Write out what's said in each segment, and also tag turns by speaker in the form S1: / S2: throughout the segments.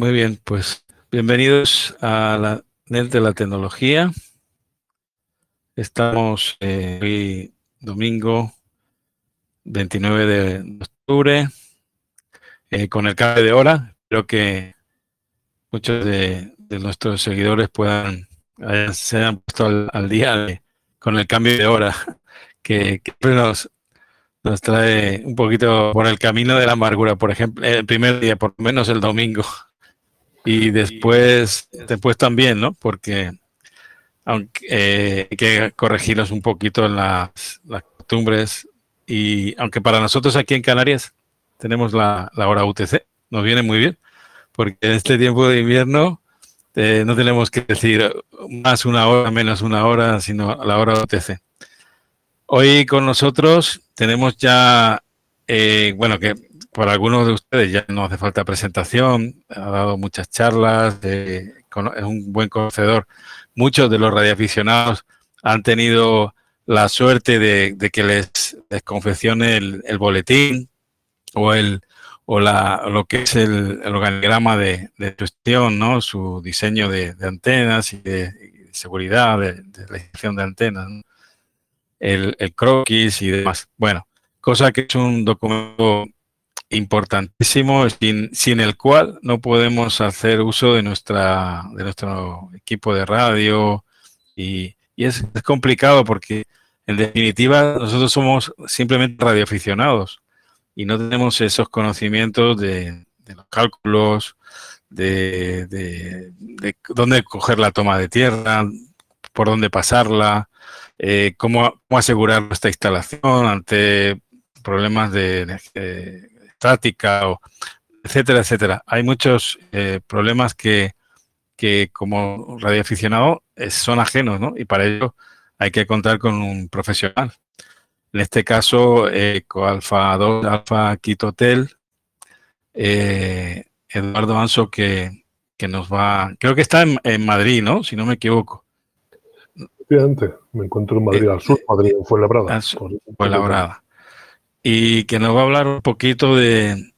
S1: Muy bien, pues bienvenidos a la NET de la tecnología. Estamos eh, hoy domingo 29 de octubre eh, con el cambio de hora. Espero que muchos de, nuestros seguidores puedan se hayan puesto al, día con el cambio de hora que, que nos, nos trae un poquito por el camino de la amargura, por ejemplo, el primer día, por lo menos el domingo. Y después, después también, ¿no? Porque aunque eh, hay que corregirlos un poquito en las, costumbres. Y aunque para nosotros aquí en Canarias tenemos la, hora UTC, nos viene muy bien, porque en este tiempo de invierno eh, no tenemos que decir más una hora, menos una hora, sino la hora UTC. Hoy con nosotros tenemos ya, eh, bueno, que por algunos de ustedes ya no hace falta presentación, ha dado muchas charlas, es un buen conocedor. Muchos de los radioaficionados han tenido la suerte de, que les, confeccione el, boletín o el o la, lo que es el, organigrama de, gestión, ¿no? su diseño de, antenas y de, seguridad, de, la gestión de antenas. ¿no? el, croquis y demás. Bueno, cosa que es un documento importantísimo sin, sin el cual no podemos hacer uso de nuestra de nuestro equipo de radio. Y, es, complicado porque en definitiva nosotros somos simplemente radioaficionados y no tenemos esos conocimientos de, los cálculos, de, de, dónde coger la toma de tierra, por dónde pasarla, eh, cómo, asegurar esta instalación ante problemas de, estática, o, etcétera, etcétera. Hay muchos eh, problemas que, como radioaficionado son ajenos, ¿no? Y para ello hay que contar con un profesional. En este caso, eh, Coalfa 2, Alfa Quito Hotel, Eduardo Anso, que, nos va, creo que está en, en Madrid, ¿no? Si no me equivoco
S2: me encuentro en Madrid, eh, al sur, Madrid, en Fuenlabrada.
S1: Fuenlabrada. Y que nos va a hablar un poquito de,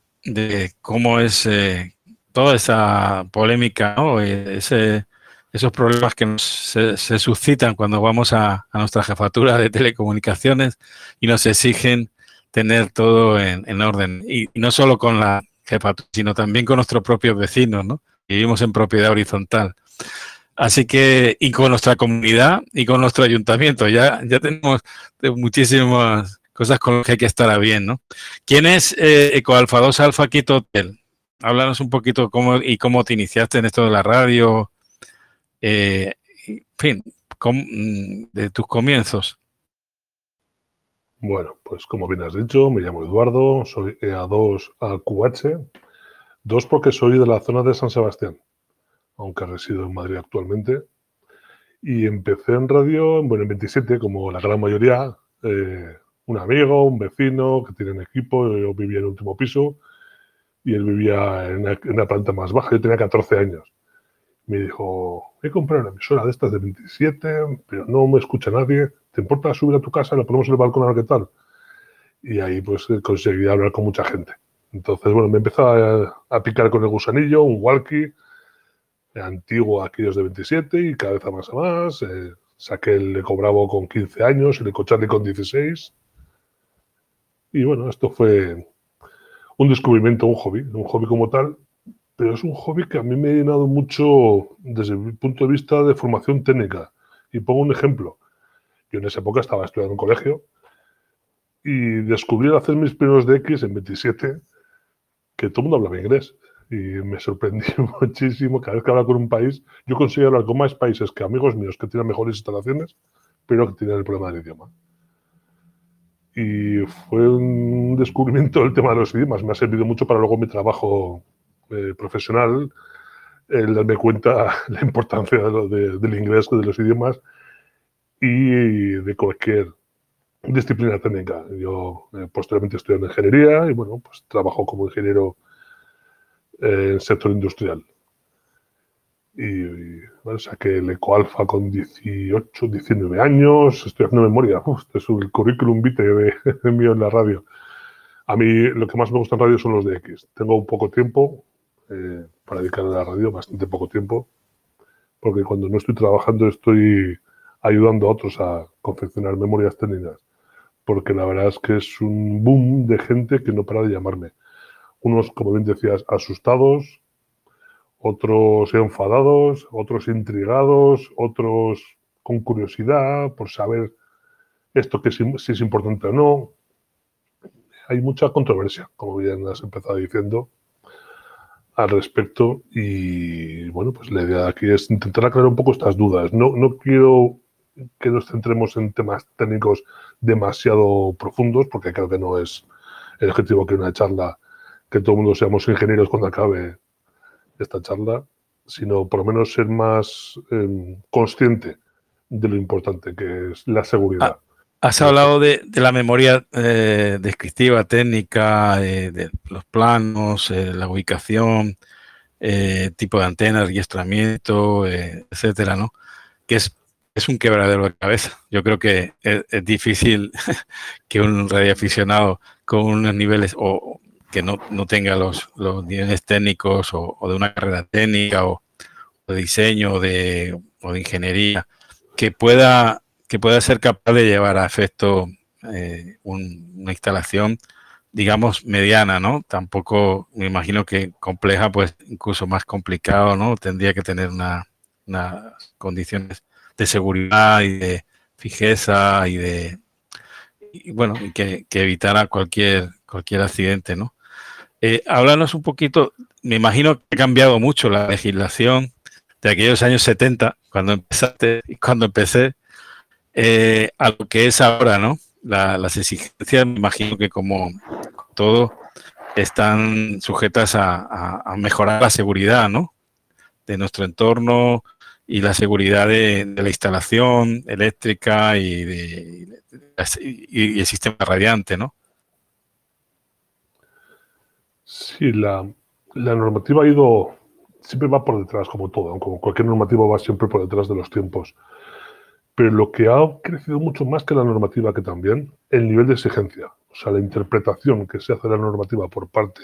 S1: cómo es eh, toda esa polémica, ¿no? Ese, esos problemas que se, suscitan cuando vamos a, nuestra jefatura de telecomunicaciones y nos exigen tener todo en, orden. Y, no solo con la jefatura, sino también con nuestros propios vecinos, ¿no? Vivimos en propiedad horizontal. Así que, y con nuestra comunidad y con nuestro ayuntamiento, ya, ya tenemos muchísimas cosas con las que hay que estar bien, ¿no? ¿Quién es eh, EcoAlfa 2 Alfa Quito Hotel? Háblanos un poquito cómo y cómo te iniciaste en esto de la radio, eh, en fin, mm, de tus comienzos.
S2: Bueno, pues como bien has dicho, me llamo Eduardo, soy EA2 AQH, dos porque soy de la zona de San Sebastián aunque resido en Madrid actualmente. Y empecé en radio, bueno, en 27, como la gran mayoría, eh, un amigo, un vecino que tienen equipo, yo vivía en el último piso y él vivía en una, planta más baja, yo tenía 14 años. Me dijo, he comprado una emisora de estas de 27, pero no me escucha nadie, ¿te importa subir a tu casa? ¿La ponemos en el balcón a ver qué tal? Y ahí pues conseguí hablar con mucha gente. Entonces, bueno, me empezó a, picar con el gusanillo, un walkie, antiguo aquí desde 27 y cada vez a más a más. Eh, saqué el Eco con 15 años, el Eco Charlie con 16. Y bueno, esto fue un descubrimiento, un hobby, un hobby como tal, pero es un hobby que a mí me ha llenado mucho desde mi punto de vista de formación técnica. Y pongo un ejemplo. Yo en esa época estaba estudiando en colegio y descubrí hacer mis primeros de X en 27 que todo el mundo hablaba inglés y me sorprendí muchísimo. Cada vez que hablaba con un país, yo conseguí hablar con más países que amigos míos que tienen mejores instalaciones, pero que tienen el problema del idioma. Y fue un descubrimiento el tema de los idiomas. Me ha servido mucho para luego mi trabajo eh, profesional, el darme cuenta la importancia del inglés, de los idiomas y de cualquier disciplina técnica. Yo eh, posteriormente estudié en ingeniería y bueno, pues trabajo como ingeniero en el sector industrial. Y, bueno, saqué el EcoAlfa con 18, 19 años, estoy haciendo memoria, este es el currículum vitae de, mío en la radio. A mí lo que más me gusta en radio son los de X. Tengo un poco tiempo, eh, para dedicar a la radio, bastante poco tiempo, porque cuando no estoy trabajando estoy ayudando a otros a confeccionar memorias técnicas, porque la verdad es que es un boom de gente que no para de llamarme. Unos, como bien decías, asustados, otros enfadados, otros intrigados, otros con curiosidad por saber esto que si, es importante o no. Hay mucha controversia, como bien has empezado diciendo, al respecto. Y bueno, pues la idea aquí es intentar aclarar un poco estas dudas. No, no quiero que nos centremos en temas técnicos demasiado profundos, porque creo que no es el objetivo que una charla, que todo el mundo seamos ingenieros cuando acabe esta charla, sino por lo menos ser más em, consciente de lo importante que es la seguridad. Ah,
S1: has hablado de, la memoria eh, descriptiva, técnica, eh, de los planos, eh, la ubicación, tipo de antena, registramiento, etcétera, ¿no? Que es, es un quebradero de cabeza. Yo creo que es, difícil que un radioaficionado con unos niveles o que no, tenga los, los niveles técnicos o, de una carrera técnica o, de diseño de, o de ingeniería que pueda que pueda ser capaz de llevar a efecto eh, una instalación, digamos, mediana, ¿no? Tampoco me imagino que compleja, pues incluso más complicado, ¿no? Tendría que tener unas condiciones de seguridad y de fijeza y de, bueno, que, que, evitara cualquier, cualquier accidente, ¿no? Eh, háblanos un poquito, me imagino que ha cambiado mucho la legislación de aquellos años 70, cuando empezaste, cuando empecé, eh, a lo que es ahora, ¿no? las exigencias, me imagino que como todo, están sujetas a, mejorar la seguridad, ¿no? De nuestro entorno y la seguridad de, la instalación eléctrica y, de, y, el sistema radiante, ¿no?
S2: Sí, la, normativa ha ido, siempre va por detrás, como todo, como cualquier normativa va siempre por detrás de los tiempos. Pero lo que ha crecido mucho más que la normativa, que también, el nivel de exigencia, o sea, la interpretación que se hace de la normativa por parte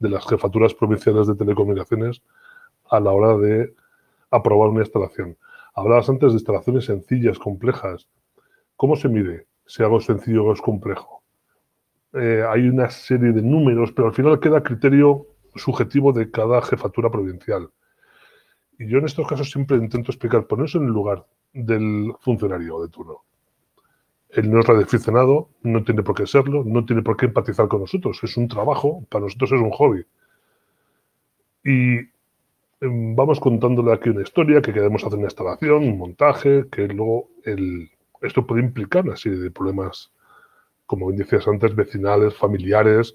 S2: de las jefaturas provinciales de telecomunicaciones a la hora de aprobar una instalación. Hablabas antes de instalaciones sencillas, complejas. ¿Cómo se mide si algo es sencillo o es complejo? Eh, hay una serie de números, pero al final queda criterio subjetivo de cada jefatura provincial. Y yo en estos casos siempre intento explicar, ponerse en el lugar del funcionario de turno. Él no es radioaficionado, no tiene por qué serlo, no tiene por qué empatizar con nosotros. Es un trabajo, para nosotros es un hobby. Y em, vamos contándole aquí una historia, que queremos hacer una instalación, un montaje, que luego esto puede implicar una serie de problemas, como decías antes, vecinales, familiares.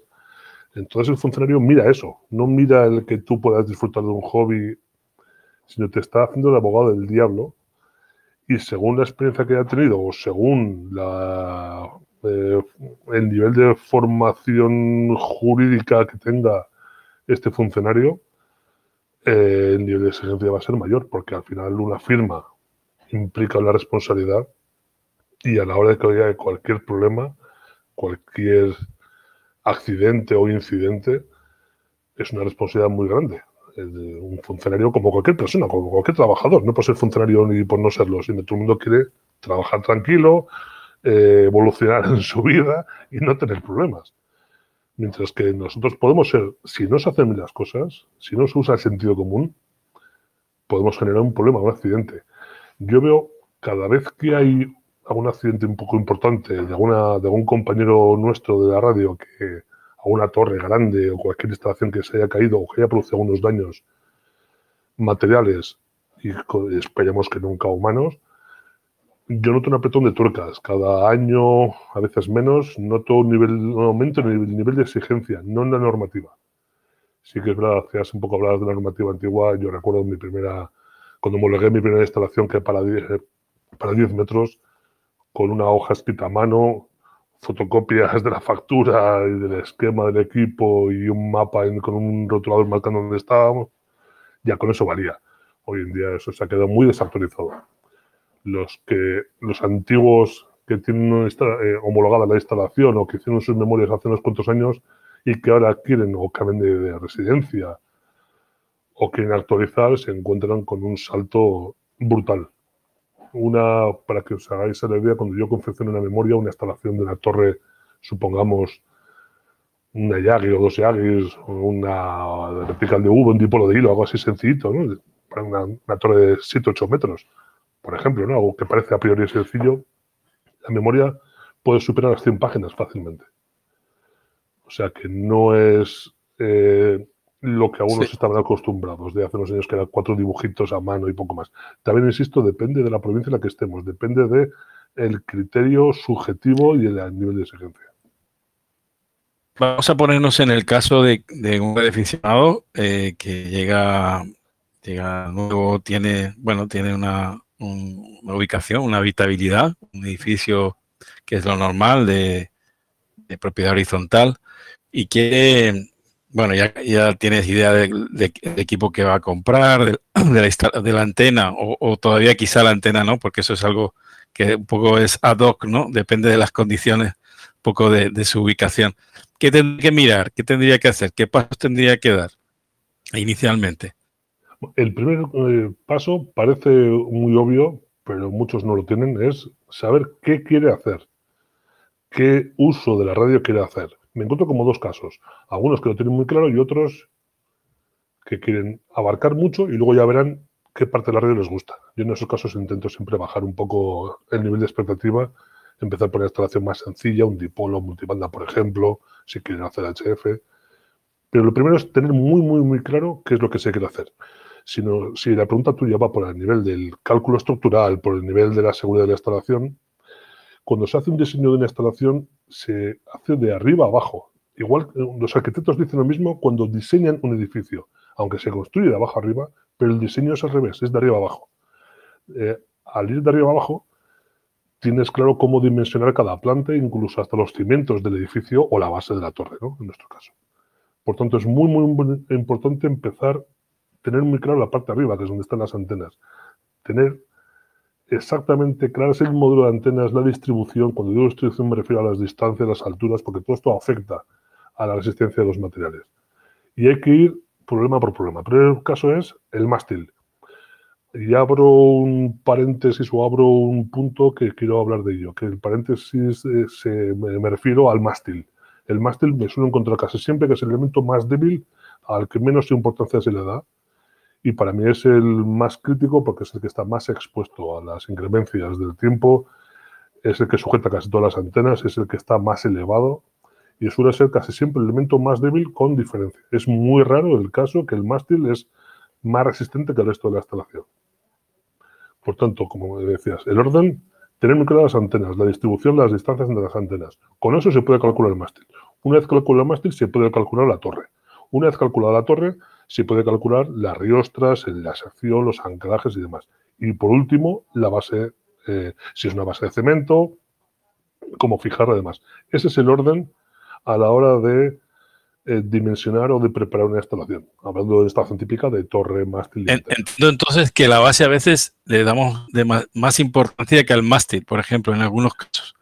S2: Entonces el funcionario mira eso, no mira el que tú puedas disfrutar de un hobby, sino te está haciendo el abogado del diablo y según la experiencia que haya tenido o según eh, el nivel de formación jurídica que tenga este funcionario, eh, el nivel de exigencia va a ser mayor, porque al final una firma implica una responsabilidad y a la hora de que haya cualquier problema, cualquier accidente o incidente, es una responsabilidad muy grande un funcionario como cualquier persona, como cualquier trabajador, no por ser funcionario ni por no serlo, sino todo el mundo quiere trabajar tranquilo, eh, evolucionar en su vida y no tener problemas. Mientras que nosotros podemos ser, si no se hacen las cosas, si no se usa el sentido común, podemos generar un problema, un accidente. Yo veo cada vez que hay algún accidente un poco importante de, alguna, de algún compañero nuestro de la radio que, a una torre grande o cualquier instalación que se haya caído o que haya producido algunos daños materiales y esperemos que nunca humanos, yo noto un apretón de tuercas. Cada año, a veces menos, noto un, nivel, un aumento en el nivel de exigencia, no en la normativa. Sí que es verdad, hacías un poco hablar de la normativa antigua. Yo recuerdo mi primera, cuando homologué mi primera instalación, que para 10, para 10 metros, con una hoja escrita a mano, fotocopias de la factura y del esquema del equipo y un mapa con un rotulador marcando dónde estábamos, ya con eso valía. Hoy en día eso se ha quedado muy desactualizado. Los, que, los antiguos que tienen eh, homologada la instalación o que hicieron sus memorias hace unos cuantos años y que ahora quieren o caben de, residencia o quieren actualizar se encuentran con un salto brutal. Una, para que os hagáis la idea, cuando yo confecciono una memoria, una instalación de una torre, supongamos una Yagi o dos Yagis, una vertical de V, un dipolo de hilo, algo así sencillito. Para una, torre de 7-8 metros, por ejemplo, ¿no? Algo que parece a priori sencillo, la memoria puede superar las 100 páginas fácilmente. O sea que no es eh, lo que algunos estaban acostumbrados de hace unos años, que eran cuatro dibujitos a mano y poco más. También, insisto, depende de la provincia en la que estemos, depende del el criterio subjetivo y el nivel de exigencia.
S1: Vamos a ponernos en el caso de, un aficionado eh, que llega, llega nuevo, tiene, bueno, tiene una, una ubicación, una habitabilidad, un edificio que es lo normal de, propiedad horizontal y quiere, bueno, ya, ya tienes idea del equipo que va a comprar, de, la, de la, antena o, todavía quizá la antena no, porque eso es algo que un poco es ad hoc, ¿no? Depende de las condiciones, un poco de, su ubicación. ¿Qué tendría que mirar? ¿Qué tendría que hacer? ¿Qué pasos tendría que dar inicialmente?
S2: El primer eh, paso parece muy obvio, pero muchos no lo tienen, es saber qué quiere hacer, qué uso de la radio quiere hacer. Me encuentro como dos casos, algunos que lo tienen muy claro y otros que quieren abarcar mucho y luego ya verán qué parte de la radio les gusta. Yo en esos casos intento siempre bajar un poco el nivel de expectativa, empezar por una instalación más sencilla, un dipolo, multibanda, por ejemplo, si quieren hacer HF. Pero lo primero es tener muy, muy, muy claro qué es lo que se quiere hacer sino si la pregunta tuya va por el nivel del cálculo estructural, por el nivel de la seguridad de la instalación, cuando se hace un diseño de una instalación se hace de arriba abajo. Igual los arquitectos dicen lo mismo cuando diseñan un edificio, aunque se construye de abajo arriba, pero el diseño es al revés, es de arriba abajo. Eh, al ir de arriba abajo, tienes claro cómo dimensionar cada planta, incluso hasta los cimientos del edificio o la base de la torre, ¿no? en nuestro caso. Por tanto, es muy, muy importante empezar tener muy claro la parte de arriba, que es donde están las antenas. Tener exactamente claras el módulo de antenas, la distribución. Cuando digo distribución me refiero a las distancias, las alturas, porque todo esto afecta a la resistencia de los materiales. Y hay que ir problema por problema. El primer caso es el mástil. Y abro un paréntesis o abro un punto que quiero hablar de ello, que el paréntesis se, me, me, refiero al mástil. El mástil me suelo encontrar casi siempre que es el elemento más débil al que menos importancia se le da y para mí es el más crítico porque es el que está más expuesto a las incremencias del tiempo, es el que sujeta casi todas las antenas, es el que está más elevado y suele ser casi siempre el elemento más débil con diferencia. Es muy raro el caso que el mástil es más resistente que el resto de la instalación. Por tanto, como decías, el orden, tener muy claras las antenas, la distribución, las distancias entre las antenas. Con eso se puede calcular el mástil. Una vez calculado el mástil, se puede calcular la torre. Una vez calculada la torre, se puede calcular las riostras, la sección, los anclajes y demás. Y por último, la base, eh, si es una base de cemento, cómo fijar además. Ese es el orden a la hora de eh, dimensionar o de preparar una instalación. Hablando de instalación típica de torre, mástil.
S1: Entiendo entonces que la base a veces le damos más importancia que al mástil, por ejemplo, en algunos casos.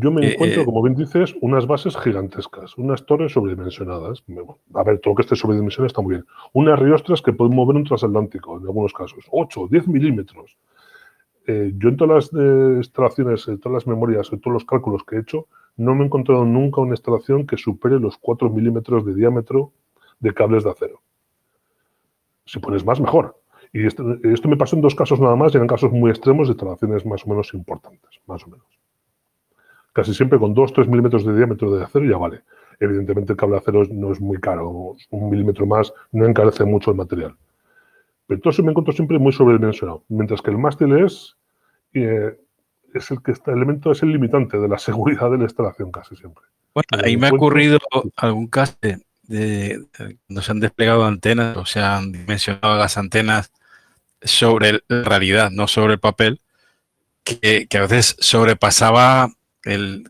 S2: Yo me eh, encuentro, eh, como bien dices, unas bases gigantescas, unas torres sobredimensionadas. A ver, todo lo que esté sobredimensionado está muy bien. Unas riostras que pueden mover un transatlántico, en algunos casos, 8, 10 milímetros. Eh, yo en todas las instalaciones, en todas las memorias, en todos los cálculos que he hecho, no me he encontrado nunca una instalación que supere los 4 milímetros de diámetro de cables de acero. Si pones más, mejor. Y esto, esto me pasó en dos casos nada más, y eran casos muy extremos de instalaciones más o menos importantes, más o menos casi siempre con 2-3 milímetros de diámetro de acero ya vale. Evidentemente el cable de acero no es muy caro, un milímetro más no encarece mucho el material. Pero todo eso me encuentro siempre muy sobredimensionado, mientras que el mástil es, eh, es el que está, elemento es el limitante de la seguridad de la instalación casi siempre.
S1: Bueno, ahí me ha ocurrido algún caso de, de, cuando se han desplegado antenas o se han dimensionado las antenas sobre la realidad, no sobre el papel, que, que a veces sobrepasaba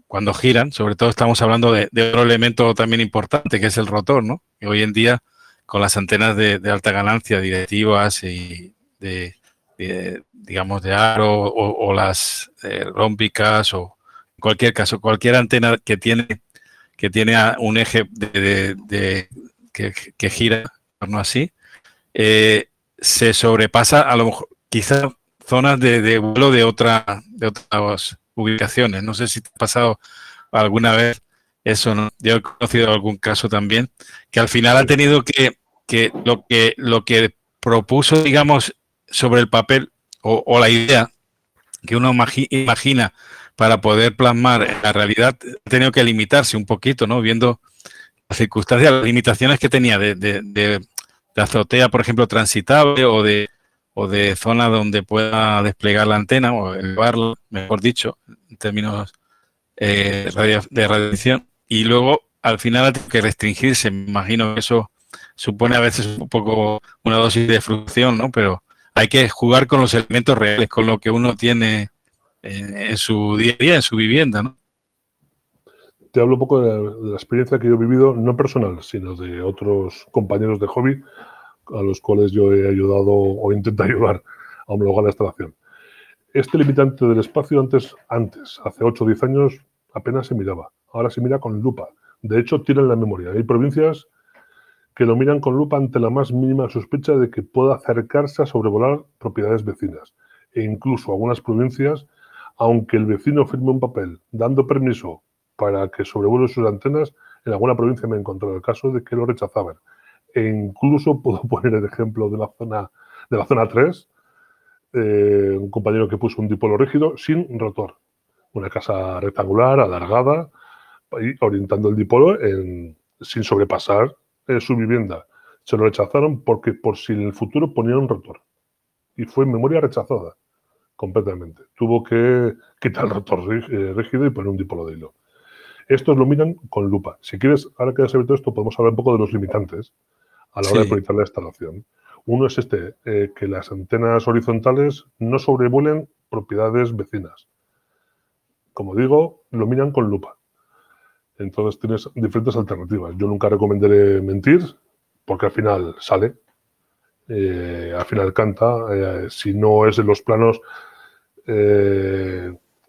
S1: cuando giran, sobre todo estamos hablando de, otro elemento también importante que es el rotor, ¿no? Que hoy en día con las antenas de, alta ganancia directivas y de, digamos de aro o, las eh, rómpicas o en cualquier caso cualquier antena que tiene que tiene un eje de, que, gira no así eh, se sobrepasa a lo mejor quizás zonas de, vuelo de, otra, de otras ubicaciones. No sé si te ha pasado alguna vez eso, ¿no? Yo he conocido algún caso también que al final ha tenido que, que lo que lo que propuso, digamos, sobre el papel o, la idea que uno imagina para poder plasmar la realidad, ha tenido que limitarse un poquito, ¿no? Viendo las circunstancias, las limitaciones que tenía de, de, de, azotea, por ejemplo, transitable o de, o de zona donde pueda desplegar la antena o elevarla, mejor dicho, en términos eh, de radiación. Y luego, al final, tiene que restringirse. Me imagino que eso supone a veces un poco una dosis de frustración, ¿no? Pero hay que jugar con los elementos reales, con lo que uno tiene en, su día a día, en su vivienda, ¿no?
S2: Te hablo un poco de la, experiencia que yo he vivido, no personal, sino de otros compañeros de hobby a los cuales yo he ayudado o intento ayudar a homologar la instalación. Este limitante del espacio antes, antes hace 8 o 10 años, apenas se miraba. Ahora se mira con lupa. De hecho, tienen la memoria. Hay provincias que lo miran con lupa ante la más mínima sospecha de que pueda acercarse a sobrevolar propiedades vecinas. E incluso algunas provincias, aunque el vecino firme un papel dando permiso para que sobrevuele sus antenas, en alguna provincia me he encontrado el caso de que lo rechazaban. E incluso puedo poner el ejemplo de la zona, de la zona 3, eh, un compañero que puso un dipolo rígido sin rotor. Una casa rectangular, alargada, orientando el dipolo sin sobrepasar su vivienda. Se lo rechazaron porque por si en el futuro ponían un rotor. Y fue en memoria rechazada completamente. Tuvo que quitar el rotor eh, rígido y poner un dipolo de hilo. Estos lo miran con lupa. Si quieres, ahora que has abierto esto, podemos hablar un poco de los limitantes a la hora de proyectar la instalación. Uno es este, eh, que las antenas horizontales no sobrevuelen propiedades vecinas. Como digo, lo miran con lupa. Entonces tienes diferentes alternativas. Yo nunca recomendaré mentir, porque al final sale, eh, al final canta. Eh, si no es en los planos,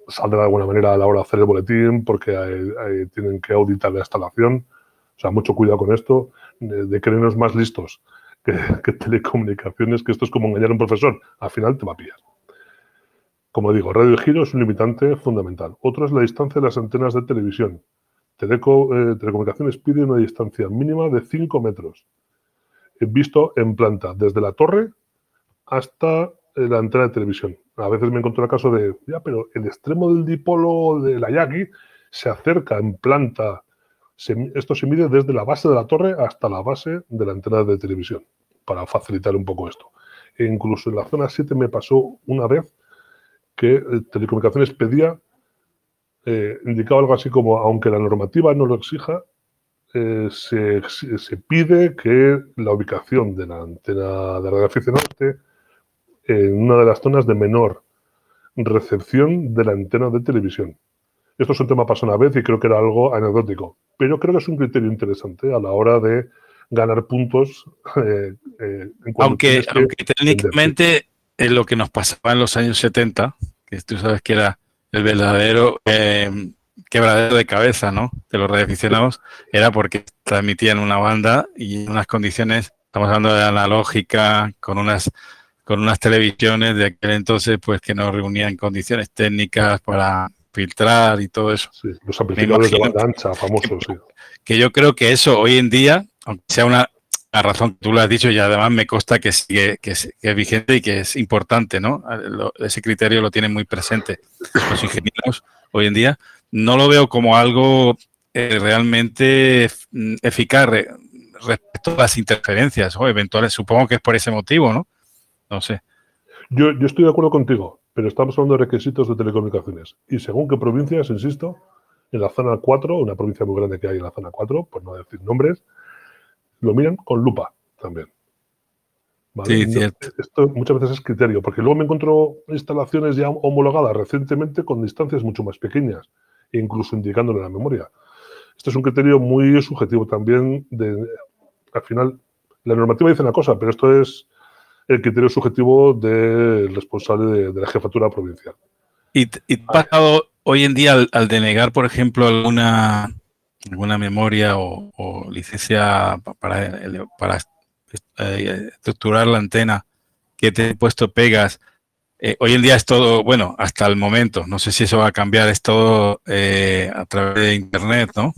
S2: saldrá de alguna manera a la hora de hacer el boletín, porque tienen que auditar la instalación. O sea, mucho cuidado con esto, de, creernos más listos que, telecomunicaciones, que esto es como engañar a un profesor. Al final te va a pillar. Como digo, radio de giro es un limitante fundamental. Otro es la distancia de las antenas de televisión. Eh, telecomunicaciones pide una distancia mínima de 5 metros, visto en planta, desde la torre hasta eh, la antena de televisión. A veces me encontré el caso de, ya, pero el extremo del dipolo de la Yagi se acerca en planta. Esto se mide desde la base de la torre hasta la base de la antena de televisión, para facilitar un poco esto. E incluso en la zona 7 me pasó una vez que eh, Telecomunicaciones pedía eh, indicaba algo así como, aunque la normativa no lo exija, eh, se, pide que la ubicación de la antena de radioaficionado esté en una de las zonas de menor recepción de la antena de televisión. Esto es un tema pasó una vez y creo que era algo anecdótico, pero creo que es un criterio interesante a la hora de ganar puntos.
S1: Eh, aunque, aunque técnicamente es lo que nos pasaba en los años 70, que tú sabes que era el verdadero eh, quebradero de cabeza, ¿no? De los radioaficionados era porque transmitían una banda y en unas condiciones, estamos hablando de analógica, con unas con unas televisiones de aquel entonces, pues que no reunían condiciones técnicas para filtrar y todo eso.
S2: Sí, los amplificadores de banda ancha, famosos, sí.
S1: Que yo creo que eso hoy en día, aunque sea una la razón que tú lo has dicho y además me consta que sigue que es, vigente y que es importante, ¿no? ese criterio lo tienen muy presente los ingenieros hoy en día. No lo veo como algo eh, realmente eficaz respecto a las interferencias o eventuales. Supongo que es por ese motivo, ¿no? No sé.
S2: Yo, yo estoy de acuerdo contigo, pero estamos hablando de requisitos de telecomunicaciones. Y según qué provincias, insisto, en la zona 4, una provincia muy grande que hay en la zona 4, por no decir nombres, lo miran con lupa también.
S1: Sí, cierto.
S2: Esto muchas veces es criterio, porque luego me encuentro instalaciones ya homologadas recientemente con distancias mucho más pequeñas, incluso indicándole la memoria. Esto es un criterio muy subjetivo también. De, al final, la normativa dice una cosa, pero esto es el criterio subjetivo del responsable de, la jefatura provincial.
S1: ¿Y, y pasado hoy en día al denegar, por ejemplo, alguna alguna memoria o, licencia para, para eh, estructurar la antena que te he puesto pegas. Eh, hoy en día es todo, bueno, hasta el momento, no sé si eso va a cambiar, es todo eh, a través de Internet, ¿no?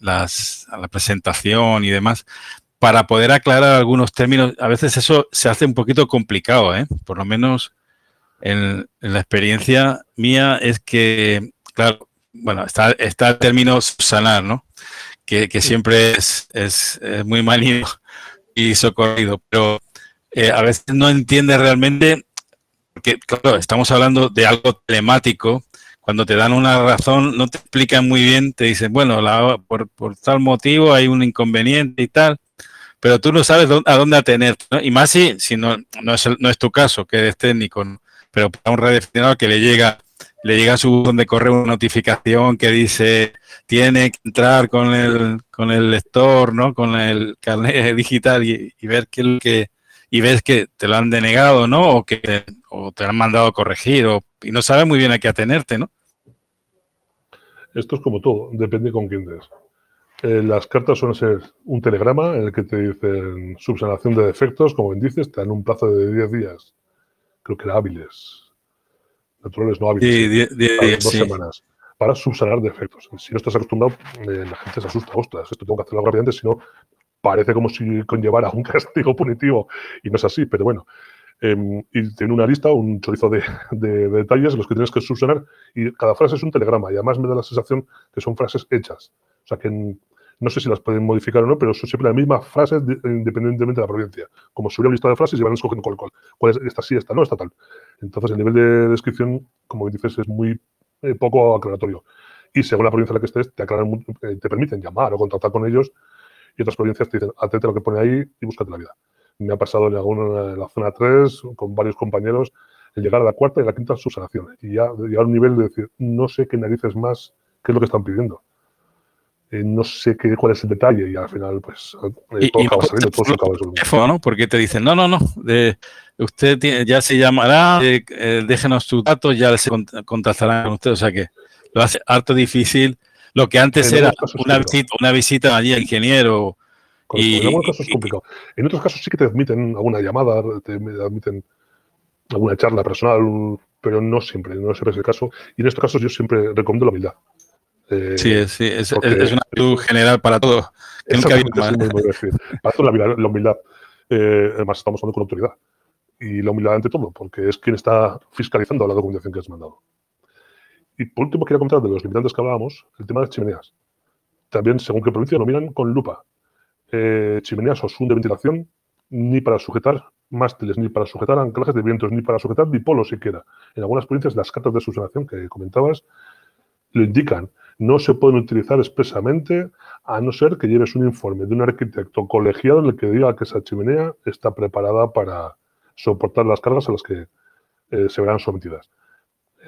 S1: las, la presentación y demás. Para poder aclarar algunos términos, a veces eso se hace un poquito complicado, ¿eh? Por lo menos en, la experiencia mía es que, claro, bueno, está, está el término subsanar, ¿no? Que, siempre es, es, muy manido y socorrido, pero eh, a veces no entiende realmente, porque, claro, estamos hablando de algo telemático, cuando te dan una razón, no te explican muy bien, te dicen, bueno, la, por, por, tal motivo hay un inconveniente y tal, pero tú no sabes a dónde atenerte, ¿no? Y más si, si no, no, es, no es tu caso, que eres técnico, pero para un radioaficionado que le llega, le llega a su buzón de correo una notificación que dice tiene que entrar con el, con el lector, ¿no? Con el carnet digital y, ver que, que y ves que te lo han denegado, ¿no? O que o te han mandado a corregir, o, y no sabes muy bien a qué atenerte, ¿no?
S2: Esto es como todo, depende con quién des. Eh, las cartas suelen ser un telegrama en el que te dicen subsanación de defectos, como bien dices, te dan un plazo de 10 días. Creo que era hábiles, naturales no hábiles, sí, dos semanas, para subsanar defectos. Si no estás acostumbrado, eh, la gente se asusta, ostras, esto tengo que hacerlo rápidamente, si no, parece como si conllevara un castigo punitivo, y no es así, pero bueno. Em, y tiene una lista, un chorizo de, de, detalles los que tienes que subsanar, y cada frase es un telegrama, y además me da la sensación que son frases hechas. O sea, que en, no sé si las pueden modificar o no, pero son siempre las mismas frases independientemente de la provincia. Como si hubiera una lista de frases y van escogiendo cuál, cuál, cuál es esta sí, esta no, esta tal. Entonces el nivel de descripción, como dices, es muy eh, poco aclaratorio. Y según la provincia en la que estés, te, aclaran, eh, te permiten llamar o contactar con ellos y otras provincias te dicen, atente a lo que pone ahí y búscate la vida. Me ha pasado en, alguna, la zona 3 con varios compañeros el llegar a la cuarta y la quinta subsanación. Y ya llegar a un nivel de decir, no sé qué narices más, qué es lo que están pidiendo. Eh, no sé qué, cuál es el detalle y al final pues eh, todo acaba saliendo, todo se acaba
S1: resolviendo. ¿no? Porque te dicen, no, no, no, de, usted ya se llamará, eh, déjenos sus datos, ya se contactarán con usted, o sea que lo hace harto difícil. Lo que antes era una visita, una visita allí al ingeniero.
S2: y, en algunos casos es complicado. En otros casos sí que te admiten alguna llamada, te admiten alguna charla personal, pero no siempre, no siempre es el caso. Y en estos casos yo siempre recomiendo la humildad.
S1: Eh, sí, sí, es, una actitud general para todo.
S2: para todo la, humildad. Eh, además, estamos hablando con autoridad. Y la humildad ante todo, porque es quien está fiscalizando la documentación que has mandado. Y por último, quería comentar de los limitantes que hablábamos, el tema de las chimeneas. También, según qué provincia, lo miran con lupa. Eh, chimeneas o zoom de ventilación, ni para sujetar mástiles, ni para sujetar anclajes de vientos, ni para sujetar dipolos siquiera. En algunas provincias, las cartas de subsanación que comentabas lo indican no se pueden utilizar expresamente a no ser que lleves un informe de un arquitecto colegiado en el que diga que esa chimenea está preparada para soportar las cargas a las que eh, se verán sometidas.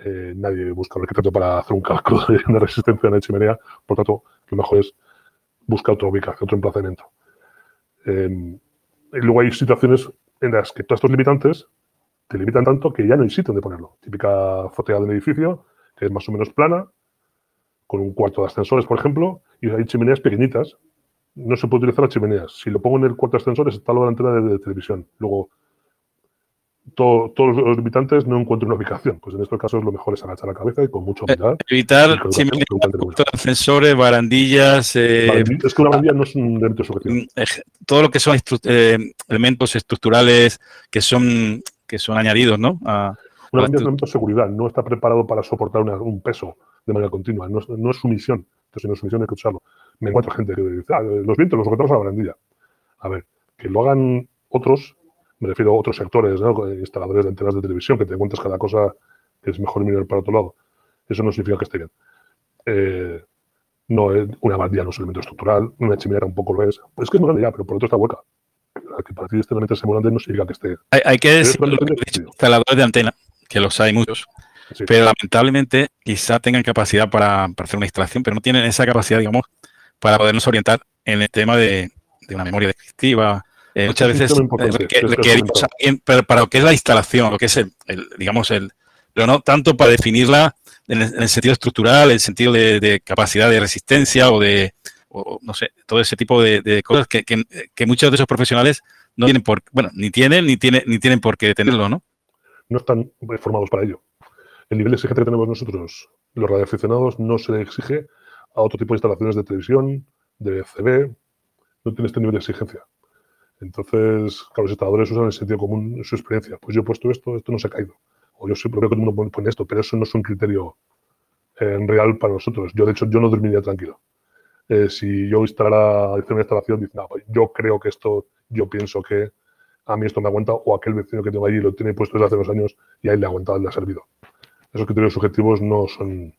S2: Eh, nadie busca un arquitecto para hacer un cálculo de una resistencia en la chimenea, por tanto, lo mejor es buscar otra ubicación, otro emplazamiento. Em, y luego hay situaciones en las que todos estos limitantes te limitan tanto que ya no hay sitio donde ponerlo. Típica fotea de un edificio que es más o menos plana, con un cuarto de ascensores, por ejemplo, y hay chimeneas pequeñitas. No se puede utilizar las chimeneas. Si lo pongo en el cuarto de ascensores, está la antena de, televisión. Luego, todos los limitantes no encuentran una ubicación. Pues en estos casos lo mejor es agachar la cabeza y con mucha humildad.
S1: Evitar chimeneas, ascensores, barandillas. Eh,
S2: es que una barandilla no es un elemento subjetivo. Mm,
S1: todo lo que son eh, elementos estructurales que son, que son añadidos, ¿no?
S2: A, una barandilla es un elemento de seguridad. No está preparado para soportar un peso de manera continua. No, es su misión. Entonces, no es su misión hay que usarlo. Me encuentro gente que dice, ah, los vientos los sujetamos a la barandilla. A ver, que lo hagan otros, me refiero a otros sectores, instaladores de antenas de televisión, que te encuentras cada cosa que es mejor mirar para otro lado. Eso no significa que esté bien. Eh, no, una barandilla no es un elemento estructural, una chimenea tampoco lo es. Es que es muy grande ya, pero por otro está hueca. Que para ti este elemento semulante no significa que esté.
S1: Hay, hay que decir, instaladores de antena, que los hay muchos pero lamentablemente quizá tengan capacidad para, hacer una instalación, pero no tienen esa capacidad, digamos, para podernos orientar en el tema de, una memoria descriptiva. Eh, muchas veces requerimos pero para lo que es la instalación, lo que es el, digamos, el, pero no tanto para definirla en el, sentido estructural, en el sentido de, capacidad de resistencia o de, o, no sé, todo ese tipo de, cosas que, que, muchos de esos profesionales no tienen por, bueno, ni tienen ni, tienen ni tienen por qué tenerlo, ¿no?
S2: No están formados para ello. El nivel de exigencia que tenemos nosotros, los radioaficionados, no se le exige a otro tipo de instalaciones de televisión, de CB, no tiene este nivel de exigencia. Entonces, claro, los instaladores usan el sentido común en su experiencia. Pues yo he puesto esto, esto no se ha caído. O yo siempre veo que todo el mundo pone esto, pero eso no es un criterio eh, real para nosotros. Yo, de hecho, yo no dormiría tranquilo. Eh, si yo instalara, hacer una instalación, dice, no, pues yo creo que esto, yo pienso que a mí esto me aguanta, o aquel vecino que tengo allí lo tiene puesto desde hace unos años y ahí le ha aguantado, le ha servido. Esos criterios subjetivos no son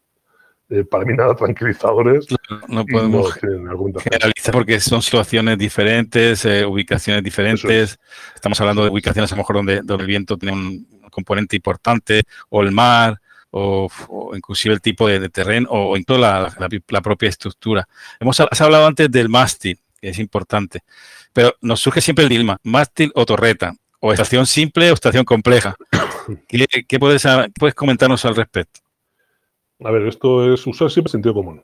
S2: eh, para mí nada tranquilizadores.
S1: No, podemos generalizar porque son situaciones diferentes, eh, ubicaciones diferentes. Estamos hablando de ubicaciones a lo mejor donde, donde el viento tiene un componente importante, o el mar, o, inclusive el tipo de, terreno, o, incluso la, la, propia estructura. Hemos has hablado antes del mástil, que es importante, pero nos surge siempre el dilema, mástil o torreta, o estación simple o estación compleja. ¿Qué, qué puedes, puedes comentarnos al respecto?
S2: A ver, esto es usar siempre sentido común.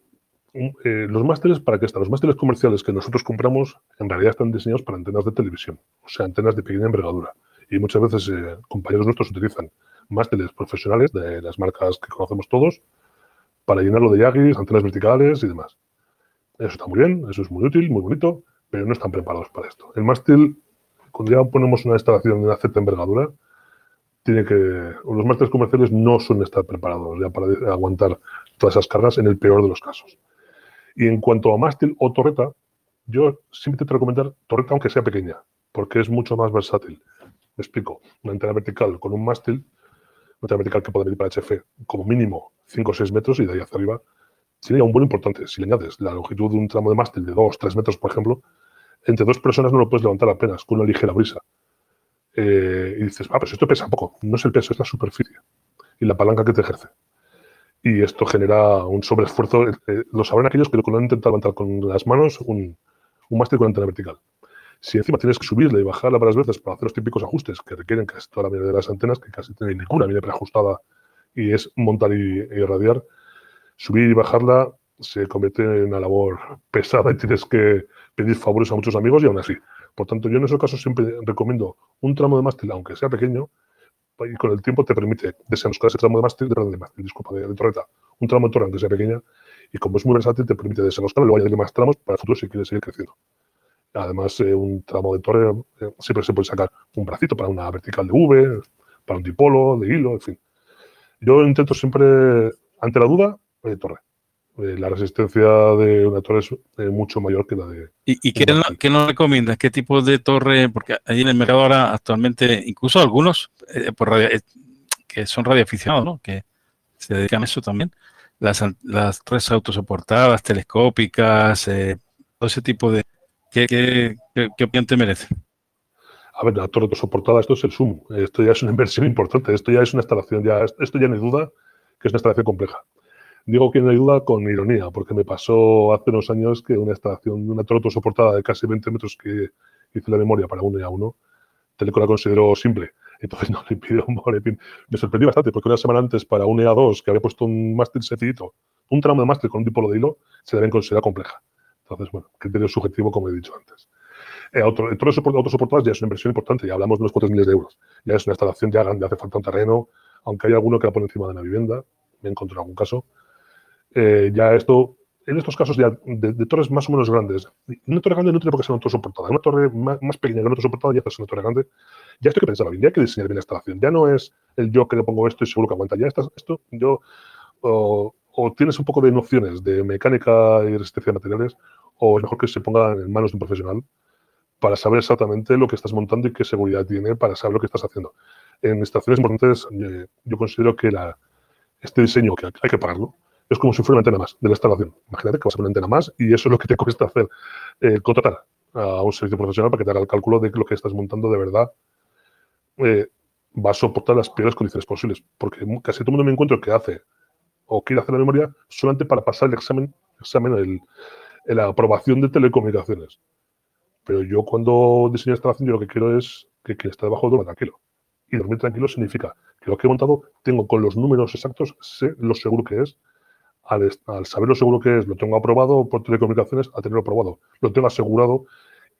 S2: Eh, los másteres, ¿para qué están? Los másteres comerciales que nosotros compramos en realidad están diseñados para antenas de televisión, o sea, antenas de pequeña envergadura. Y muchas veces eh, compañeros nuestros utilizan másteres profesionales de las marcas que conocemos todos para llenarlo de yagis, antenas verticales y demás. Eso está muy bien, eso es muy útil, muy bonito, pero no están preparados para esto. El mástil, cuando ya ponemos una instalación de una cierta envergadura, tiene que. Los másteres comerciales no suelen estar preparados ya para aguantar todas esas cargas en el peor de los casos. Y en cuanto a mástil o torreta, yo siempre te recomendar torreta aunque sea pequeña, porque es mucho más versátil. Me explico. Una antena vertical con un mástil, una antena vertical que puede venir para HF como mínimo 5 o 6 metros y de ahí hacia arriba, sería un buen importante. Si le añades la longitud de un tramo de mástil de 2 3 metros, por ejemplo, entre dos personas no lo puedes levantar apenas con una ligera brisa. Eh, y dices, ah, pues esto pesa poco. No es el peso, es la superficie y la palanca que te ejerce. Y esto genera un sobreesfuerzo. Eh, eh, lo sabrán aquellos que lo han intentado levantar con las manos un, un mástil con antena vertical. Si encima tienes que subirla y bajarla varias veces para hacer los típicos ajustes que requieren casi toda la mayoría de las antenas, que casi tienen ninguna viene preajustada y es montar y, y irradiar, subir y bajarla se convierte en una labor pesada y tienes que pedir favores a muchos amigos y aún así por tanto, yo en esos casos siempre recomiendo un tramo de mástil, aunque sea pequeño, y con el tiempo te permite desenroscar ese tramo de mástil, de, de mástil, disculpa, de, torreta, un tramo de torre, aunque sea pequeña, y como es muy versátil, te permite desenroscar y luego añadir más tramos para el futuro si quieres seguir creciendo. Además, eh, un tramo de torre eh, siempre se puede sacar un bracito para una vertical de V, para un dipolo, de hilo, en fin. Yo intento siempre, ante la duda, eh, torre. Eh, la resistencia de una torre es eh, mucho mayor que la de...
S1: ¿Y, qué, nos recomiendas? ¿Qué tipo de torre? Porque ahí en el mercado ahora actualmente, incluso algunos eh, que son radioaficionados, ¿no? que se dedican a eso también, las, las torres autosoportadas, telescópicas, todo ese tipo de... ¿Qué, qué, qué, opinión te merece?
S2: A ver, la torre autosoportada, esto es el zoom. Esto ya es una inversión importante. Esto ya es una instalación, ya, esto ya no hay duda que es una instalación compleja. Digo que no hay duda con ironía, porque me pasó hace unos años que una instalación una torre soportada de casi 20 metros que hice la memoria para uno y a uno, Teleco la consideró simple. Entonces no le pidió un boletín. Me sorprendí bastante porque una semana antes para un EA2 que había puesto un mástil sencillito, un tramo de mástil con un dipolo de hilo, se deben considerar compleja. Entonces, bueno, criterio subjetivo como he dicho antes. Eh, otro, torres autosoportadas ya es una inversión importante, ya hablamos de unos 4 miles de euros. Ya es una instalación ya grande, hace falta un terreno, aunque hay alguno que la pone encima de una vivienda, me he encontrado algún caso, eh, ya esto, en estos casos ya de, torres más o menos grandes, una torre grande no tiene por qué ser una torre soportada, una torre más, pequeña que una torre soportada ya es una torre grande, ya esto hay que pensar bien, ya hay que diseñar bien la instalación, ya no es el yo que le pongo esto y seguro que aguanta, ya estás, esto yo o, tienes un poco de nociones de mecánica y resistencia de materiales, o es mejor que se ponga en manos de un profesional para saber exactamente lo que estás montando y qué seguridad tiene para saber lo que estás haciendo. En instalaciones importantes, eh, yo considero que la, este diseño, que hay que pagarlo, es como si fuera una antena más de la instalación. Imagínate que vas a una antena más y eso es lo que te cuesta hacer. Eh, contratar a un servicio profesional para que te haga el cálculo de que lo que estás montando de verdad eh, va a soportar las peores condiciones posibles. Porque casi todo el mundo me encuentro que hace o quiere hacer la memoria solamente para pasar el examen, examen el, la aprobación de telecomunicaciones. Pero yo cuando diseño instalación, yo lo que quiero es que, que esté debajo duerma tranquilo. Y dormir tranquilo significa que lo que he montado tengo con los números exactos, sé lo seguro que es, al, saber lo seguro que es, lo tengo aprobado por telecomunicaciones a tenerlo aprobado. Lo tengo asegurado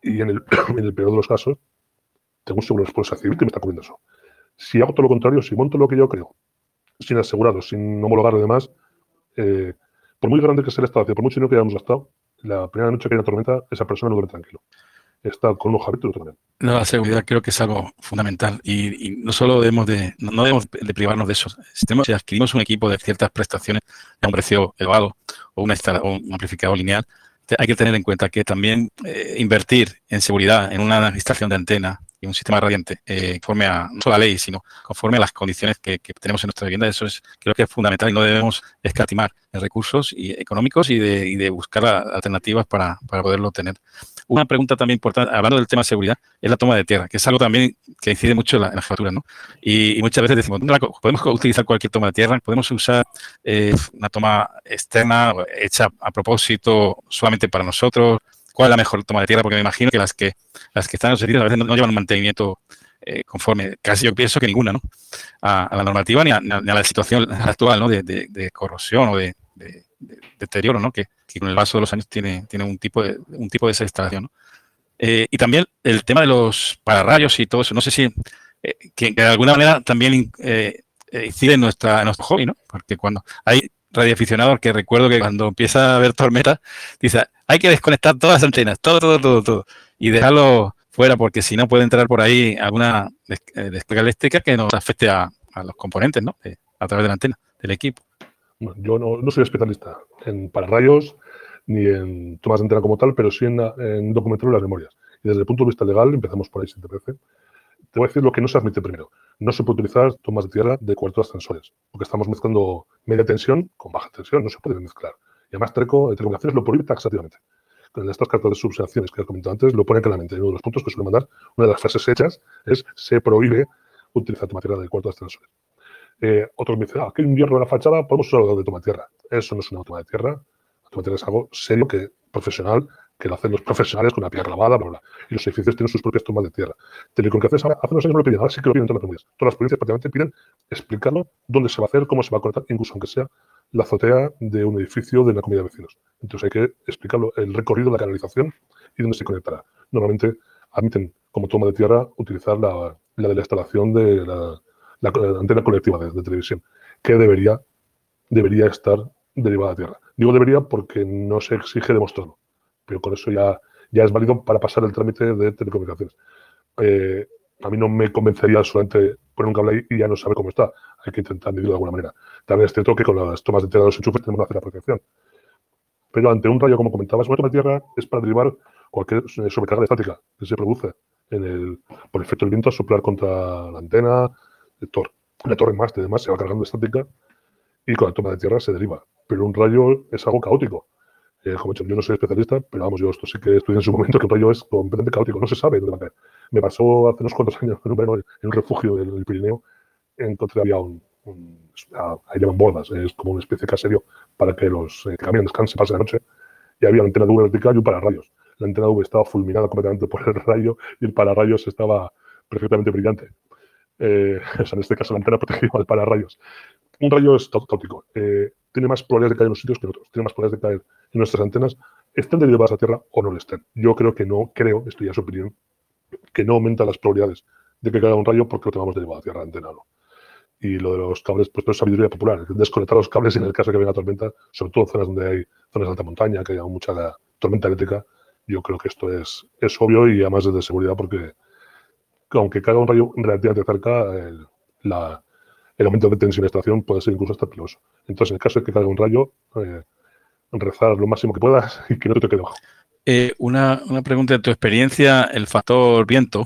S2: y en el, en el peor de los casos, tengo un seguro de respuesta civil que me está cubriendo eso. Si hago todo lo contrario, si monto lo que yo creo, sin asegurarlo, sin homologar y demás, eh, por muy grande que sea la instalación, por mucho dinero que hayamos gastado, la primera noche que hay una tormenta, esa persona no duerme tranquilo. Está con abiertos y también.
S1: La seguridad creo que es algo fundamental y, no solo debemos de, no, debemos de privarnos de eso. Si, adquirimos un equipo de ciertas prestaciones a un precio elevado o, una, un amplificador lineal, hay que tener en cuenta que también eh, invertir en seguridad, en una instalación de antena, y un sistema radiante eh, conforme a no solo la ley, sino conforme a las condiciones que, tenemos en nuestra vivienda. Eso es creo que es fundamental y no debemos escatimar en recursos y económicos y de, y de buscar alternativas para, para, poderlo tener. Una pregunta también importante, hablando del tema de seguridad, es la toma de tierra, que es algo también que incide mucho en la, en ¿no? Y, muchas veces decimos, podemos utilizar cualquier toma de tierra, podemos usar eh, una toma externa hecha a propósito solamente para nosotros, cuál es la mejor toma de tierra, porque me imagino que las que las que están en los sitios a veces no, llevan un mantenimiento eh, conforme, casi yo pienso que ninguna, ¿no? A, la normativa ni a, la situación actual, ¿no? De, corrosión o de, deterioro, ¿no? Que, con el paso de los años tiene, tiene un tipo de un tipo de esa instalación, ¿no? Eh, y también el tema de los pararrayos y todo eso. No sé si eh, que, de alguna manera también incide en, nuestra, en nuestro hobby, ¿no? Porque cuando hay radioaficionados que recuerdo que cuando empieza a haber tormenta, dice, hay que desconectar todas las antenas, todo, todo, todo, todo, y dejarlo fuera, porque si no puede entrar por ahí alguna eh, descarga eléctrica que nos afecte a, los componentes, ¿no? a través de la antena, del equipo.
S2: yo no, soy especialista en pararrayos ni en tomas de antena como tal, pero sí en, en documentar las memorias. Y desde el punto de vista legal, empezamos por ahí, si te parece, te voy a decir lo que no se admite primero. No se puede utilizar tomas de tierra de coberturas sensores, porque estamos mezclando media tensión con baja tensión, no se puede mezclar. Y además Treco Telecomunicaciones lo prohíbe taxativamente. En estas cartas de subsanciones que he comentado antes lo pone claramente. Uno de los puntos que suele mandar, una de las frases hechas, es se prohíbe utilizar toma de coberturas sensores. Eh, otros me dicen, ah, hay un hierro en la fachada, podemos usar algo de toma de tierra. Eso no es una toma de tierra. La toma de tierra es algo serio, que profesional, que lo hacen los profesionales con una piedra clavada, bla, bla, Y los edificios tienen sus propias tomas de tierra. Telecomunicaciones hace unos años no lo piden, ahora sí que lo piden todas las provincias. Todas las provincias prácticamente piden explicarlo, dónde se va a hacer, cómo se va a conectar, incluso aunque sea la azotea de un edificio de una comunidad de vecinos. Entonces hay que explicarlo, el recorrido la canalización y dónde se conectará. Normalmente admiten como toma de tierra utilizar la, la de la instalación de la, antena colectiva de, televisión, que debería, debería estar derivada a tierra. Digo debería porque no se exige demostrarlo, pero con eso ya, ya es válido para pasar el trámite de telecomunicaciones. Eh, a mí no me convencería solamente poner un cable ahí y ya no sabe cómo está. Hay que intentar medirlo de alguna manera. También es cierto que con las tomas de tierra de los enchufes tenemos que hacer la protección. Pero ante un rayo, como comentabas, una toma de tierra es para derivar cualquier sobrecarga estática que se produce en el, por efecto del viento a soplar contra la antena, el tor la torre más, además se va cargando estática y con la toma de tierra se deriva. Pero un rayo es algo caótico. Eh, como he dicho, yo no soy especialista, pero vamos, yo esto sí que estudié en su momento que un rayo es completamente caótico, no se sabe dónde va a caer. Me pasó hace unos cuantos años en un, en un refugio en el Pirineo, encontré había un, ahí llaman bordas, es como una especie de caserio para que los eh, que caminan, descansen, pasen la noche, y había una antena de V vertical y un pararrayos. La antena V estaba fulminada completamente por el rayo y el pararrayos estaba perfectamente brillante. Eh, en este caso la antena protegida del pararrayos. Un rayo es caótico. Eh, tiene más probabilidades de caer en unos sitios que en otros. Tiene más probabilidades de caer en nuestras antenas, estén derivadas a tierra o no lo estén. Yo creo que no, creo, esto ya es opinión, que no aumenta las probabilidades de que caiga un rayo porque lo tengamos derivado a tierra, antena no. Y lo de los cables, pues esto es sabiduría popular. Desconectar los cables en el caso de que venga tormenta, sobre todo en zonas donde hay zonas de alta montaña, que haya mucha tormenta eléctrica, yo creo que esto es, es obvio y además es de seguridad porque aunque caiga un rayo relativamente cerca, la, el aumento de tensión y estación puede ser incluso hasta peligroso. Entonces, en el caso de que caiga un rayo, eh, rezar lo máximo que puedas y que no te quede bajo.
S1: Eh, una, una, pregunta de tu experiencia, el factor viento,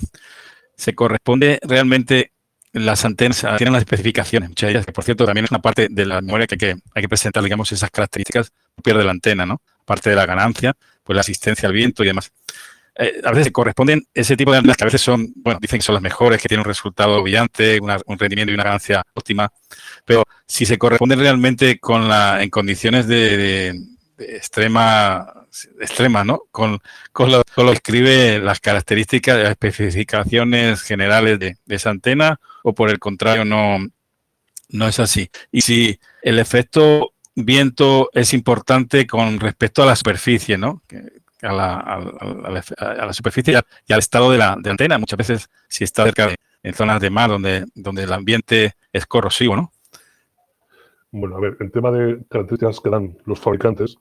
S1: ¿se corresponde realmente las antenas tienen las especificaciones, muchas de ellas, que por cierto también es una parte de la memoria que que, hay que presentar, digamos, esas características pierde la antena, ¿no? Parte de la ganancia, pues la asistencia al viento y demás. Eh, a veces se corresponden ese tipo de antenas que a veces son, bueno, dicen que son las mejores, que tienen un resultado brillante, un rendimiento y una ganancia óptima, pero si se corresponden realmente con la, en condiciones de, extrema extrema, ¿no? Con, con, lo, que escribe las características, las especificaciones generales de, esa antena, o por el contrario, no, no es así. Y si el efecto viento es importante con respecto a la superficie, ¿no? A la, superficie y al estado de la antena. Muchas veces, si está cerca de en zonas de mar donde, donde el ambiente es corrosivo, ¿no?
S2: Bueno, a ver, en tema de características que dan los fabricantes,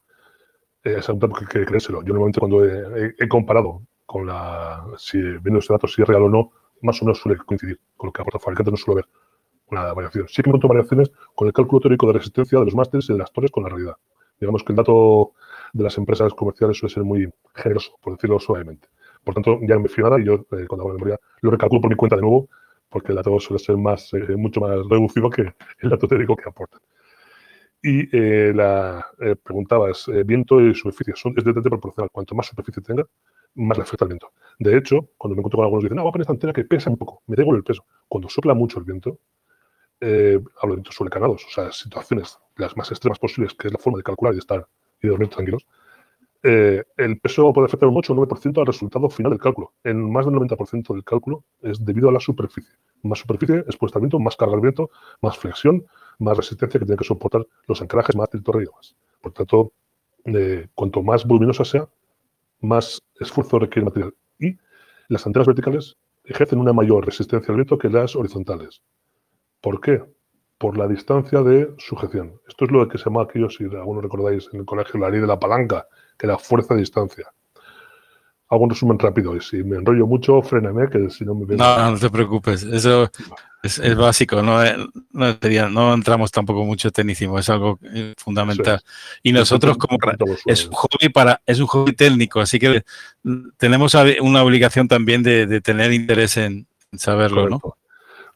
S2: eh, es tema que, que creérselo. Yo normalmente cuando he, comparado con la, si viendo este dato si es real o no, más o menos suele coincidir con lo que aporta el fabricante, no suele ver una variación. Sí que encuentro variaciones con el cálculo teórico de resistencia de los másteres y de las torres con la realidad. Digamos que el dato de las empresas comerciales suele ser muy generoso, por decirlo suavemente. Por tanto, ya me fío nada y yo, eh, cuando hago la memoria, lo recalculo por mi cuenta de nuevo, porque el dato suele ser más, eh, mucho más reducido que el dato teórico que aportan. Y eh, la preguntaba es, viento y superficie son, es directamente proporcional. Cuanto más superficie tenga, más le afecta el viento. De hecho, cuando me encuentro con algunos que dicen, no, voy a poner esta antena que pesa un poco, me da igual el peso. Cuando sopla mucho el viento, hablo de vientos sobrecanados, o sea, situaciones las más extremas posibles, que es la forma de calcular y de estar y eh, el peso puede afectar un 8 o 9% al resultado final del cálculo. En más del 90% del cálculo es debido a la superficie. Más superficie, expuesta al viento, más carga al viento, más flexión, más resistencia que tiene que soportar los anclajes, más demás. Por tanto, eh, cuanto más voluminosa sea, más esfuerzo requiere el material. Y las antenas verticales ejercen una mayor resistencia al viento que las horizontales. ¿Por qué? Por la distancia de sujeción. Esto es lo que se llama aquí, si algunos recordáis en el colegio, la ley de la palanca, que la fuerza de distancia. Hago un resumen rápido y si me enrollo mucho, fréname, que si no me
S1: veo. No, no te preocupes, eso es, básico, no, no, entramos tampoco mucho tecnicismo, es algo eh, fundamental. Y nosotros, como es un hobby para, es un hobby técnico, así que tenemos una obligación también de, tener interés en, saberlo, ¿no?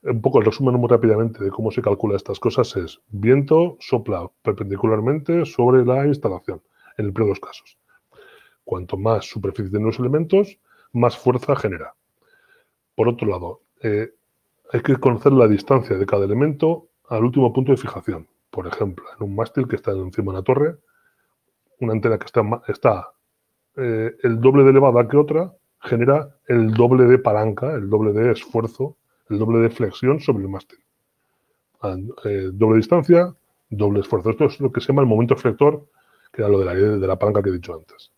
S2: Un poco el resumen muy rápidamente de cómo se calcula estas cosas es viento sopla perpendicularmente sobre la instalación en el peor de los casos. Cuanto más superficie tienen los elementos, más fuerza genera. Por otro lado, eh, hay que conocer la distancia de cada elemento al último punto de fijación. Por ejemplo, en un mástil que está encima de una torre, una antena que está, eh, el doble de elevada que otra genera el doble de palanca, el doble de esfuerzo, el doble de flexión sobre el mástil. Eh, doble distancia, doble esfuerzo. Esto es lo que se llama el momento flector que era lo de la, de la palanca que he dicho antes.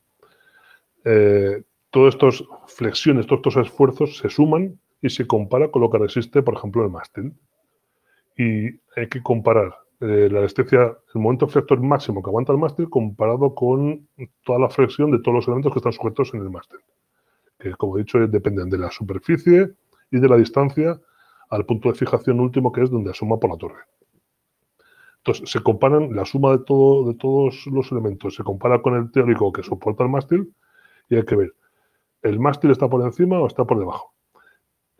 S2: Eh, todas estas flexiones, todos estos esfuerzos se suman y se compara con lo que resiste, por ejemplo, el mástil. Y hay que comparar eh, la resistencia, el momento flector máximo que aguanta el mástil comparado con toda la flexión de todos los elementos que están sujetos en el mástil. Que, como he dicho, dependen de la superficie y de la distancia al punto de fijación último, que es donde asoma por la torre. Entonces, se comparan la suma de, todo, de todos los elementos, se compara con el teórico que soporta el mástil y hay que ver, ¿el mástil está por encima o está por debajo?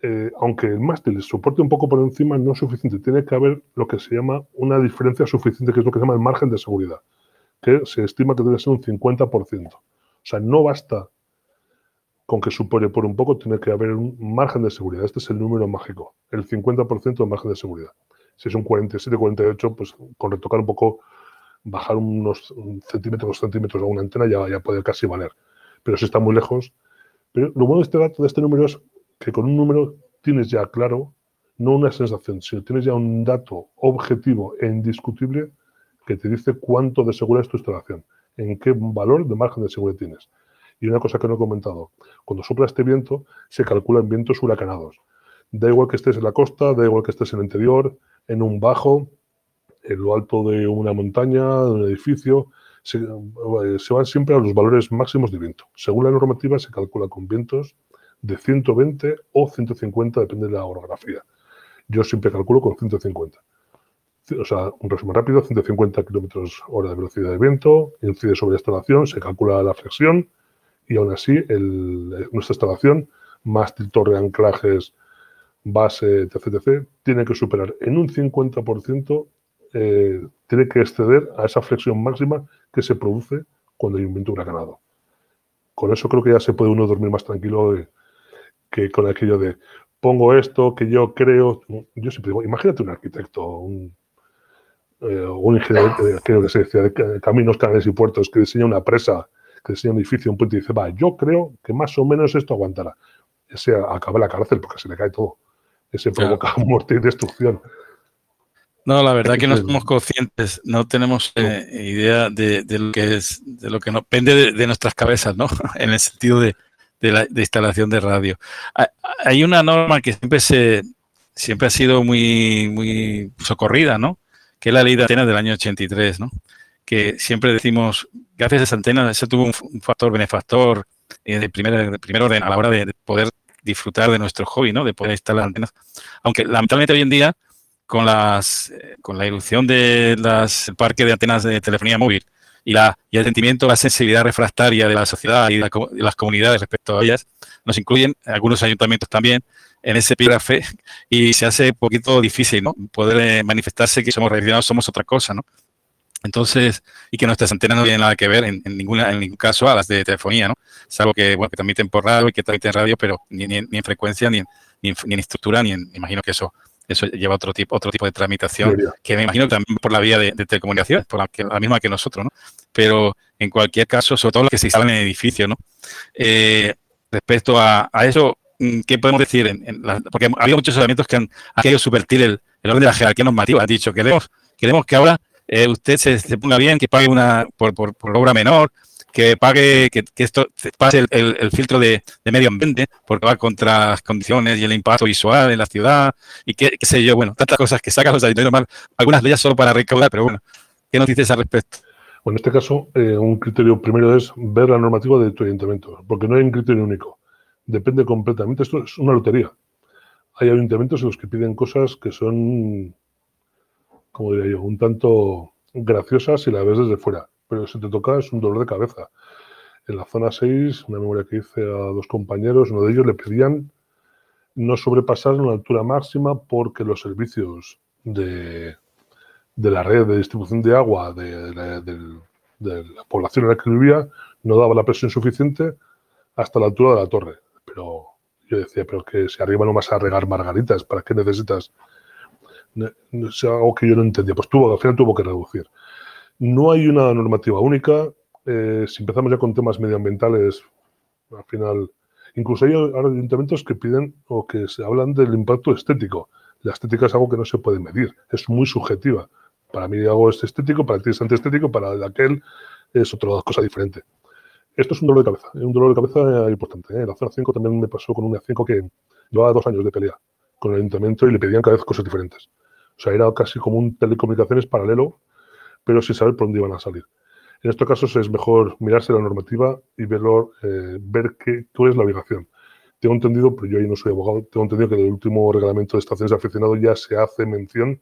S2: Eh, aunque el mástil soporte un poco por encima, no es suficiente. Tiene que haber lo que se llama una diferencia suficiente, que es lo que se llama el margen de seguridad, que se estima que debe ser un 50%. O sea, no basta con que supere por un poco, tiene que haber un margen de seguridad. Este es el número mágico, el 50% de margen de seguridad si es un 47, 48, pues con retocar un poco, bajar unos centímetros, dos centímetros a una antena ya, ya puede casi valer. Pero si está muy lejos. Pero lo bueno de este dato, de este número, es que con un número tienes ya claro, no una sensación, sino tienes ya un dato objetivo e indiscutible que te dice cuánto de segura es tu instalación, en qué valor de margen de seguridad tienes. Y una cosa que no he comentado, cuando sopla este viento, se calculan vientos huracanados. Da igual que estés en la costa, da igual que estés en el interior, en un bajo, en lo alto de una montaña, de un edificio, se, eh, van siempre a los valores máximos de viento. Según la normativa se calcula con vientos de 120 o 150, depende de la orografía. Yo siempre calculo con 150. O sea, un resumen rápido, 150 kilómetros hora de velocidad de viento, incide sobre la instalación, se calcula la flexión y aún así el, nuestra instalación, mástil, torre, anclajes, base, etc., tiene que superar en un 50%, eh, tiene que exceder a esa flexión máxima que se produce cuando hay un viento huracanado. Con eso creo que ya se puede uno dormir más tranquilo que con aquello de pongo esto que yo creo. Yo siempre digo, imagínate un arquitecto, un, eh, un ingeniero que se decía, de caminos, canales y puertos que diseña una presa, que diseña un edificio, un puente y dice, va, yo creo que más o menos esto aguantará. Ese acaba en la cárcel porque se le cae todo ese provoca muerte y destrucción.
S1: No, la verdad que no somos conscientes, no tenemos eh, idea de, lo que es, de lo que no depende de, nuestras cabezas, ¿no? en el sentido de, la instalación de radio. Hay una norma que siempre se siempre ha sido muy, muy socorrida, ¿no? Que es la ley de Atenas del año 83, ¿no? Que siempre decimos, gracias a esa antena, eso tuvo un, factor benefactor eh, de, primer, de primer orden a la hora de poder disfrutar de nuestro hobby, ¿no? De poder instalar antenas. Aunque lamentablemente hoy en día con las eh, con la irrupción de las el parque de antenas de telefonía móvil y la y el sentimiento, la sensibilidad refractaria de la sociedad y de, las comunidades respecto a ellas, nos incluyen algunos ayuntamientos también en ese epígrafe y se hace un poquito difícil, ¿no? Poder eh, manifestarse que somos reaccionados, somos otra cosa, ¿no? Entonces, y que nuestras antenas no tienen nada que ver en, ninguna, en ningún caso a las de telefonía, ¿no? Salvo que, bueno, que transmiten por radio y que transmiten radio, pero ni, ni, en frecuencia, ni en, ni en, estructura, ni en, imagino que eso eso lleva otro tipo, otro tipo de tramitación, que me imagino que también por la vía de, de telecomunicaciones, por la, que, la, misma que nosotros, ¿no? Pero en cualquier caso, sobre todo los que se instalan en edificios, ¿no? Eh, respecto a, a, eso, mm, ¿qué podemos decir? En, porque ha habido muchos elementos que han, querido subvertir el, el, orden de la jerarquía normativa. Ha dicho, queremos, queremos que ahora eh, usted se, se, ponga bien, que pague una por, por, por obra menor, que pague, que, esto pase el, filtro de, medio ambiente, porque va contra las condiciones y el impacto visual en la ciudad, y qué, sé yo, bueno, tantas cosas que sacan los ayuntamientos mal, algunas de ellas solo para recaudar, pero bueno, ¿qué nos dices al respecto?
S2: Bueno, en este caso, eh, un criterio primero es ver la normativa de tu ayuntamiento, porque no hay un criterio único. Depende completamente. Esto es una lotería. Hay ayuntamientos en los que piden cosas que son, como diría yo, un tanto graciosas si la ves desde fuera pero si te toca es un dolor de cabeza. En la zona 6, una memoria que hice a dos compañeros, uno de ellos le pedían no sobrepasar una altura máxima porque los servicios de, la red de distribución de agua de, la población en la que vivía no daba la presión suficiente hasta la altura de la torre. Pero yo decía, pero que si arriba no vas a regar margaritas, ¿para qué necesitas? Es algo que yo no entendía. Pues tuvo, al final tuvo que reducir. No hay una normativa única. Eh, si empezamos ya con temas medioambientales, al final, incluso hay ayuntamientos que piden o que se hablan del impacto estético. La estética es algo que no se puede medir, es muy subjetiva. Para mí algo es estético, para ti es antiestético, para aquel es otra cosa diferente. Esto es un dolor de cabeza, un dolor de cabeza importante. ¿eh? La zona 5 también me pasó con una 5 que llevaba dos años de pelea con el ayuntamiento y le pedían cada vez cosas diferentes. O sea, era casi como un telecomunicaciones paralelo pero sin saber por dónde iban a salir. En estos casos es mejor mirarse la normativa y verlo, eh, ver qué, cuál es la obligación. Tengo entendido, pero yo ahí no soy abogado, tengo entendido que en el último reglamento de estaciones de aficionado ya se hace mención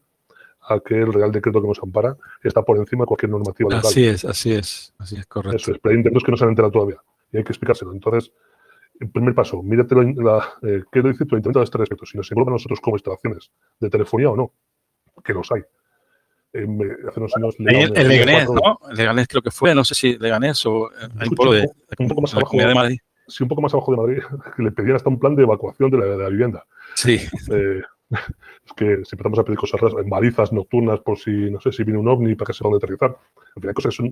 S2: a que el Real Decreto que nos ampara está por encima de cualquier normativa
S1: local. Así es, así es, así es, correcto.
S2: Eso es, pero hay intentos que no se han enterado todavía y hay que explicárselo. Entonces, el primer paso, mírate la, eh, qué lo dice tu ayuntamiento a este respecto, si nos engloba a nosotros como instalaciones de telefonía o no, que los hay hace unos años.
S1: el Leganés, ¿no? El Leganés creo que fue, no sé si Leganés o
S2: un poco, de, un poco más abajo de Madrid. Sí, un poco más abajo de Madrid, que le pedían hasta un plan de evacuación de la, de la vivienda.
S1: Sí.
S2: Eh, es que si empezamos a pedir cosas raras, en balizas nocturnas por si, no sé, si viene un ovni para que sepa dónde aterrizar. En fin, hay cosas que son,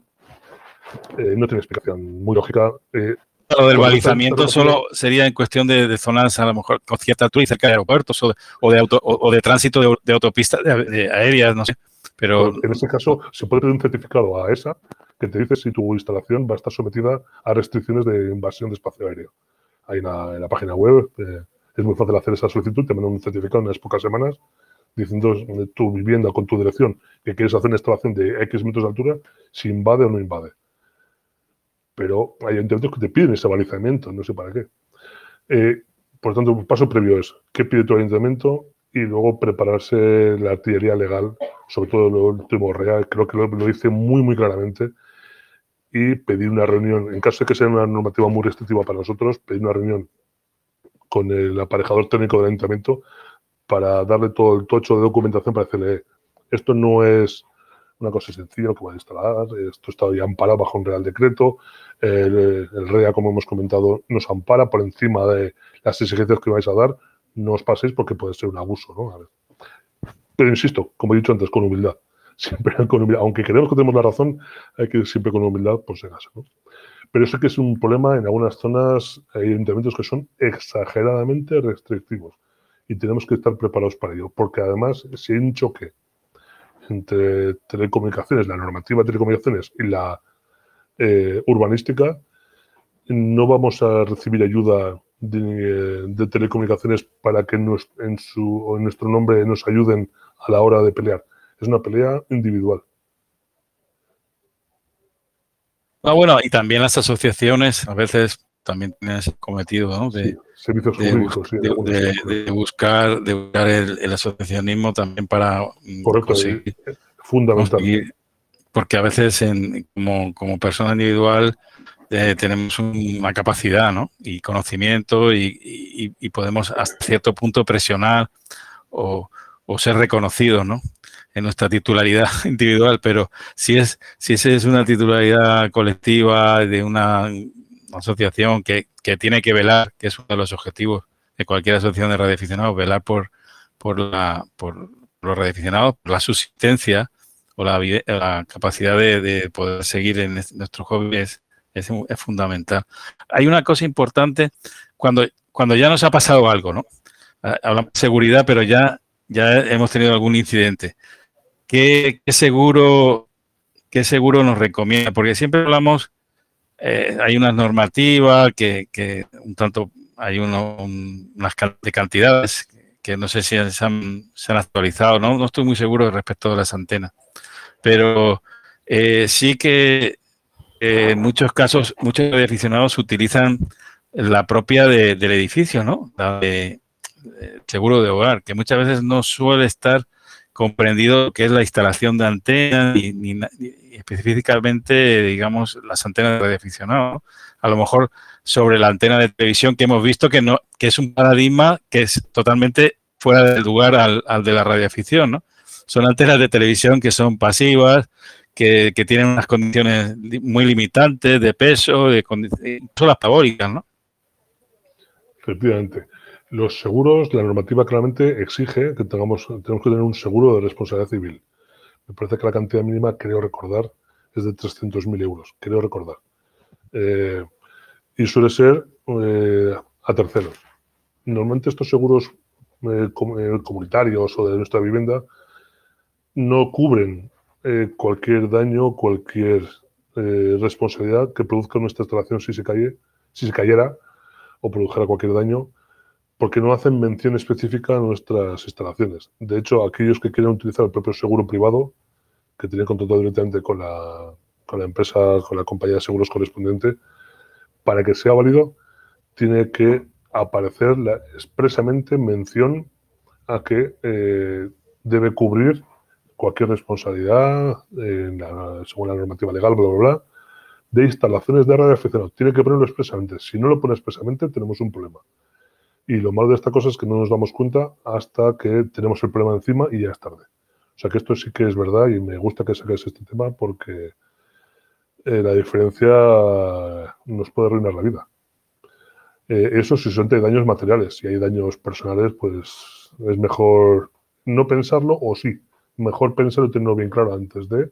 S2: eh, no tiene explicación muy lógica. Eh,
S1: lo del balizamiento solo sería en cuestión de, zonas a lo mejor con cierta altura y cerca de aeropuertos o de, o de, auto, o de tránsito de, de autopistas aéreas, no sé. Pero
S2: en ese caso se puede pedir un certificado a ESA que te dice si tu instalación va a estar sometida a restricciones de invasión de espacio aéreo. Ahí en la, página web eh, es muy fácil hacer esa solicitud, te mandan un certificado en unas pocas semanas diciendo tu vivienda con tu dirección que quieres hacer una instalación de X metros de altura, si invade o no invade. Pero hay ayuntamientos que te piden ese balizamiento, no sé para qué. Eh, por tanto, un paso previo es, ¿qué pide tu ayuntamiento? y luego prepararse la artillería legal, sobre todo lo último real, creo que lo, lo hice muy, muy claramente, y pedir una reunión, en caso de que sea una normativa muy restrictiva para nosotros, pedir una reunión con el aparejador técnico del ayuntamiento para darle todo el tocho de documentación para decirle, esto no es una cosa sencilla que voy a instalar, esto está ya amparado bajo un real decreto, el, el REA, como hemos comentado, nos ampara por encima de las exigencias que vais a dar, no os paséis porque puede ser un abuso, ¿no? Pero insisto, como he dicho antes, con humildad. Siempre con humildad. Aunque creemos que tenemos la razón, hay que ir siempre con humildad por si acaso. ¿no? Pero sé que es un problema en algunas zonas, hay ayuntamientos que son exageradamente restrictivos y tenemos que estar preparados para ello, porque además si hay un choque entre telecomunicaciones, la normativa de telecomunicaciones y la eh, urbanística, no vamos a recibir ayuda de, telecomunicaciones para que en, en nuestro nombre nos ayuden a la hora de pelear. Es una pelea individual.
S1: Ah, bueno, y también las asociaciones a veces también tienen ese cometido ¿no? de,
S2: servicios
S1: de, buscar, de buscar el, asociacionismo también para
S2: mm, Correcto, conseguir, fundamental.
S1: porque a veces en, como, como persona individual eh, tenemos una capacidad ¿no? y conocimiento y, podemos hasta cierto punto presionar o, o ser reconocidos ¿no? en nuestra titularidad individual, pero si es si esa es una titularidad colectiva de una, asociación que, que, tiene que velar, que es uno de los objetivos de cualquier asociación de radioaficionados, velar por, por, la, por los radioaficionados, por la subsistencia o la, la capacidad de, de, poder seguir en nuestro hobby es, es, fundamental. Hay una cosa importante cuando, cuando ya nos ha pasado algo, ¿no? Hablamos de seguridad, pero ya, ya hemos tenido algún incidente. ¿Qué, seguro, qué seguro nos recomienda? Porque siempre hablamos, eh, hay unas normativas que, que un tanto hay uno, unas de cantidades que no sé si se han, se han actualizado, ¿no? no estoy muy seguro respecto de las antenas, pero eh, sí que en muchos casos, muchos aficionados utilizan la propia del edificio, ¿no? La de, seguro de hogar, que muchas veces no suele estar comprendido que es la instalación de antenas ni, específicamente, digamos, las antenas de radioaficionado. A lo mejor sobre la antena de televisión que hemos visto que no que es un paradigma que es totalmente fuera del lugar al, al de la radioafición, ¿no? Son antenas de televisión que son pasivas, que, tienen unas condiciones muy limitantes de peso, de son las pavóricas, ¿no?
S2: Efectivamente. Los seguros, la normativa claramente exige que tengamos, tenemos que tener un seguro de responsabilidad civil. Me parece que la cantidad mínima, creo recordar, es de 300.000 euros, creo recordar. Eh, y suele ser eh, a terceros. Normalmente estos seguros eh, comunitarios o de nuestra vivienda no cubren cualquier daño, cualquier responsabilidad que produzca nuestra instalación si se, cae, si se cayera o produjera cualquier daño porque no hacen mención específica a nuestras instalaciones. De hecho, aquellos que quieren utilizar el propio seguro privado, que tienen contratado directamente con la, la empresa, con la compañía de seguros correspondiente, para que sea válido, tiene que aparecer la, expresamente mención a que eh, debe cubrir cualquier responsabilidad, según la normativa legal, bla, bla, bla, de instalaciones de radioaficionados. Tiene que ponerlo expresamente. Si no lo pone expresamente, tenemos un problema. Y lo malo de esta cosa es que no nos damos cuenta hasta que tenemos el problema encima y ya es tarde. O sea que esto sí que es verdad y me gusta que saques este tema porque eh, la diferencia nos puede arruinar la vida. Eh, eso si son daños materiales. Si hay daños personales, pues es mejor no pensarlo o sí. Mejor pensarlo y tenerlo bien claro antes de,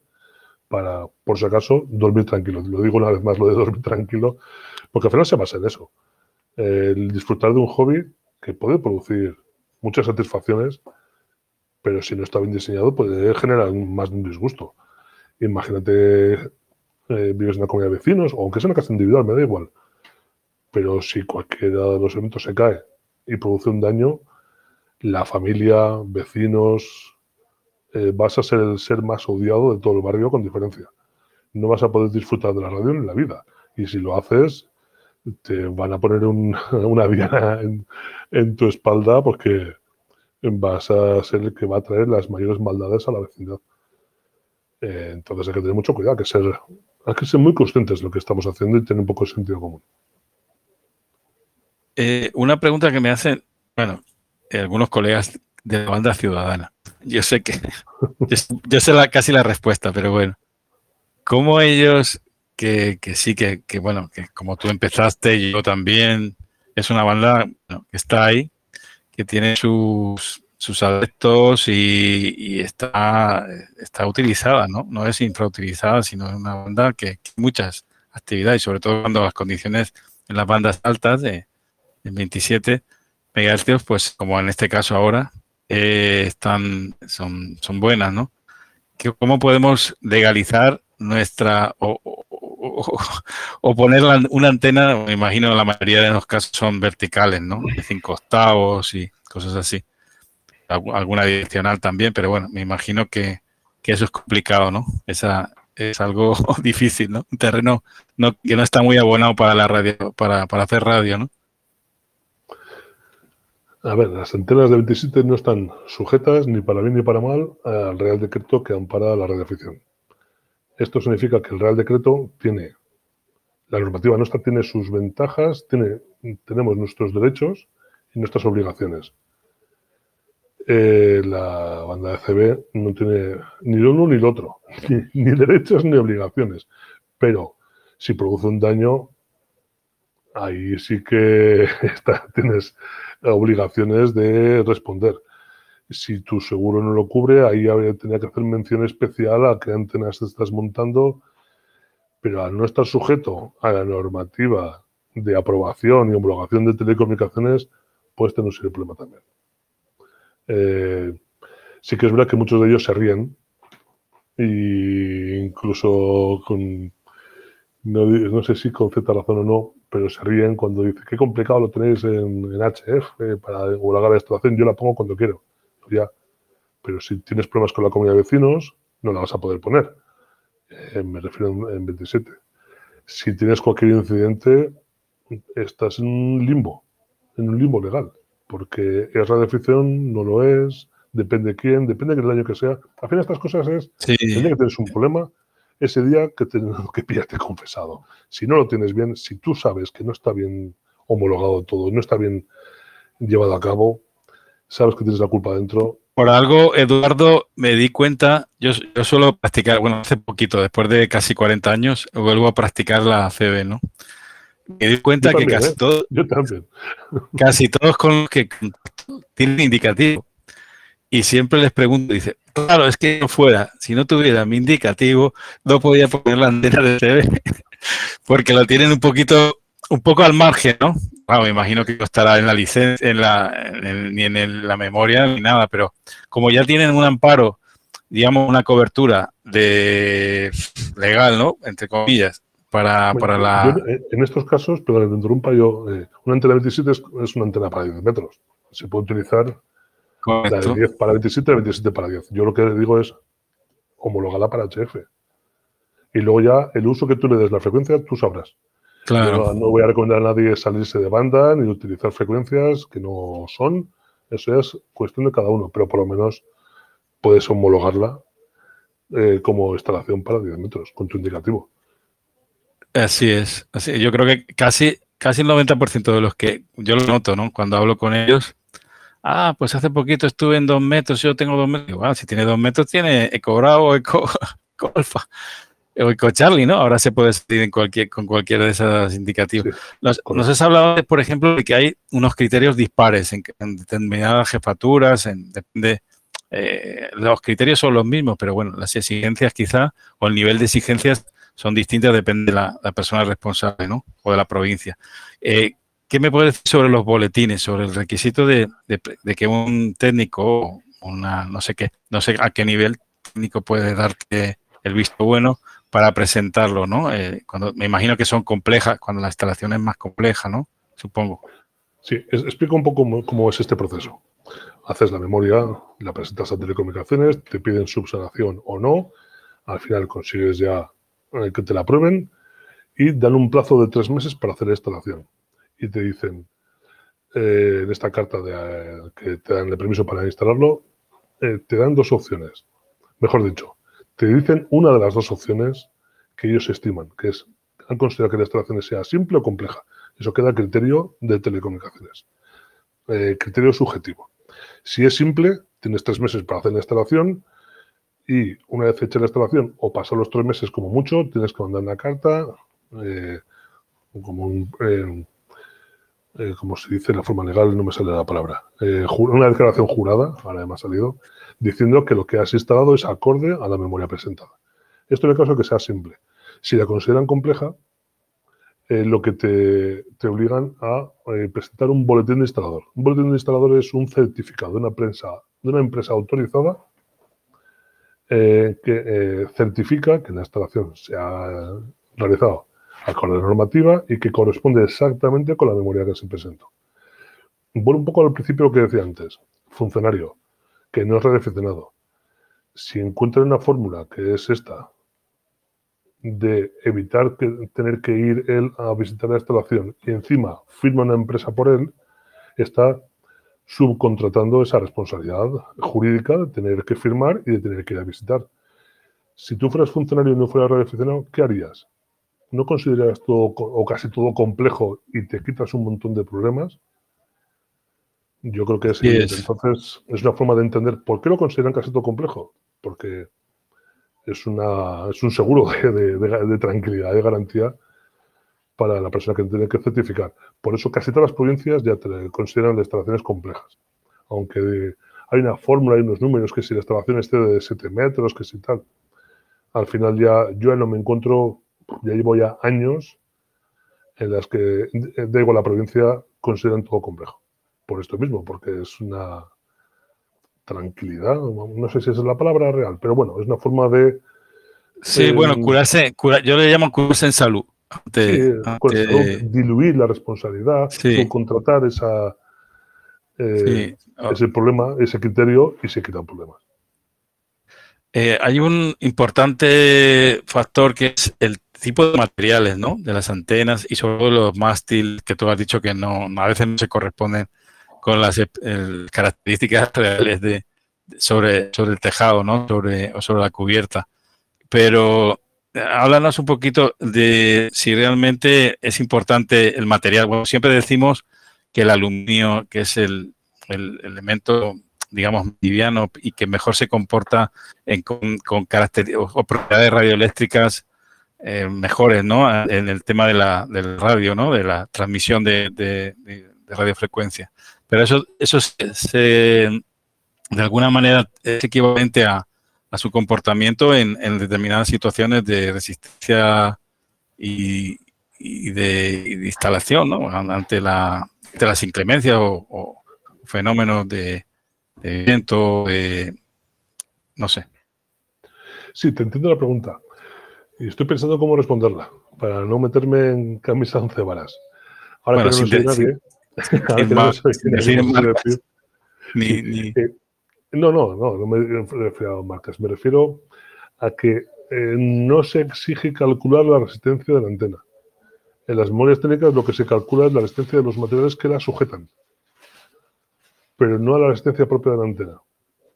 S2: para, por si acaso, dormir tranquilo. Lo digo una vez más, lo de dormir tranquilo, porque al final se basa en eso el disfrutar de un hobby que puede producir muchas satisfacciones, pero si no está bien diseñado puede generar más disgusto. Imagínate, eh, vives en una comunidad de vecinos, o aunque sea una casa individual, me da igual. Pero si cualquiera de los elementos se cae y produce un daño, la familia, vecinos, eh, vas a ser el ser más odiado de todo el barrio con diferencia. No vas a poder disfrutar de la radio en la vida. Y si lo haces, te van a poner una diana en, tu espalda porque vas a ser el que va a traer las mayores maldades a la vecindad. Eh, entonces hay que tener mucho cuidado, hay que, ser, muy conscientes de lo que estamos haciendo y tener un poco de sentido común.
S1: Eh, una pregunta que me hacen, bueno, algunos colegas de la banda ciudadana. Yo sé que, yo, sé la, casi la respuesta, pero bueno. ¿Cómo ellos que, sí, que, bueno, que como tú empezaste, yo también, es una banda que está ahí, que tiene sus, sus adeptos y, está, está utilizada, ¿no? No es infrautilizada, sino es una banda que, que muchas actividades, sobre todo cuando las condiciones en las bandas altas de, 27 MHz, pues como en este caso ahora, eh, están, son, son buenas, ¿no? cómo podemos legalizar nuestra o, poner una antena, me imagino la mayoría de los casos son verticales, ¿no? De cinco octavos y cosas así. Alguna direccional también, pero bueno, me imagino que, eso es complicado, ¿no? Esa es algo difícil, ¿no? Un terreno que no está muy abonado para la radio, para, para hacer radio, ¿no?
S2: A ver, las antenas de 27 no están sujetas ni para bien ni para mal al Real Decreto que ampara la radioafición. Esto significa que el Real Decreto tiene, la normativa nuestra tiene sus ventajas, tiene, tenemos nuestros derechos y nuestras obligaciones. Eh, la banda de CB no tiene ni lo uno ni lo otro, ni, derechos ni obligaciones. Pero si produce un daño, ahí sí que tienes obligaciones de responder. Si tu seguro no lo cubre, ahí habría, tenía que hacer mención especial a qué antenas te estás montando, pero al no estar sujeto a la normativa de aprobación y homologación de telecomunicaciones, pues tener un problema también. Eh, sí que es verdad que muchos de ellos se ríen e incluso con, no, sé si con cierta razón o no, pero se ríen cuando dice qué complicado lo tenéis en, HF para homologar la instalación. Yo la pongo cuando quiero, ya. Pero si tienes problemas con la comunidad de vecinos, no la vas a poder poner. Eh, me refiero en, 27. Si tienes cualquier incidente, estás en un limbo, en un limbo legal, porque es radioficción, no lo es, depende de quién, depende del año que sea. Al final estas cosas es, sí. que tienes un problema, ese día que, te, que pillarte confesado. Si no lo tienes bien, si tú sabes que no está bien homologado todo, no está bien llevado a cabo, sabes que tienes la culpa dentro.
S1: Por algo, Eduardo, me di cuenta, yo, yo suelo practicar, bueno, hace poquito, después de casi 40 años, vuelvo a practicar la CB, ¿no? Me di cuenta que casi ¿eh? todos,
S2: yo también.
S1: casi todos con los que tienen indicativo. Y siempre les pregunto, dice, Claro, es que no fuera, si no tuviera mi indicativo, no podía poner la antena de TV, porque lo tienen un poquito, un poco al margen, ¿no? Me imagino que no estará en la licencia, en la, ni en la memoria, ni nada, pero como ya tienen un amparo, digamos, una cobertura de legal, ¿no? Entre comillas, para, para la...
S2: en estos casos, pero me interrumpa yo, eh, una antena 27 es, es, una antena para 10 metros. Se puede utilizar la de 10 para 27 y 27 para 10. Yo lo que digo es homologala para HF. Y luego ya el uso que tú le des la frecuencia, tú sabrás. Claro. No, voy a recomendar a nadie salirse de banda ni utilizar frecuencias que no son. Eso es cuestión de cada uno, pero por lo menos puedes homologarla eh, como instalación para 10 metros con tu indicativo.
S1: Así es. Así, yo creo que casi, casi el 90% de los que yo lo noto, ¿no? Cuando hablo con ellos, Ah, pues hace poquito estuve en dos metros, yo tengo dos metros. Igual, si tiene dos metros, tiene Eco Bravo o Eco, Alfa o Eco Charlie, ¿no? Ahora se puede decidir en cualquier, con cualquiera de esos indicativos. nos, has hablado, por ejemplo, de que hay unos criterios dispares en, determinadas jefaturas, en, depende, eh, los criterios son los mismos, pero bueno, las exigencias quizá, o el nivel de exigencias son distintas, depende de la, persona responsable, ¿no? O de la provincia. Eh, ¿Qué me puede decir sobre los boletines, sobre el requisito de, que un técnico, una, no sé qué, no sé a qué nivel técnico puede darte el visto bueno para presentarlo, ¿no? Eh, cuando me imagino que son complejas, cuando la instalación es más compleja, ¿no? Supongo.
S2: Sí, explico un poco cómo, es este proceso. Haces la memoria, la presentas a telecomunicaciones, te piden subsanación o no, al final consigues ya eh, que te la aprueben y dan un plazo de tres meses para hacer la instalación y te dicen eh, en esta carta de, que te dan el permiso para instalarlo, eh, te dan dos opciones. Mejor dicho, te dicen una de las dos opciones que ellos estiman, que es, han considerado que la instalación sea simple o compleja. Eso queda a criterio de telecomunicaciones. criterio subjetivo. Si es simple, tienes tres meses para hacer la instalación y una vez hecha la instalación o pasan los tres meses como mucho, tienes que mandar una carta como un, eh, como se dice en la forma legal, no me sale la palabra, eh, una declaración jurada, ahora me ha salido, diciendo que lo que has instalado es acorde a la memoria presentada. Esto en el caso que sea simple. Si la consideran compleja, eh, lo que te, obligan a presentar un boletín de instalador. Un boletín de instalador es un certificado de una, prensa, de una empresa autorizada eh, que eh, certifica que la instalación se ha realizado con la normativa y que corresponde exactamente con la memoria que se presentó. Vuelvo un poco al principio que decía antes. Funcionario, que no es radioaficionado. Si encuentra una fórmula que es esta, de evitar que, tener que ir él a visitar la instalación y encima firma una empresa por él, está subcontratando esa responsabilidad jurídica de tener que firmar y de tener que ir a visitar. Si tú fueras funcionario y no fueras radioaficionado, ¿qué harías? ¿No considerarías todo o casi todo complejo y te quitas un montón de problemas? Yo creo que es, entonces es una forma de entender por qué lo consideran casi todo complejo. Porque es, una, es un seguro de, tranquilidad, de garantía para la persona que tiene que certificar. Por eso casi todas las provincias ya te consideran las instalaciones complejas. Aunque hay una fórmula, hay unos números que si la instalación esté de 7 metros, que si tal. Al final ya yo no me encuentro, ya llevo ya años en las que, da igual la provincia, consideran todo complejo. Por esto mismo, porque es una, tranquilidad, no sé si esa es la palabra real, pero bueno, es una forma de...
S1: Sí, bueno, curarse, yo le llamo curarse en salud.
S2: diluir la responsabilidad, contratar esa, eh, ese problema, ese criterio y se quitan problemas.
S1: Eh, hay un importante factor que es el tipo de materiales, ¿no? De las antenas y sobre todo los mástil que tú has dicho que no, a veces no se corresponden con las características reales de, sobre, sobre el tejado, ¿no? Sobre, sobre la cubierta. Pero eh, háblanos un poquito de si realmente es importante el material. Bueno, siempre decimos que el aluminio, que es el, elemento, digamos, liviano y que mejor se comporta con, con características o propiedades radioeléctricas eh, mejores, ¿no? En el tema de la, del radio, ¿no? De la transmisión de, de, de radiofrecuencia. Pero eso, eso se, de alguna manera es equivalente a, su comportamiento en, determinadas situaciones de resistencia y, de, instalación, ¿no? Ante, la, las inclemencias o, fenómenos de, viento, no sé.
S2: Sí, te entiendo la pregunta. Y estoy pensando cómo responderla, para no meterme en camisa once varas. Ahora que no soy nadie, no, no, no, no, me refiero a marcas, me refiero a que eh, no se exige calcular la resistencia de la antena. En las memorias técnicas lo que se calcula es la resistencia de los materiales que la sujetan, pero no a la resistencia propia de la antena.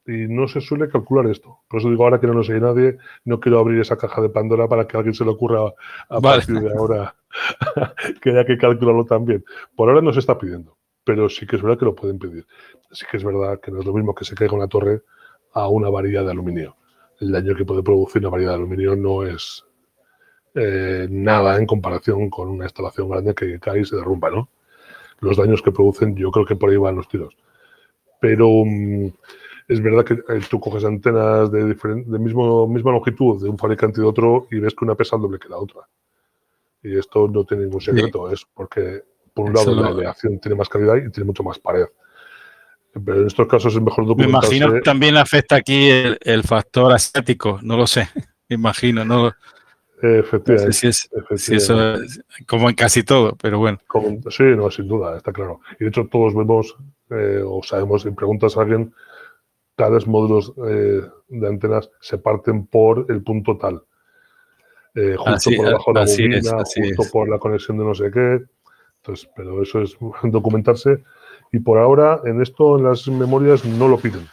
S2: Y no se suele calcular esto. Por eso digo, ahora que no nos oye nadie, no quiero abrir esa caja de Pandora para que a alguien se le ocurra a partir de ahora que haya que calcularlo también. Por ahora no se está pidiendo, pero sí que es verdad que lo pueden pedir. Sí que es verdad que no es lo mismo que se caiga una torre a una varilla de aluminio. El daño que puede producir una varilla de aluminio no es eh, nada en comparación con una instalación grande que cae y se derrumba, ¿no? Los daños que producen, yo creo que por ahí van los tiros. Pero mm, es verdad que eh, tú coges antenas de, de mismo, misma longitud de un fabricante y de otro y ves que una pesa el doble que la otra. Y esto no tiene ningún secreto, es porque, por un lado, la aleación tiene más calidad y tiene mucho más pared. Pero en estos casos es mejor
S1: documentarse. Me imagino que también afecta aquí el, factor asiático, no lo sé, me imagino, no
S2: Efectivamente.
S1: si, es, eso es, como en casi todo, pero bueno.
S2: sí, no, sin duda, está claro. Y de hecho todos vemos eh, o sabemos, si preguntas a alguien, tales módulos eh, de antenas se parten por el punto tal. Eh, justo por debajo de la bobina, justo por la conexión de no sé qué. Entonces, pero eso es documentarse. Y por ahora, en esto, en las memorias, no lo piden.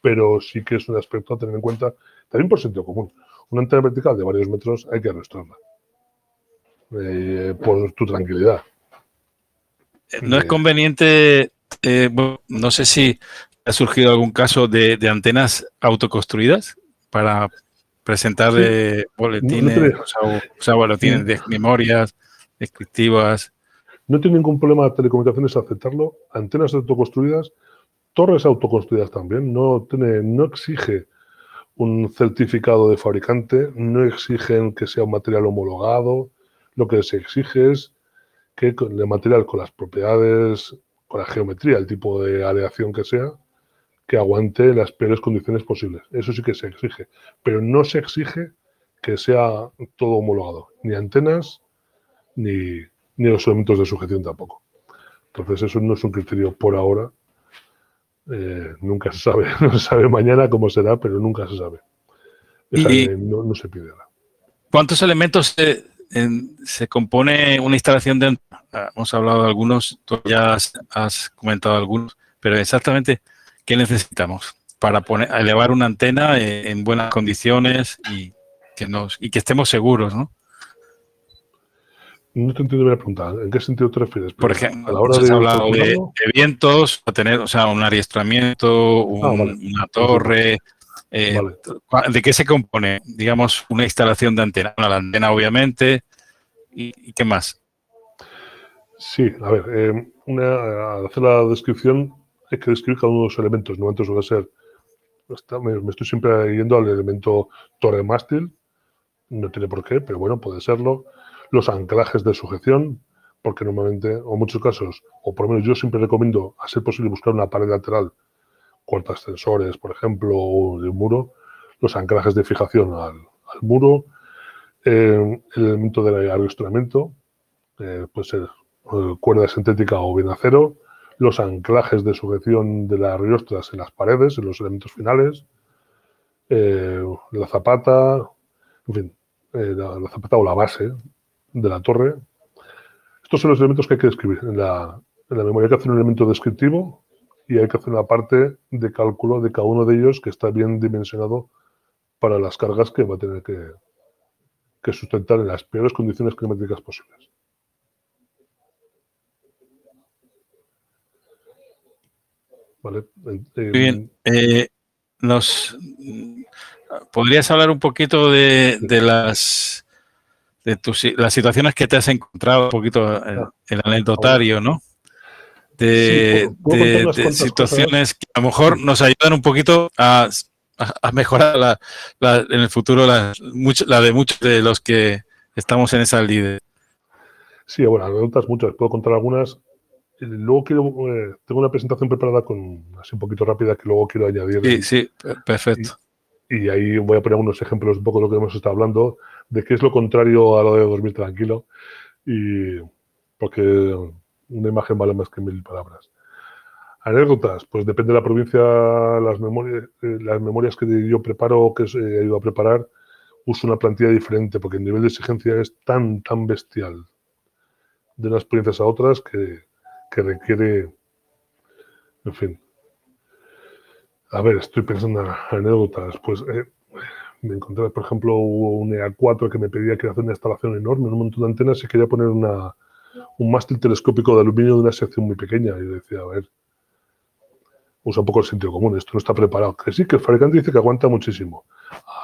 S2: Pero sí que es un aspecto a tener en cuenta, también por sentido común. Una antena vertical de varios metros hay que arrastrarla. Eh, por tu tranquilidad.
S1: Eh, no es conveniente, no sé si ha surgido algún caso de, de antenas autoconstruidas para presentar boletines, o sea, boletines de memorias descriptivas.
S2: No tiene ningún problema de telecomunicaciones aceptarlo. Antenas autoconstruidas, torres autoconstruidas también. No, tiene, no exige un certificado de fabricante, no exigen que sea un material homologado. Lo que se exige es que el material con las propiedades, con la geometría, el tipo de aleación que sea, que aguante las peores condiciones posibles. Eso sí que se exige. Pero no se exige que sea todo homologado. Ni antenas, ni, ni los elementos de sujeción tampoco. Entonces eso no es un criterio por ahora. Eh, nunca se sabe. No se sabe mañana cómo será, pero nunca se sabe.
S1: y,
S2: no, se pide nada.
S1: ¿Cuántos elementos se compone una instalación de ah, hemos hablado de algunos, tú ya has, comentado algunos, pero exactamente qué necesitamos para poner, elevar una antena en, buenas condiciones y que nos y que estemos seguros, ¿no?
S2: No te entiendo la pregunta. ¿En qué sentido te refieres?
S1: Por ejemplo, a la hora de, hablado de, vientos, a tener, o sea, un adiestramiento, ah, una torre, eh, ¿De qué se compone, digamos, una instalación de antena? la antena, obviamente, ¿y, qué más?
S2: Sí, a ver, eh, hacer la descripción hay que describir cada uno de los elementos, no antes suele ser, me, estoy siempre yendo al elemento torre mástil, no tiene por qué, pero bueno, puede serlo, los anclajes de sujeción, porque normalmente, o en muchos casos, o por lo menos yo siempre recomiendo, a ser posible, buscar una pared lateral ascensores, por ejemplo, o de un muro, los anclajes de fijación al, muro, eh, el elemento del arrastramiento, eh, puede ser eh, cuerda sintética o bien acero, los anclajes de sujeción de las riostras en las paredes, en los elementos finales, la zapata, en fin, la, zapata o la base de la torre. Estos son los elementos que hay que describir. En la, en la memoria hay que hacer un elemento descriptivo y hay que hacer una parte de cálculo de cada uno de ellos que está bien dimensionado para las cargas que va a tener que, sustentar en las peores condiciones climáticas posibles.
S1: Vale. bien. Eh, nos podrías hablar un poquito de, las de tus, las situaciones que te has encontrado, un poquito el, el anecdotario, ¿no? de, situaciones que a lo mejor nos ayudan un poquito a, mejorar la, en el futuro la, la de muchos de los que estamos en esa líder.
S2: Sí, bueno, anécdotas muchas, puedo contar algunas. Luego quiero, eh, tengo una presentación preparada con así un poquito rápida que luego quiero añadir.
S1: Sí, sí, perfecto.
S2: Y, ahí voy a poner unos ejemplos un poco de lo que hemos estado hablando, de qué es lo contrario a lo de dormir tranquilo. Y porque una imagen vale más que mil palabras. Anécdotas, pues depende de la provincia, las memorias, eh, las memorias que yo preparo o que he ido a preparar, uso una plantilla diferente porque el nivel de exigencia es tan, tan bestial de unas experiencias a otras que, requiere, en fin. A ver, estoy pensando en anécdotas. Pues eh, me encontré, por ejemplo, un EA4 que me pedía que hacer una instalación enorme, un montón de antenas y quería poner una, un mástil telescópico de aluminio de una sección muy pequeña. Y decía, a ver, usa un poco el sentido común, esto no está preparado. Que sí, que el fabricante dice que aguanta muchísimo.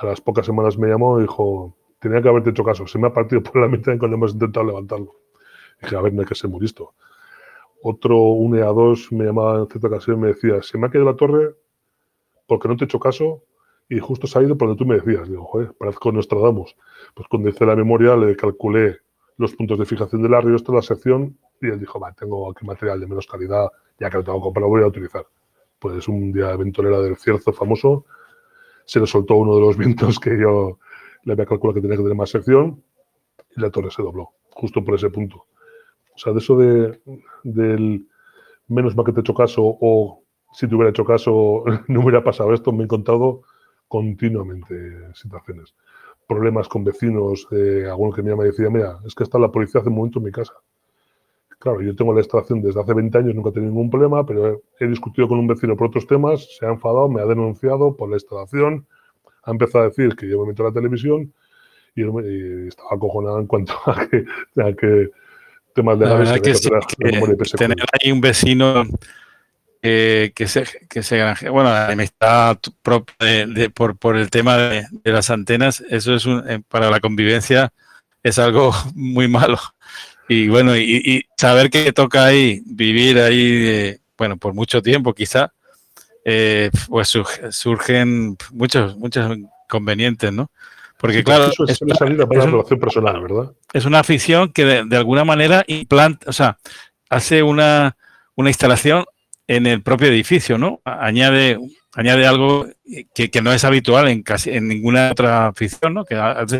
S2: A las pocas semanas me llamó y dijo, tenía que haberte hecho caso, se me ha partido por la mitad cuando hemos intentado levantarlo. Dije, a ver, no hay que ser muy listo. Otro, un EA2, me llamaba en cierta ocasión y me decía, se me ha caído la torre porque no te he hecho caso y justo se ha ido por donde tú me decías. Digo, joder, parezco Nostradamus. Pues cuando hice la memoria le calculé los puntos de fijación del río, esto la sección, y él dijo, va, tengo aquí material de menos calidad, ya que lo tengo comprado, voy a utilizar. Pues un día de ventolera del cierzo famoso, se le soltó uno de los vientos que yo le había calculado que tenía que tener más sección, y la torre se dobló, justo por ese punto. O sea, de eso de, del menos mal que te he hecho caso, o si te hubiera hecho caso, no hubiera pasado esto, me he encontrado continuamente situaciones problemas con vecinos, eh, alguno que me llama y decía, mira, es que está la policía hace un momento en mi casa. Claro, yo tengo la instalación desde hace 20 años, nunca he tenido ningún problema, pero he, discutido con un vecino por otros temas, se ha enfadado, me ha denunciado por la instalación, ha empezado a decir que yo me meto a la televisión y, estaba acojonado en cuanto a que, temas.
S1: La que, que tener ahí un vecino que, se, que se bueno, la amistad de, por, por el tema de, las antenas, eso es un, eh, para la convivencia es algo muy malo. Y bueno, y, saber que toca ahí, vivir ahí, bueno, por mucho tiempo quizá, eh, pues surgen muchos, muchos inconvenientes, ¿no? Porque claro,
S2: es, una, salida para una relación personal, ¿verdad?
S1: Es una afición que de, alguna manera implanta, o sea, hace una, una instalación en el propio edificio, ¿no? Añade, añade algo que, no es habitual en casi en ninguna otra afición, ¿no? Que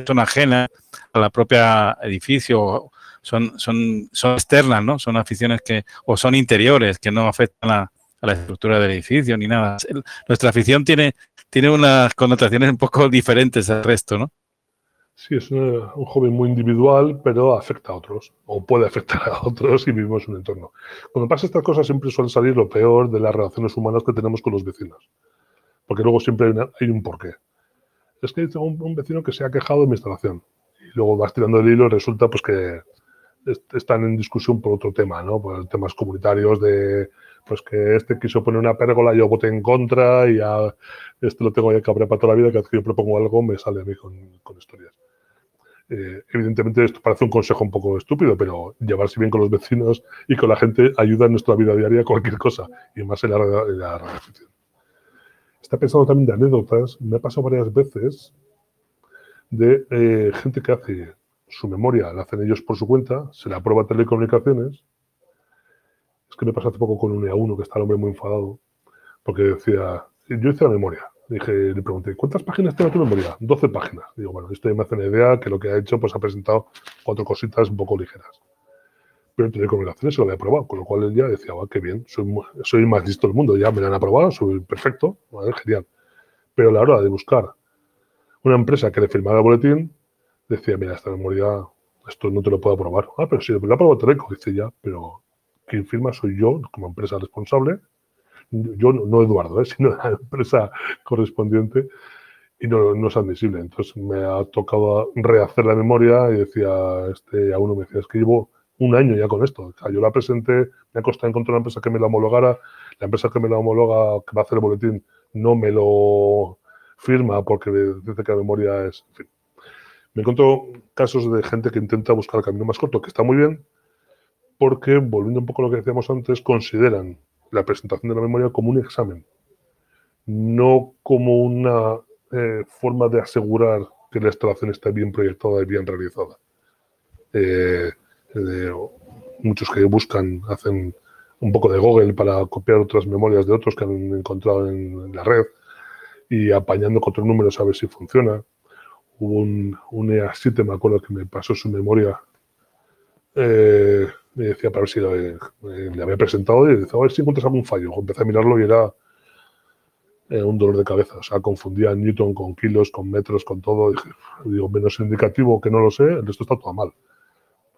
S1: son ajenas a la propia edificio, son, son, son externas, ¿no? Son aficiones que, o son interiores, que no afectan a, a la estructura del edificio ni nada. Nuestra afición tiene, tiene unas connotaciones un poco diferentes al resto, ¿no?
S2: Sí, es un, hobby muy individual, pero afecta a otros, o puede afectar a otros y vivimos un entorno. Cuando pasa estas cosas siempre suele salir lo peor de las relaciones humanas que tenemos con los vecinos, porque luego siempre hay, un porqué. Es que tengo un, vecino que se ha quejado de mi instalación y luego vas tirando el hilo y resulta pues que están en discusión por otro tema, ¿no? Por temas comunitarios de pues que este quiso poner una pérgola, yo voté en contra y a este lo tengo ya que para toda la vida, que yo propongo algo me sale a mí con historias. Eh, evidentemente esto parece un consejo un poco estúpido, pero llevarse bien con los vecinos y con la gente ayuda en nuestra vida diaria cualquier cosa, y más en la, en Está pensando también de anécdotas, me ha pasado varias veces de eh, gente que hace su memoria, la hacen ellos por su cuenta, se la prueba telecomunicaciones. Es que me pasó hace poco con un EA1 que está el hombre muy enfadado, porque decía, yo hice la memoria, Dije, le pregunté, ¿cuántas páginas tiene tu memoria? 12 páginas. Digo, bueno, esto ya me hace una idea que lo que ha hecho, pues ha presentado cuatro cositas un poco ligeras. Pero en telecomunicaciones se lo había aprobado, con lo cual él ya decía, va, qué bien, soy, soy más listo del mundo, ya me lo han aprobado, soy perfecto, genial. Pero a la hora de buscar una empresa que le firmara el boletín, decía, mira, esta memoria, esto no te lo puedo aprobar. Ah, pero si lo aprobado Teleco, dice ya, pero quien firma soy yo como empresa responsable yo no Eduardo, ¿eh? sino la empresa correspondiente, y no, no, es admisible. Entonces me ha tocado rehacer la memoria y decía, este, a uno me decía, es que llevo un año ya con esto. yo la presenté, me ha costado encontrar una empresa que me la homologara, la empresa que me la homologa, que va a hacer el boletín, no me lo firma porque dice que la memoria es... Me encuentro casos de gente que intenta buscar el camino más corto, que está muy bien, porque, volviendo un poco a lo que decíamos antes, consideran la presentación de la memoria como un examen, no como una eh, forma de asegurar que la instalación está bien proyectada y bien realizada. Eh, muchos que buscan, hacen un poco de Google para copiar otras memorias de otros que han encontrado en, la red y apañando con otros números a ver si funciona. Hubo un, un EA7, me acuerdo que me pasó su memoria eh, me decía para ver si le, había presentado y decía, a ver si encuentras algún fallo. Empecé a mirarlo y era eh, un dolor de cabeza. O sea, confundía Newton con kilos, con metros, con todo. dije, digo, menos indicativo que no lo sé, el resto está todo mal.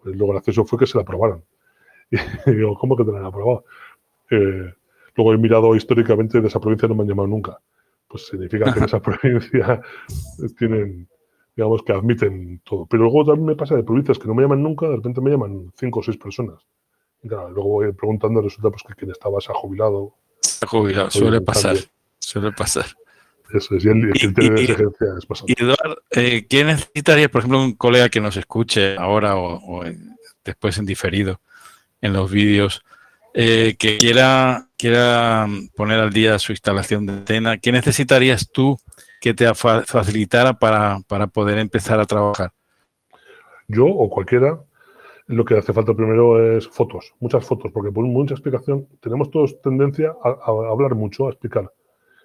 S2: Pues lo gracioso fue que se la aprobaron. Y digo, ¿cómo que te la han aprobado? Eh, luego he mirado históricamente de esa provincia no me han llamado nunca. Pues significa que en esa provincia tienen digamos, que admiten todo. Pero luego también me pasa de provincias que no me llaman nunca, de repente me llaman cinco o seis personas. Y claro, luego voy preguntando, resulta pues que quien estaba se ha jubilado.
S1: Se ha jubilado, suele pasar, suele pasar.
S2: Eso es, y el, de es pasado.
S1: Y Eduardo, eh, ¿qué necesitaría, por ejemplo, un colega que nos escuche ahora o, después en diferido en los vídeos, eh, que quiera, quiera poner al día su instalación de antena? ¿Qué necesitarías tú que te facilitara para, para poder empezar a trabajar?
S2: Yo o cualquiera, lo que hace falta primero es fotos, muchas fotos, porque por mucha explicación tenemos todos tendencia a, hablar mucho, a explicar.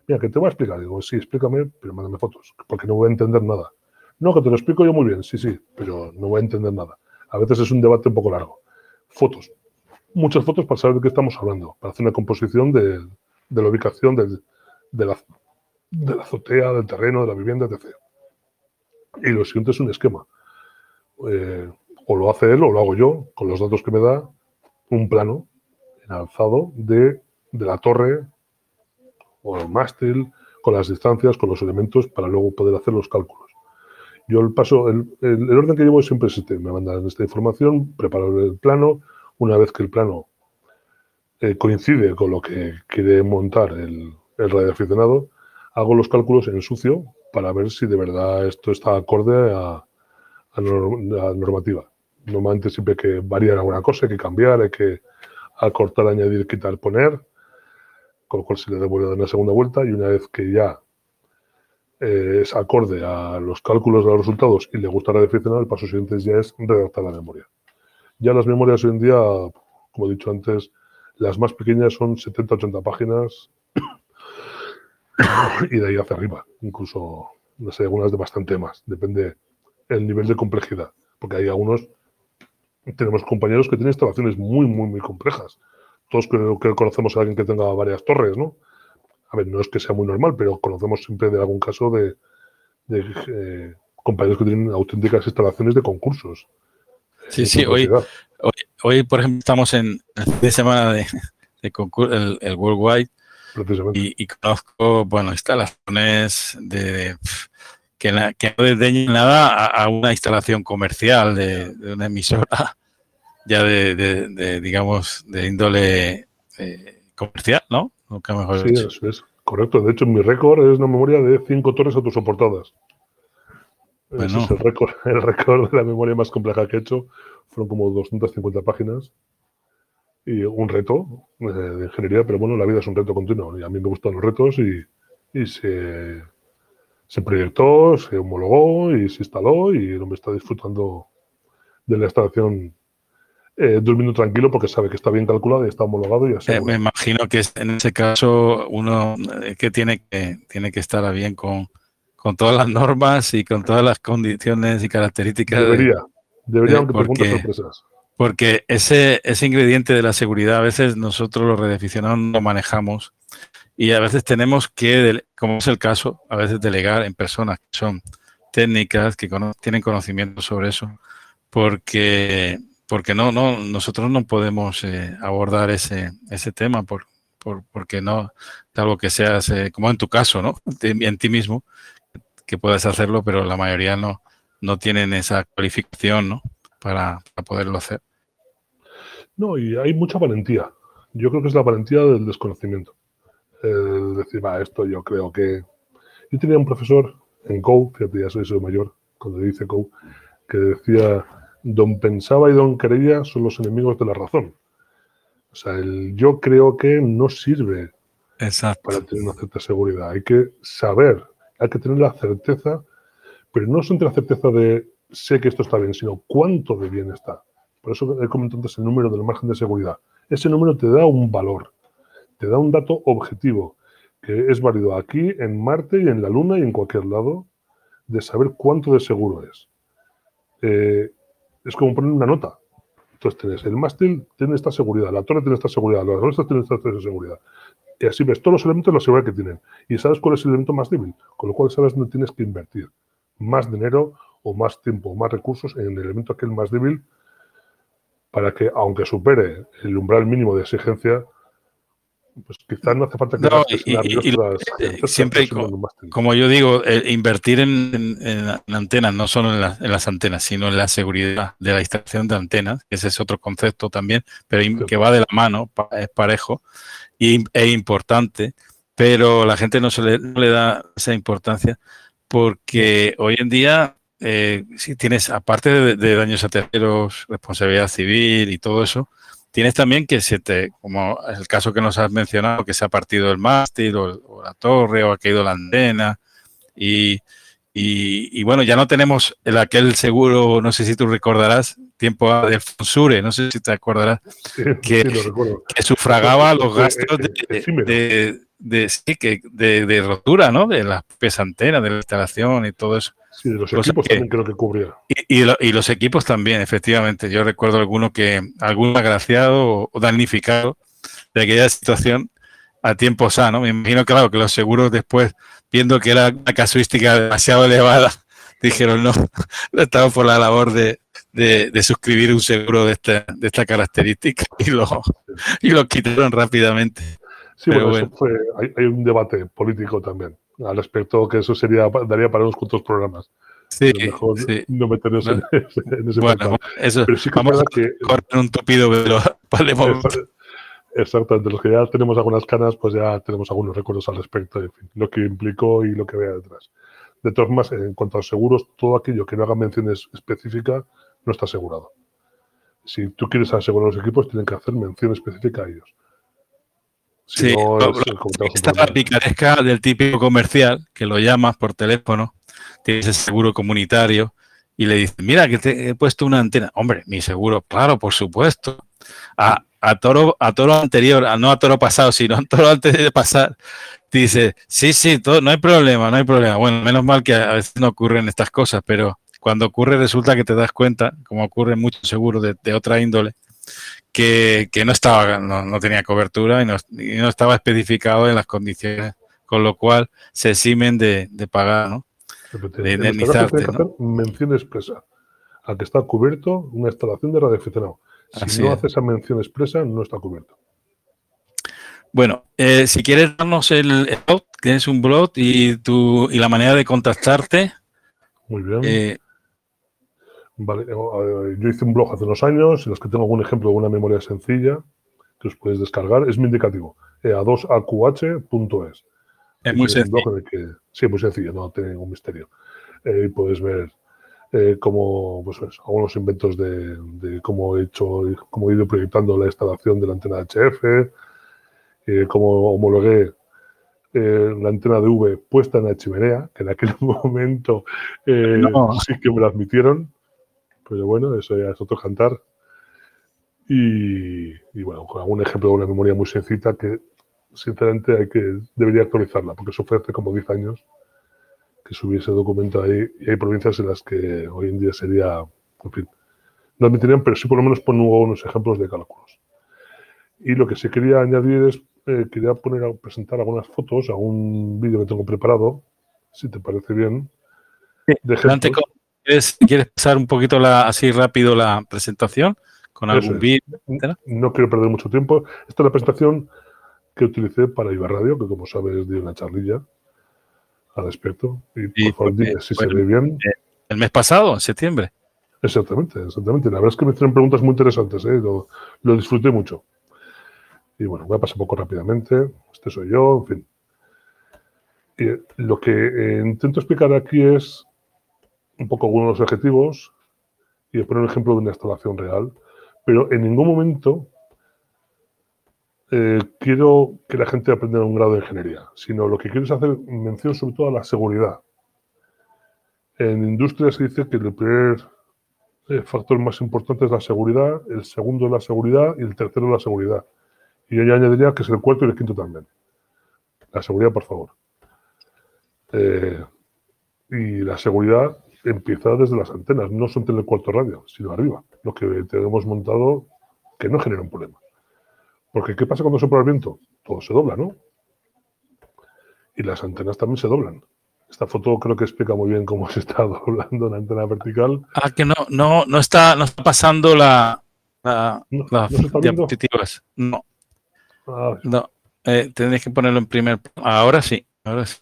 S2: Mira, que te voy a explicar. Digo, sí, explícame, pero mándame fotos, porque no voy a entender nada. No, que te lo explico yo muy bien, sí, sí, pero no voy a entender nada. A veces es un debate un poco largo. Fotos. Muchas fotos para saber de qué estamos hablando, para hacer una composición de, de la ubicación del, de la de la azotea, del terreno, de la vivienda, etc. Y lo siguiente es un esquema. Eh, o lo hace él o lo hago yo, con los datos que me da, un plano en alzado de, la torre o el mástil, con las distancias, con los elementos, para luego poder hacer los cálculos. Yo el paso, el, orden que llevo siempre es este. Me mandan esta información, preparo el plano. Una vez que el plano eh, coincide con lo que quiere montar el, el radioaficionado, hago los cálculos en sucio para ver si de verdad esto está acorde a, la normativa. Normalmente siempre hay que variar alguna cosa, hay que cambiar, hay que acortar, añadir, quitar, poner, con lo cual se le devuelve una segunda vuelta y una vez que ya eh, es acorde a los cálculos de los resultados y le gusta la definición, el paso siguiente ya es redactar la memoria. Ya las memorias hoy en día, como he dicho antes, Las más pequeñas son 70-80 páginas y de ahí hacia arriba. Incluso, no sé, algunas de bastante más. Depende el nivel de complejidad. Porque hay algunos, tenemos compañeros que tienen instalaciones muy, muy, muy complejas. Todos creo que conocemos a alguien que tenga varias torres, ¿no? A ver, no es que sea muy normal, pero conocemos siempre de algún caso de, eh, compañeros que tienen auténticas instalaciones de concursos.
S1: Sí, sí, hoy, hoy, por ejemplo, estamos en el fin de semana de, concurso, el, Worldwide, y, y, conozco, bueno, instalaciones de, que, que, no desdeñen nada a, una instalación comercial de, una emisora ya de, digamos, de índole eh, comercial, ¿no?
S2: Nunca mejor sí, eso es. Correcto. De hecho, mi récord es una memoria de cinco torres autosoportadas. Ese es el récord, el récord de la memoria más compleja que he hecho. Fueron como 250 páginas y un reto eh, de ingeniería, pero bueno, la vida es un reto continuo y a mí me gustan los retos y, y se, se, proyectó, se homologó y se instaló y el hombre está disfrutando de la instalación eh, durmiendo tranquilo porque sabe que está bien calculado y está homologado y así.
S1: Eh, me imagino que en ese caso uno que tiene que tiene que estar bien con con todas las normas y con todas las condiciones y características.
S2: Debería, debería, aunque porque, sorpresas.
S1: Porque ese, ese ingrediente de la seguridad a veces nosotros los redeficionados no lo manejamos y a veces tenemos que, como es el caso, a veces delegar en personas que son técnicas, que tienen conocimiento sobre eso, porque, porque no, no, nosotros no podemos eh, abordar ese, ese tema por, por, porque no, algo que seas, como en tu caso, ¿no? en ti mismo, que puedes hacerlo, pero la mayoría no, no tienen esa cualificación ¿no? Para, poderlo hacer.
S2: No, y hay mucha valentía. Yo creo que es la valentía del desconocimiento. El decir, va, esto yo creo que... Yo tenía un profesor en COU, fíjate, ya soy, soy mayor, cuando dice COU, que decía, don pensaba y don creía son los enemigos de la razón. O sea, el yo creo que no sirve para tener una cierta seguridad. Hay que saber hay que tener la certeza, pero no solamente la certeza de sé que esto está bien, sino cuánto de bien está. Por eso he comentado antes el número del margen de seguridad. Ese número te da un valor, te da un dato objetivo, que es válido aquí, en Marte y en la Luna y en cualquier lado, de saber cuánto de seguro es. Eh, es como poner una nota. Entonces tienes el mástil, tiene esta seguridad, la torre tiene esta seguridad, las bolsas tienen esta seguridad. Y así ves todos los elementos de la seguridad que tienen. Y sabes cuál es el elemento más débil. Con lo cual sabes dónde tienes que invertir más dinero o más tiempo o más recursos en el elemento aquel más débil para que, aunque supere el umbral mínimo de exigencia, pues quizás no hace falta que
S1: no, y, siempre como, yo digo invertir en, antenas no solo en, las antenas sino en la seguridad de la instalación de antenas que ese es otro concepto también pero que va de la mano es parejo y, es importante, pero la gente no, se le, no le da esa importancia porque hoy en día, eh, si tienes, aparte de, daños a terceros, responsabilidad civil y todo eso, tienes también que se te, como el caso que nos has mencionado, que se ha partido el mástil o, la torre o ha caído la antena y, y, bueno, ya no tenemos el aquel seguro, no sé si tú recordarás, tiempo del Fonsure, no sé si te acordarás, que, sufragaba los gastos de, de, rotura, ¿no? De las pesanteras, de la instalación y todo eso.
S2: Sí, de los equipos también creo que cubría.
S1: Y, y, los equipos también, efectivamente. Yo recuerdo alguno que, algún agraciado o damnificado de aquella situación a tiempo sano. Me imagino, claro, que los seguros después, viendo que era una casuística demasiado elevada, dijeron no, estamos por la labor de, de, suscribir un seguro de esta, de esta característica y lo, y lo quitaron rápidamente.
S2: Sí, bueno, hay, un debate político también al respecto, que eso sería daría para unos cuantos programas.
S1: Sí, mejor
S2: no meternos en, ese,
S1: Bueno, eso, Pero sí que vamos a que, un tupido vale,
S2: Exactamente, los que ya tenemos algunas canas, pues ya tenemos algunos recuerdos al respecto, en fin, lo que implicó y lo que vea detrás. De todas formas, en cuanto a seguros, todo aquello que no haga menciones específicas no está asegurado. Si tú quieres asegurar los equipos, tienen que hacer mención específica a ellos.
S1: Sí, esta la picaresca del típico comercial, que lo llamas por teléfono, tienes el seguro comunitario y le dices, mira que te he puesto una antena. Hombre, mi seguro, claro, por supuesto. Ah, a toro, a toro anterior, no a toro pasado, sino a toro antes de pasar, dice, sí, sí, todo, no hay problema, no hay problema. Bueno, menos mal que a veces no ocurren estas cosas, pero cuando ocurre resulta que te das cuenta, como ocurre mucho seguro de, otra índole, que, no estaba, no, tenía cobertura y no, estaba especificado en las condiciones, con lo cual se eximen de, pagar, ¿no?
S2: De indemnizarte. mención expresa a que está cubierto una instalación de radioaficionado. Si no hace esa mención expresa, no está cubierto.
S1: Bueno, eh, si quieres darnos el, blog, tienes un blog y, tu, y la manera de contactarte.
S2: Muy bien. Eh, vale, eh, yo hice un blog hace unos años en los que tengo algún ejemplo de una memoria sencilla que os puedes descargar. Es mi indicativo, a2aqh.es.
S1: Es muy sencillo.
S2: sí, muy sencillo, no tiene ningún misterio. y puedes ver eh, como pues, algunos inventos de, cómo he hecho, cómo he ido proyectando la instalación de la antena HF, eh, cómo homologué eh, la antena de V puesta en la chimenea, que en aquel momento eh, sí que me la admitieron, pero bueno, eso ya es otro cantar. Y, bueno, con algún ejemplo de una memoria muy sencilla que sinceramente hay que, debería actualizarla, porque eso fue hace como 10 años que subiese documento ahí. Y hay provincias en las que hoy en día sería, en fin, no admitirían, pero sí por lo menos pongo unos ejemplos de cálculos. Y lo que sí quería añadir es, eh, quería poner a presentar algunas fotos a un vídeo que tengo preparado, si te parece bien.
S1: ¿Quieres, ¿Quieres pasar un poquito la, así rápido la presentación con algún vídeo?
S2: No quiero perder mucho tiempo. Esta es la presentación que utilicé para Radio, que como sabes di una charlilla al respecto. Y, por favor, si se ve bien.
S1: Eh, el mes pasado, en septiembre.
S2: Exactamente, exactamente. La verdad es que me hicieron preguntas muy interesantes, ¿eh? lo, disfruté mucho. Y bueno, voy a pasar un poco rápidamente. Este soy yo, en fin. Y lo que eh, intento explicar aquí es un poco algunos objetivos y poner un ejemplo de una instalación real, pero en ningún momento eh, quiero que la gente aprenda un grado de ingeniería, sino lo que quiero es hacer mención sobre todo a la seguridad. En industria se dice que el primer eh, factor más importante es la seguridad, el segundo es la seguridad y el tercero es la seguridad. Y yo añadiría que es el cuarto y el quinto también. La seguridad, por favor. Eh, y la seguridad empieza desde las antenas, no son el cuarto radio, sino arriba. Lo que tenemos montado que no genera un problema. Porque ¿qué pasa cuando sopla el viento? Todo se dobla, ¿no? Y las antenas también se doblan. Esta foto creo que explica muy bien cómo se está doblando una antena vertical.
S1: Ah, que no, no, no está, no está pasando la, la, las diapositivas. No. Ah, no. Eh, tendréis que ponerlo en primer. Ahora sí, ahora sí.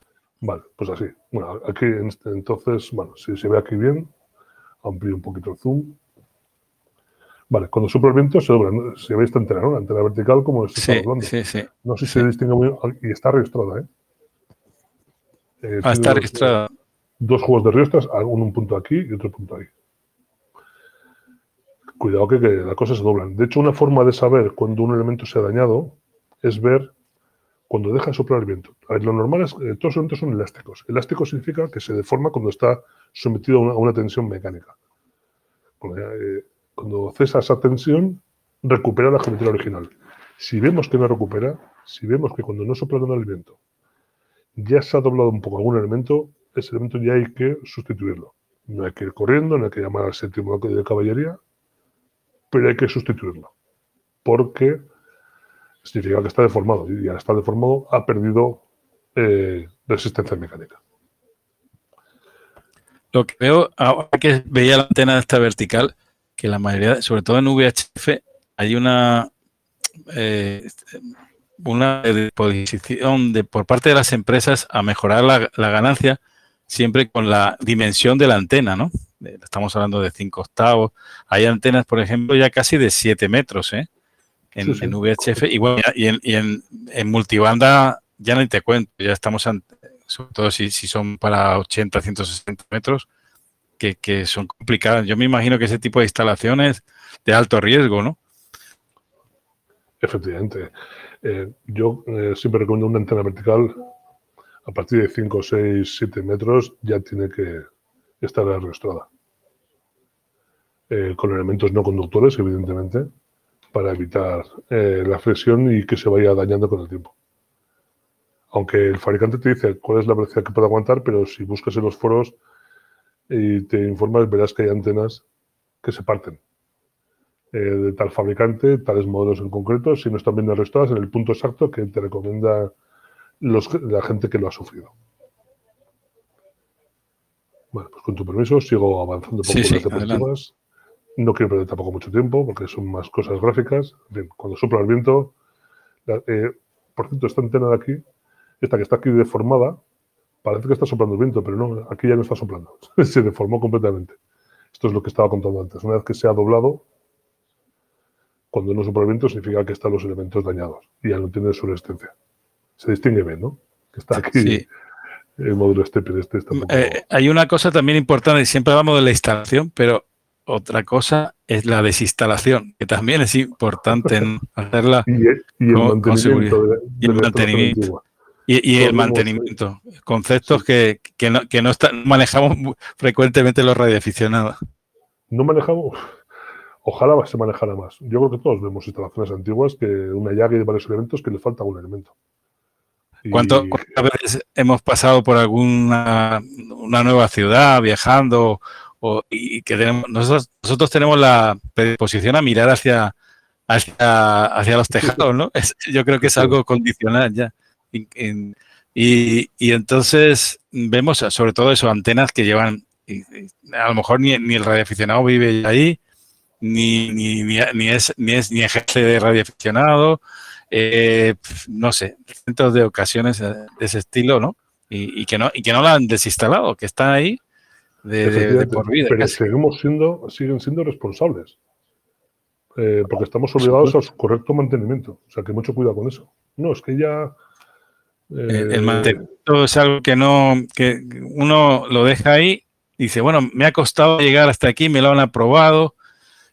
S2: Vale, pues así. Bueno, aquí este, entonces, bueno, si se ve aquí bien, amplío un poquito el zoom. Vale, cuando sopla el viento se dobla. Se ve esta antena, ¿no? La antena vertical como se está
S1: doblando. Sí, sí.
S2: No sé si se distingue muy bien. Y está registrada, ¿eh?
S1: eh ah, está registrada.
S2: Dos juegos de riestras, un punto aquí y otro punto ahí. Cuidado que, que las cosas se doblan. De hecho, una forma de saber cuando un elemento se ha dañado es ver cuando deja de soplar el viento. A ver, lo normal es que todos los elementos son elásticos. Elástico significa que se deforma cuando está sometido a una, tensión mecánica. Eh, cuando cesa esa tensión, recupera la geometría original. Si vemos que no recupera, si vemos que cuando no sopla el viento ya se ha doblado un poco algún elemento, ese elemento ya hay que sustituirlo. No hay que ir corriendo, no hay que llamar al séptimo de caballería, pero hay que sustituirlo. Porque significa que está deformado y al estar deformado ha perdido eh, resistencia mecánica.
S1: Lo que veo, ahora que veía la antena de esta vertical, que la mayoría, sobre todo en VHF, hay una, eh, una disposición de, por parte de las empresas a mejorar la, ganancia siempre con la dimensión de la antena, ¿no? Estamos hablando de 5 octavos. Hay antenas, por ejemplo, ya casi de 7 metros, ¿eh? En, VHF. Y, bueno, y, en, en, multibanda ya no te cuento, ya estamos, sobre todo si, si son para 80, 160 metros, que, son complicadas. Yo me imagino que ese tipo de instalaciones de alto riesgo, ¿no?
S2: Efectivamente. Eh, yo eh, siempre recomiendo una antena vertical a partir de 5, 6, 7 metros ya tiene que estar registrada. Eh, con elementos no conductores, evidentemente, para evitar eh, la flexión y que se vaya dañando con el tiempo. Aunque el fabricante te dice cuál es la velocidad que puede aguantar, pero si buscas en los foros y te informas, verás que hay antenas que se parten. Eh, de tal fabricante, tales modelos en concreto, si no están bien arrestadas en el punto exacto que te recomienda la gente que lo ha sufrido. Bueno, pues con tu permiso sigo avanzando por sí, sí, No quiero perder tampoco mucho tiempo porque son más cosas gráficas. Bien, cuando sopla el viento, eh, por cierto, esta antena de aquí, esta que está aquí deformada, parece que está soplando el viento, pero no, aquí ya no está soplando. se deformó completamente. Esto es lo que estaba contando antes. Una vez que se ha doblado, cuando no sopla el viento significa que están los elementos dañados y ya no tiene su resistencia. Se distingue bien, ¿no? Que está aquí el módulo Stepper. Este
S1: eh, hay una cosa también importante, siempre hablamos de la instalación, pero otra cosa es la desinstalación, que también es importante hacerla
S2: y, el, con, seguridad.
S1: y el mantenimiento. Y, el mantenimiento, conceptos que, no, que no manejamos frecuentemente los radioaficionados.
S2: No manejamos, ojalá se manejara más. Yo creo que todos vemos instalaciones antiguas que una llave de varios elementos que le falta un elemento.
S1: ¿Cuántas veces hemos pasado por alguna una nueva ciudad viajando y que tenemos, nosotros, nosotros tenemos la predisposición a mirar hacia, hacia, hacia los tejados, ¿no? yo creo que es algo condicional ya. Y, y, entonces vemos sobre todo eso, antenas que llevan, a lo mejor ni, ni el radioaficionado vive ahí, ni, ni, ni, es, ni es ni ejerce de radioaficionado, eh, no sé, cientos de ocasiones de ese estilo, ¿no? Y, que no y que no la han desinstalado, que están ahí de, por vida.
S2: Pero seguimos siendo, siguen siendo responsables. Eh, porque estamos obligados a su correcto mantenimiento. O sea, que mucho cuidado con eso. No, es que ya
S1: el eh, mantenimiento es algo que no, que uno lo deja ahí y dice, bueno, me ha costado llegar hasta aquí, me lo han aprobado,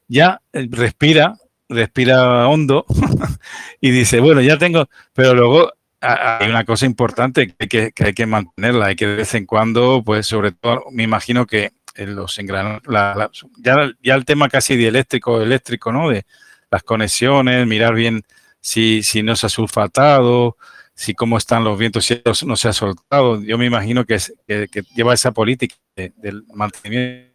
S1: ya eh, respira, respira hondo y dice, bueno, ya tengo, pero luego hay una cosa importante que hay que, mantenerla, hay que de vez en cuando, pues sobre todo, me imagino que los engranos, ya, ya el tema casi dieléctrico, eléctrico, ¿no? De las conexiones, mirar bien si, si no se ha sulfatado, si cómo están los vientos, si no se ha soltado. Yo me imagino que, que, lleva esa política del mantenimiento.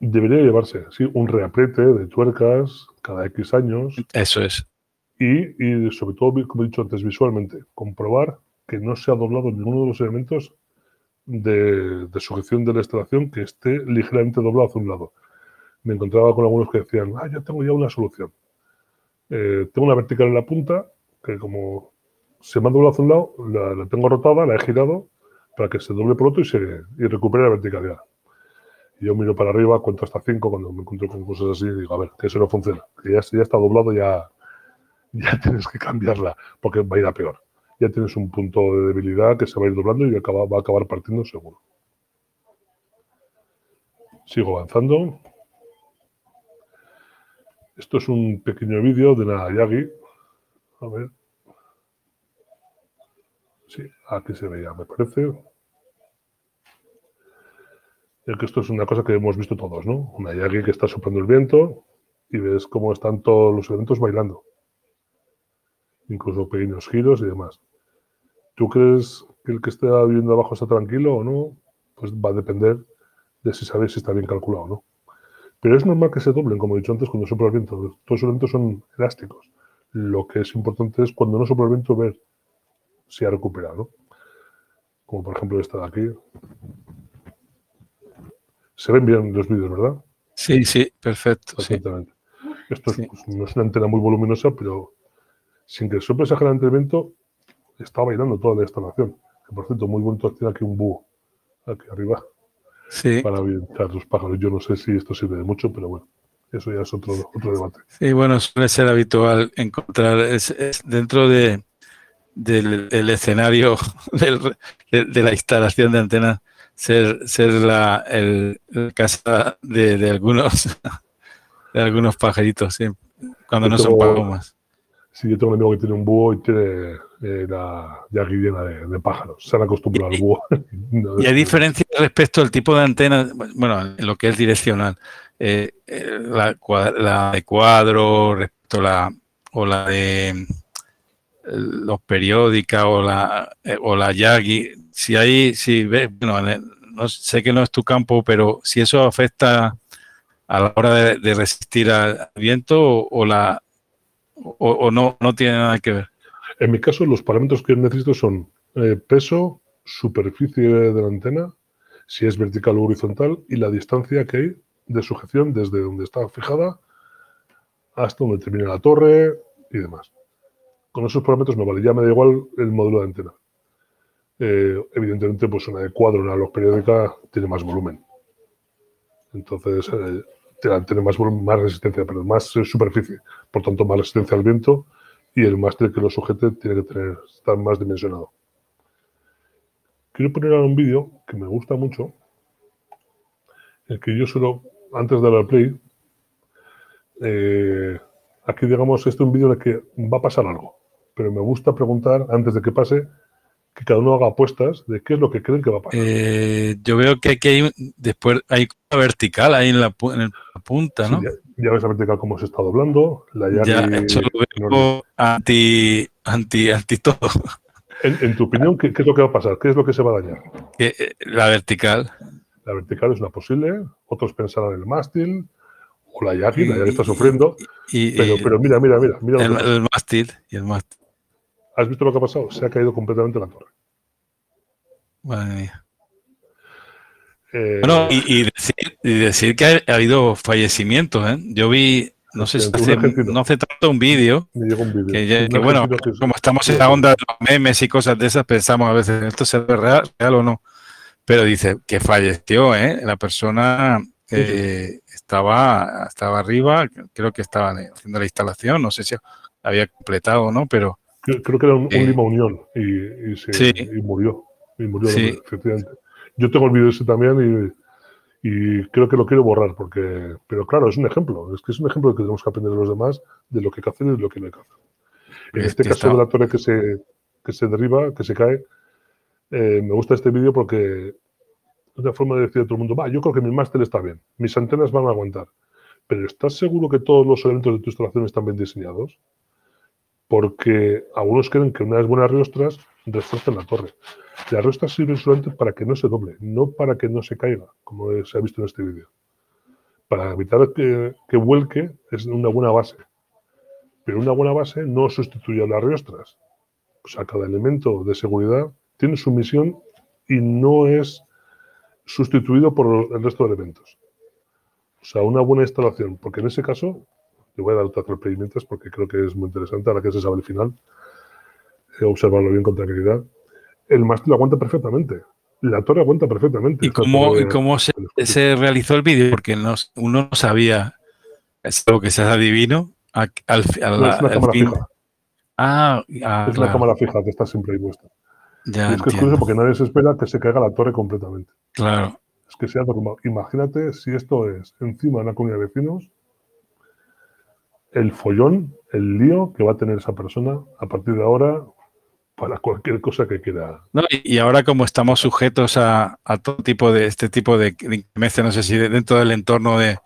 S2: Debería llevarse, sí, un reaprete de tuercas cada X años.
S1: Eso es.
S2: Y, sobre todo, como he dicho antes, visualmente, comprobar que no se ha doblado ninguno de los elementos de, sujeción de la instalación que esté ligeramente doblado hacia un lado. Me encontraba con algunos que decían, ah, ya tengo ya una solución. Eh, tengo una vertical en la punta, que como se me ha doblado hacia un lado, la, tengo rotada, la he girado para que se doble por otro y, se, y recupere la verticalidad. Y yo miro para arriba, cuento hasta 5 cuando me encuentro con cosas así y digo, a ver, que eso no funciona. Que ya, ya está doblado, ya, ya tienes que cambiarla porque va a ir a peor. Ya tienes un punto de debilidad que se va a ir doblando y va a acabar partiendo seguro. Sigo avanzando. Esto es un pequeño vídeo de la Yagi. A ver. Sí, aquí se veía, me parece. que esto es una cosa que hemos visto todos, ¿no? Una Yagi que está soplando el viento y ves cómo están todos los elementos bailando. Incluso pequeños giros y demás. ¿Tú crees que el que esté viviendo abajo está tranquilo o no? Pues va a depender de si sabes si está bien calculado o no. Pero es normal que se doblen, como he dicho antes, cuando sopla el viento. Todos los elementos son elásticos. Lo que es importante es cuando no sopla el viento ver se ha recuperado. Como por ejemplo esta de aquí. Se ven bien los vídeos, ¿verdad?
S1: Sí, sí, perfecto.
S2: Exactamente. Esto pues, no es una antena muy voluminosa, pero sin que sople exageradamente el viento, está bailando toda la instalación. Que por cierto, muy bonito tiene aquí un búho, aquí arriba,
S1: sí.
S2: para avientar los pájaros. Yo no sé si esto sirve de mucho, pero bueno, eso ya es otro, otro debate.
S1: Sí, bueno, suele ser habitual encontrar, es dentro de, del escenario de, la instalación de antenas ser, ser la el, casa de, algunos de algunos pajaritos, cuando no son palomas.
S2: Sí, yo tengo un amigo que tiene un búho y tiene eh, la yagui llena de, pájaros. Se han acostumbrado al búho.
S1: y hay diferencia respecto al tipo de antena, bueno, en lo que es direccional. Eh, eh, la, la, de cuadro, o la, o la de los periódicas o la, o la Yagi, si hay, si ves, bueno, no, sé que no es tu campo, pero si eso afecta a la hora de, resistir al viento o, la o, no, no tiene nada que ver.
S2: En mi caso, los parámetros que necesito son eh, peso, superficie de la antena, si es vertical o horizontal, y la distancia que hay de sujeción desde donde está fijada hasta donde termina la torre y demás. Con esos parámetros me vale, ya me da igual el módulo de antena. Eh, evidentemente, pues una de cuadro, una luz periódica, tiene más volumen. Entonces, eh, tiene más, resistencia, pero más superficie, por tanto, más resistencia al viento y el máster que lo sujete tiene que tener, estar más dimensionado. Quiero poner ahora un vídeo que me gusta mucho, el que yo suelo, antes de dar play, eh, aquí digamos, este es un vídeo de que va a pasar algo, pero me gusta preguntar antes de que pase que cada uno haga apuestas de qué es lo que creen que va a pasar.
S1: Eh, yo veo que aquí hay, después hay una vertical ahí en la, punta, ¿no?
S2: ya, ves la vertical cómo se está doblando. La ya,
S1: eso lo veo anti, anti, anti todo.
S2: En, tu opinión, ¿qué, es lo que va a pasar? ¿Qué es lo que se va a dañar?
S1: Eh, la vertical.
S2: La vertical es una posible. Otros pensarán en el mástil o la Yaki, la Yaki está sufriendo. pero, pero mira, mira, mira. mira
S1: el, mástil y el mástil.
S2: ¿Has visto lo que ha pasado? Se ha caído completamente la torre.
S1: Madre mía. Eh, bueno, y, decir, que ha, habido fallecimientos. ¿eh? Yo vi, no sé si hace, no hace tanto un vídeo. Que, bueno, como estamos en la onda de los memes y cosas de esas, pensamos a veces, ¿esto es real, real o no? Pero dice que falleció, ¿eh? La persona eh, estaba, estaba arriba, creo que estaba haciendo la instalación, no sé si había completado o no, pero
S2: Creo, que era un, Lima Unión y, se, murió. Y murió, efectivamente. Yo tengo el vídeo ese también y, creo que lo quiero borrar, porque, pero claro, es un ejemplo. Es que es un ejemplo de que tenemos que aprender de los demás de lo que hay que hacer y de lo que no hay que hacer. En este caso de la torre que se, que se derriba, que se cae, eh, me gusta este vídeo porque es una forma de decir a todo el mundo, va, yo creo que mi máster está bien, mis antenas van a aguantar. Pero ¿estás seguro que todos los elementos de tu instalación están bien diseñados? Porque algunos creen que unas buenas riostras refuerzan la torre. Las riostras sirven solamente para que no se doble, no para que no se caiga, como se ha visto en este vídeo. Para evitar que, vuelque es una buena base. Pero una buena base no sustituye a las riostras. O sea, cada elemento de seguridad tiene su misión y no es sustituido por el resto de elementos. O sea, una buena instalación, porque en ese caso te voy a dar otros procedimientos porque creo que es muy interesante ahora que se sabe el final. Eh, observarlo bien con tranquilidad. El mástil aguanta perfectamente. La torre aguanta perfectamente.
S1: ¿Y cómo, cómo se, realizó el vídeo? Porque uno no sabía, es algo que se adivino. Al, al,
S2: es una cámara fija.
S1: Ah,
S2: ah es una cámara fija que está siempre ahí puesta. Ya, es que es curioso porque nadie se espera que se caiga la torre completamente.
S1: Claro.
S2: Es que sea normal. Imagínate si esto es encima de una comunidad de vecinos el follón, el lío que va a tener esa persona a partir de ahora para cualquier cosa que quiera.
S1: y ahora como estamos sujetos a, todo tipo de este tipo de, inclemencia, no sé si dentro del entorno de,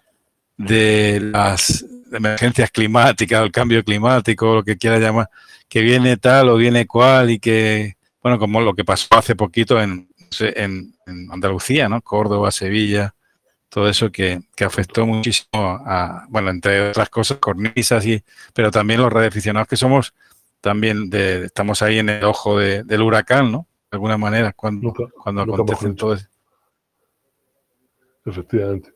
S1: las emergencias climáticas, el cambio climático, lo que quiera llamar, que viene tal o viene cual y que, bueno, como lo que pasó hace poquito en, en Andalucía, ¿no? Córdoba, Sevilla, todo eso que, afectó muchísimo a, bueno, entre otras cosas, cornisas, y, pero también los radioaficionados que somos, también de, estamos ahí en el ojo del huracán, ¿no? De alguna manera, cuando, cuando acontece todo eso.
S2: Efectivamente.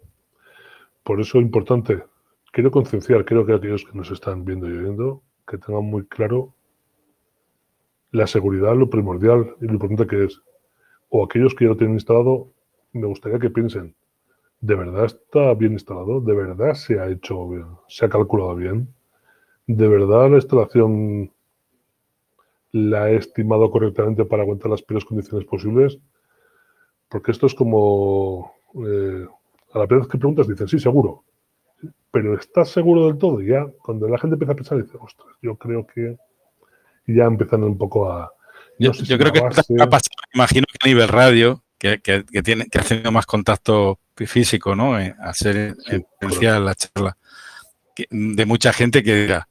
S2: Por eso es importante, quiero concienciar, creo que aquellos que nos están viendo y oyendo, que tengan muy claro la seguridad, lo primordial y lo importante que es. O aquellos que ya lo tienen instalado, me gustaría que piensen, ¿De verdad está bien instalado? ¿De verdad se ha hecho bien? ¿Se ha calculado bien? ¿De verdad la instalación la ha estimado correctamente para aguantar las peores condiciones posibles? Porque esto es como... Eh, a la vez que preguntas dicen, sí, seguro. Pero ¿estás seguro del todo? Y ya, cuando la gente empieza a pensar, dice, ostras, yo creo que... ya empiezan un poco a...
S1: yo, creo que ha pasado, imagino que a nivel radio, que, que, tiene, que ha tenido más contacto físico, ¿no? Eh, hacer la charla de mucha gente que dirá,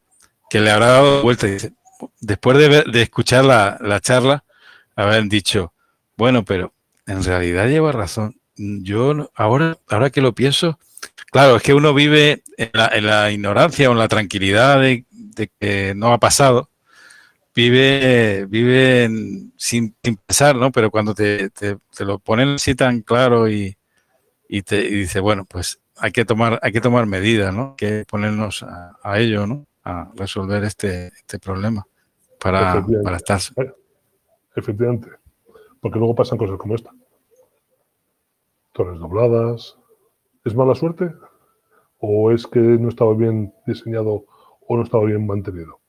S1: que le habrá dado vuelta y dice, después de, de escuchar la, la charla, habrán dicho, bueno, pero en realidad lleva razón. Yo ahora, ahora que lo pienso, claro, es que uno vive en la, en la ignorancia o en la tranquilidad de, de, que no ha pasado, vive, vive en, sin, sin, pensar, ¿no? Pero cuando te, te, te, lo ponen así tan claro y, y te y dice, bueno, pues hay que tomar, hay que tomar medidas, ¿no? Hay que ponernos a, a ello, ¿no? A resolver este, este problema para, para estar.
S2: Efectivamente. Porque luego pasan cosas como esta. Torres dobladas. ¿Es mala suerte? ¿O es que no estaba bien diseñado o no estaba bien mantenido?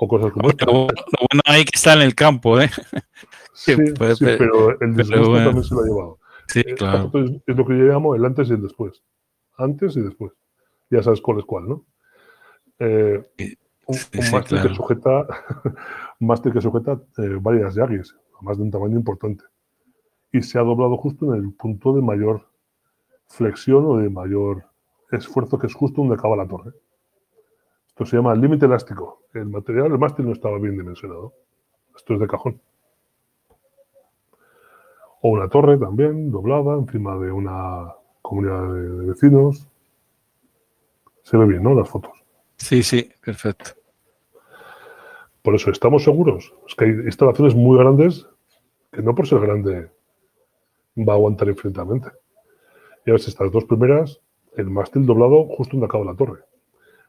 S2: O cosas como esta.
S1: Lo, lo bueno hay que estar en el campo, ¿eh?
S2: Sí, sí pero el disgusto bueno. también se lo ha llevado.
S1: Sí, claro.
S2: Es, es, lo que yo llamo el antes y el después. Antes y después. Ya sabes cuál es cuál, ¿no? Eh, un,
S1: Sí, claro.
S2: que sujeta, un mástil que sujeta eh, varias yagis, además de un tamaño importante. Y se ha doblado justo en el punto de mayor flexión o de mayor esfuerzo, que es justo donde acaba la torre. Esto se llama límite elástico. El material, el mástil no estaba bien dimensionado. Esto es de cajón. O una torre también, doblada, encima de una comunidad de, de vecinos. Se ve bien, ¿no? Las fotos.
S1: Sí, sí, perfecto.
S2: Por eso estamos seguros. Es que hay instalaciones muy grandes que no por ser grande va a aguantar infinitamente. Y a ver estas dos primeras, el mástil doblado justo donde acaba la torre.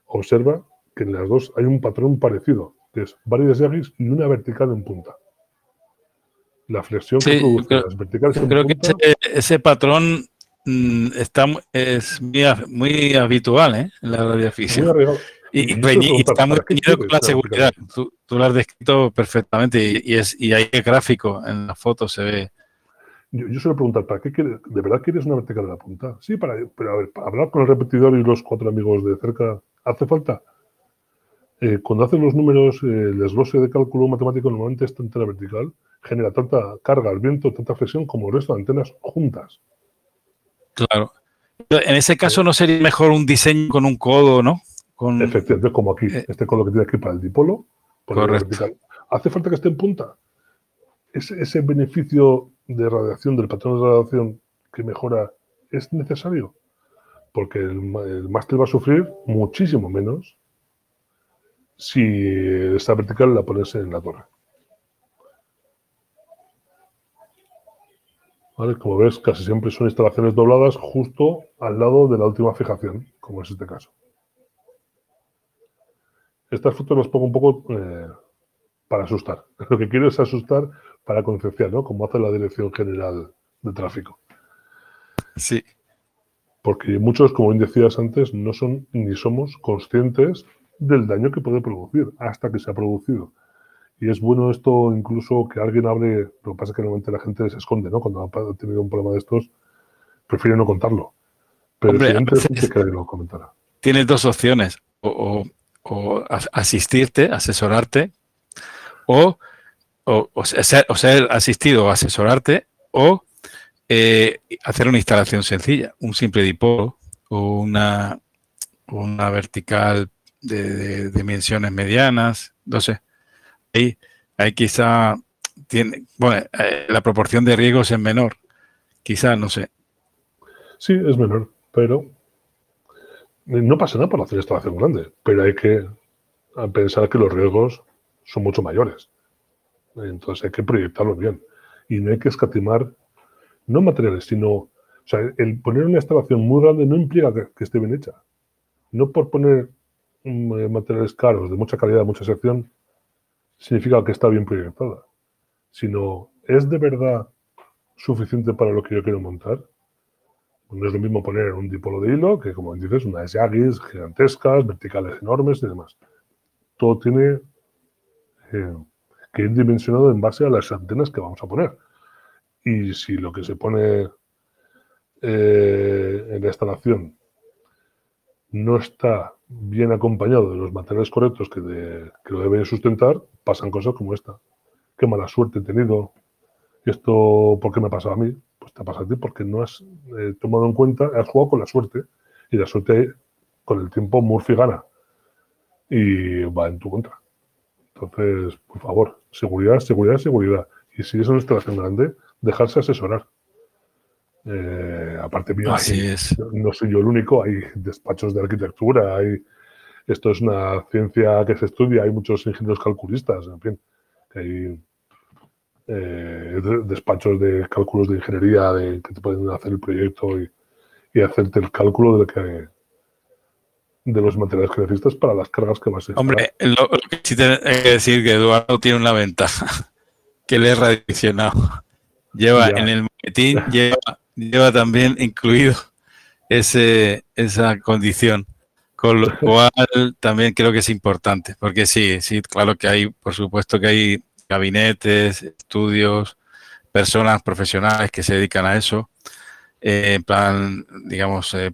S2: Observa que en las dos hay un patrón parecido, que es varias yagis y una vertical en punta. La flexión
S1: Sí,
S2: que produce
S1: creo-
S2: las verticales en
S1: Creo que ese, ese patrón mm, está, es muy, ha- muy habitual ¿eh? en la
S2: arriesgado.
S1: Y, y y está muy
S2: ¿para qué
S1: reñido con la seguridad. Tú, tú lo has descrito perfectamente y, y es, y hay gráfico en la foto, se ve.
S2: Yo, yo suelo preguntar, ¿para qué quieres? ¿De verdad quieres una vertical de la punta? Sí, para, pero a ver, para hablar con el repetidor y los cuatro amigos de cerca, ¿hace falta? Eh, cuando hacen los números, eh, el desglose de cálculo matemático normalmente esta antena vertical genera tanta carga al viento, tanta flexión como el resto de antenas juntas.
S1: Claro. En ese caso, ¿no sería mejor un diseño con un codo, no? Con,
S2: Efectivamente, como aquí,
S1: Eh,
S2: este con lo que tiene aquí para el dipolo,
S1: Correcto.
S2: ¿Hace falta que esté en punta? ¿Ese, ese beneficio de radiación, del patrón de radiación que mejora, es necesario? Porque el, el mástil va a sufrir muchísimo menos si esta vertical la pones en la torre. ¿Vale? Como ves, casi siempre son instalaciones dobladas justo al lado de la última fijación, como es este caso. Estas fotos las pongo un poco eh, para asustar. Lo que quiero es asustar para concienciar, ¿no? Como hace la Dirección General de Tráfico.
S1: sí,
S2: Porque muchos, como bien decías antes, no son ni somos conscientes del daño que puede producir hasta que se ha producido. Y es bueno esto incluso que alguien hable, lo que pasa es que normalmente la gente se esconde, ¿no? Cuando ha tenido un problema de estos, prefiere no contarlo. Pero
S1: Hombre, veces-
S2: que alguien lo comentara.
S1: tienes dos opciones. O, o- o as- asistirte, asesorarte, o, o, o ser, ser asistido o asesorarte, o eh, hacer una instalación sencilla, un simple dipolo o una, una vertical de, dimensiones medianas, sé. Ahí, ahí quizá tiene, bueno, eh, la proporción de riesgos es menor, quizá, no sé.
S2: Sí, es menor, pero no pasa nada por hacer instalación grande, pero hay que pensar que los riesgos son mucho mayores. Entonces hay que proyectarlo bien. Y no hay que escatimar, no materiales, sino, o sea, el poner una instalación muy grande no implica que, esté bien hecha. No por poner eh, materiales caros, de mucha calidad, mucha sección, significa que está bien proyectada. Sino, ¿es de verdad suficiente para lo que yo quiero montar? No es lo mismo poner un dipolo de hilo que, como dices, unas yagis gigantescas, verticales enormes y demás. Todo tiene eh, que ir dimensionado en base a las antenas que vamos a poner. Y si lo que se pone eh, en la instalación no está bien acompañado de los materiales correctos que, de- que lo deben sustentar, pasan cosas como esta. Qué mala suerte he tenido. ¿Y esto por qué me ha pasado a mí? Pues te pasa a ti porque no has eh, tomado en cuenta, has jugado con la suerte. Y la suerte, con el tiempo, Murphy gana. y va en tu contra. Entonces, por favor, seguridad, seguridad, seguridad. Y si es una instalación grande, dejarse asesorar. Eh, aparte mío,
S1: Así es.
S2: no soy yo el único, hay despachos de arquitectura, hay esto es una ciencia que se estudia, hay muchos ingenieros calculistas, en fin, hay eh, despachos de cálculos de ingeniería de, que te pueden hacer el proyecto y, y hacerte el cálculo de lo que de los materiales que necesitas para las cargas que vas a
S1: Hombre, lo, que sí tiene que decir que Eduardo tiene una ventaja, que le es radiacionado. Lleva en el maletín, lleva, lleva también incluido ese, esa condición. Con lo cual también creo que es importante, porque sí, sí, claro que hay, por supuesto que hay gabinetes, estudios, personas profesionales que se dedican a eso, eh, en plan, digamos, eh,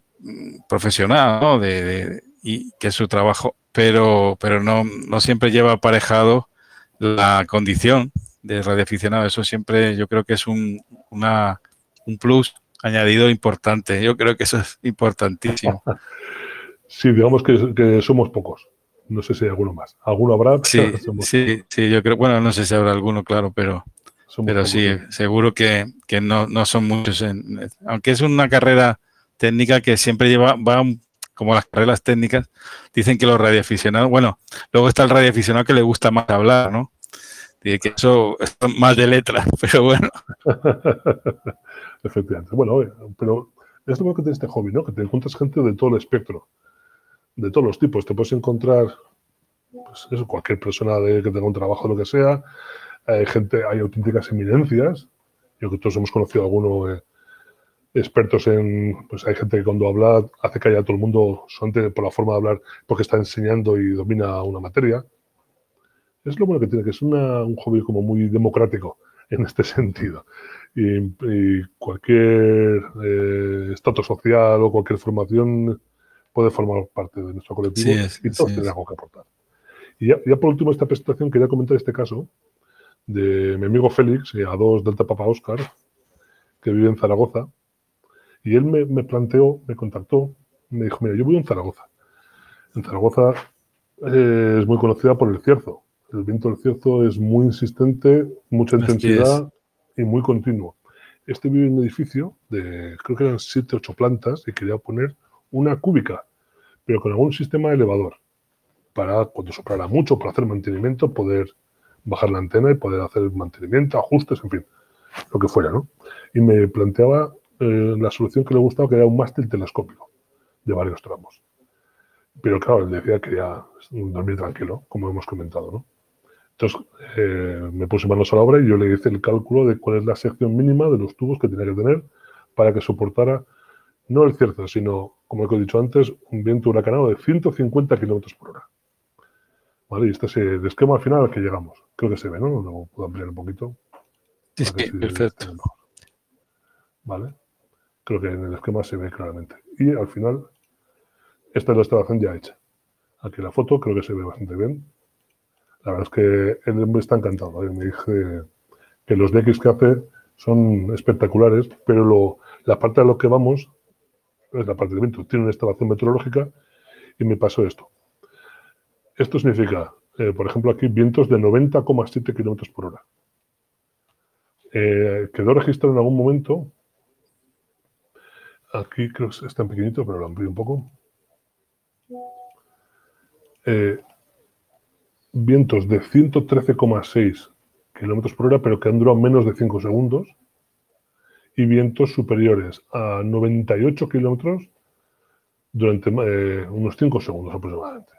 S1: profesional, ¿no? De, y que es su trabajo, pero, pero no, no siempre lleva aparejado la condición de radioaficionado. Eso siempre yo creo que es un, una, un plus añadido importante. Yo creo que eso es importantísimo.
S2: Sí, digamos que, que somos pocos. No sé si hay alguno más. ¿Alguno habrá?
S1: Sí, sí, sí, yo creo, bueno, no sé si habrá alguno, claro, pero, pero sí, seguro que, que no, no, son muchos. En, aunque es una carrera técnica que siempre lleva, va como las carreras técnicas, dicen que los radioaficionados, bueno, luego está el radioaficionado que le gusta más hablar, ¿no? Dice que eso es más de letras, pero bueno.
S2: Efectivamente. Bueno, pero es lo que tiene este hobby, ¿no? Que te encuentras gente de todo el espectro, de todos los tipos. Te puedes encontrar, pues eso, cualquier persona de, que tenga un trabajo, lo que sea. Hay gente, hay auténticas eminencias. Yo que todos hemos conocido a alguno. Eh, expertos en, pues hay gente que cuando habla hace callar a todo el mundo solamente por la forma de hablar porque está enseñando y domina una materia. Es lo bueno que tiene, que es un hobby como muy democrático en este sentido. Y, cualquier eh, estatus social o cualquier formación puede formar parte de nuestro colectivo y todos tienen algo que aportar. Y ya, por último, esta presentación quería comentar este caso de mi amigo Félix, a dos Delta Papa Oscar, que vive en Zaragoza, y él me, planteó, me contactó, me dijo, mira, yo voy en Zaragoza. En Zaragoza eh, es muy conocida por el cierzo. El viento del cierzo es muy insistente, mucha intensidad y muy continuo. Este vive en un edificio de, creo que eran siete, ocho plantas y quería poner una cúbica, pero con algún sistema elevador para cuando soplara mucho, para hacer mantenimiento, poder bajar la antena y poder hacer mantenimiento, ajustes, en fin, lo que fuera, ¿no? Y me planteaba eh, la solución que le gustaba que era un mástil telescópico de varios tramos. Pero claro, él decía que quería dormir tranquilo, como hemos comentado, ¿no? Entonces eh, me puse manos a la obra y yo le hice el cálculo de cuál es la sección mínima de los tubos que tenía que tener para que soportara no el cierzo, sino, como he dicho antes, un viento huracanado de 150 kilómetros por hora. ¿Vale? Y este es el esquema final al que llegamos. Creo que se ve, ¿no? Lo puedo ampliar un poquito.
S1: Sí, sí, perfecto.
S2: ¿Vale? Creo que en el esquema se ve claramente. Y al final, esta es la instalación ya hecha. Aquí la foto creo que se ve bastante bien. La verdad es que él me está encantado. ¿eh? Me dice que los DX que hace son espectaculares, pero lo, la parte a lo que vamos es la parte del viento. Tiene una instalación meteorológica y me pasó esto. Esto significa, eh, por ejemplo, aquí vientos de 90,7 kilómetros por hora. Eh, quedó registrado en algún momento Aquí creo que está en pequeñito, pero lo amplío un poco. Eh, vientos de 113,6 kilómetros por hora, pero que han durado menos de 5 segundos. Y vientos superiores a 98 kilómetros durante eh, unos 5 segundos aproximadamente.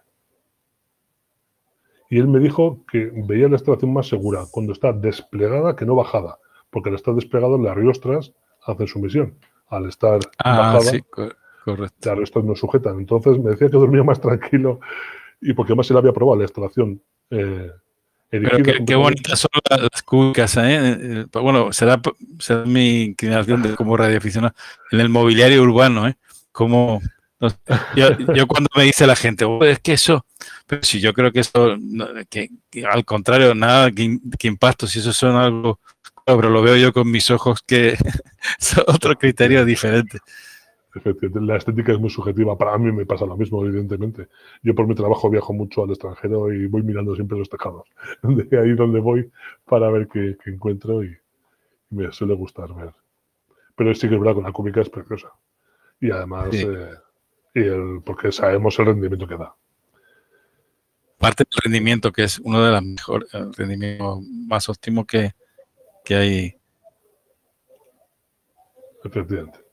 S2: Y él me dijo que veía la instalación más segura cuando está desplegada que no bajada, porque al estar desplegado las riostras hacen su misión al estar
S1: ah, bajada, sí, correcto.
S2: Claro, estos no sujetan. Entonces me decía que dormía más tranquilo y porque además él había probado la instalación.
S1: Eh, Pero qué, bonitas son las cúbicas, ¿eh? ¿eh? Bueno, será, será mi inclinación de como radioaficionado en el mobiliario urbano, ¿eh? Como yo, cuando me dice la gente, oh, es que eso, pero si yo creo que eso, que, al contrario, nada que, que impacto, si eso son algo pero lo veo yo con mis ojos que es otro criterio diferente.
S2: La estética es muy subjetiva. Para mí me pasa lo mismo, evidentemente. Yo por mi trabajo viajo mucho al extranjero y voy mirando siempre los tejados. De ahí donde voy para ver qué, encuentro y, me suele gustar ver. Pero sí que es verdad que la cúbica es preciosa. Y además, eh, y el, porque sabemos el rendimiento que da.
S1: Parte del rendimiento, que es uno de los mejores, el rendimiento más óptimo que, que hay.
S2: Efectivamente.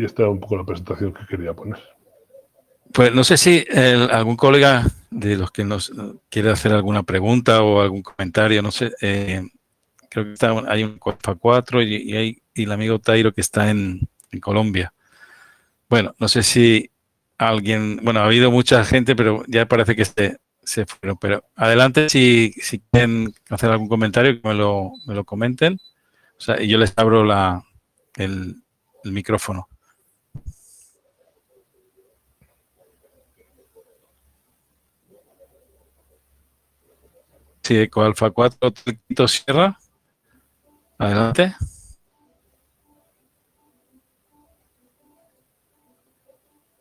S2: Y esta es un poco la presentación que quería poner.
S1: Pues no sé si algún colega de los que nos quiere hacer alguna pregunta o algún comentario, no sé, eh, creo que está, hay un COFA 4 y, hay el amigo Tairo que está en, Colombia. Bueno, no sé si alguien, bueno, ha habido mucha gente, pero ya parece que se, se fueron. Pero adelante si, si quieren hacer algún comentario, que me lo, me lo comenten. O sea, y yo les abro la, el micrófono. Sí, Eco Alfa 4, Quito Sierra. Adelante.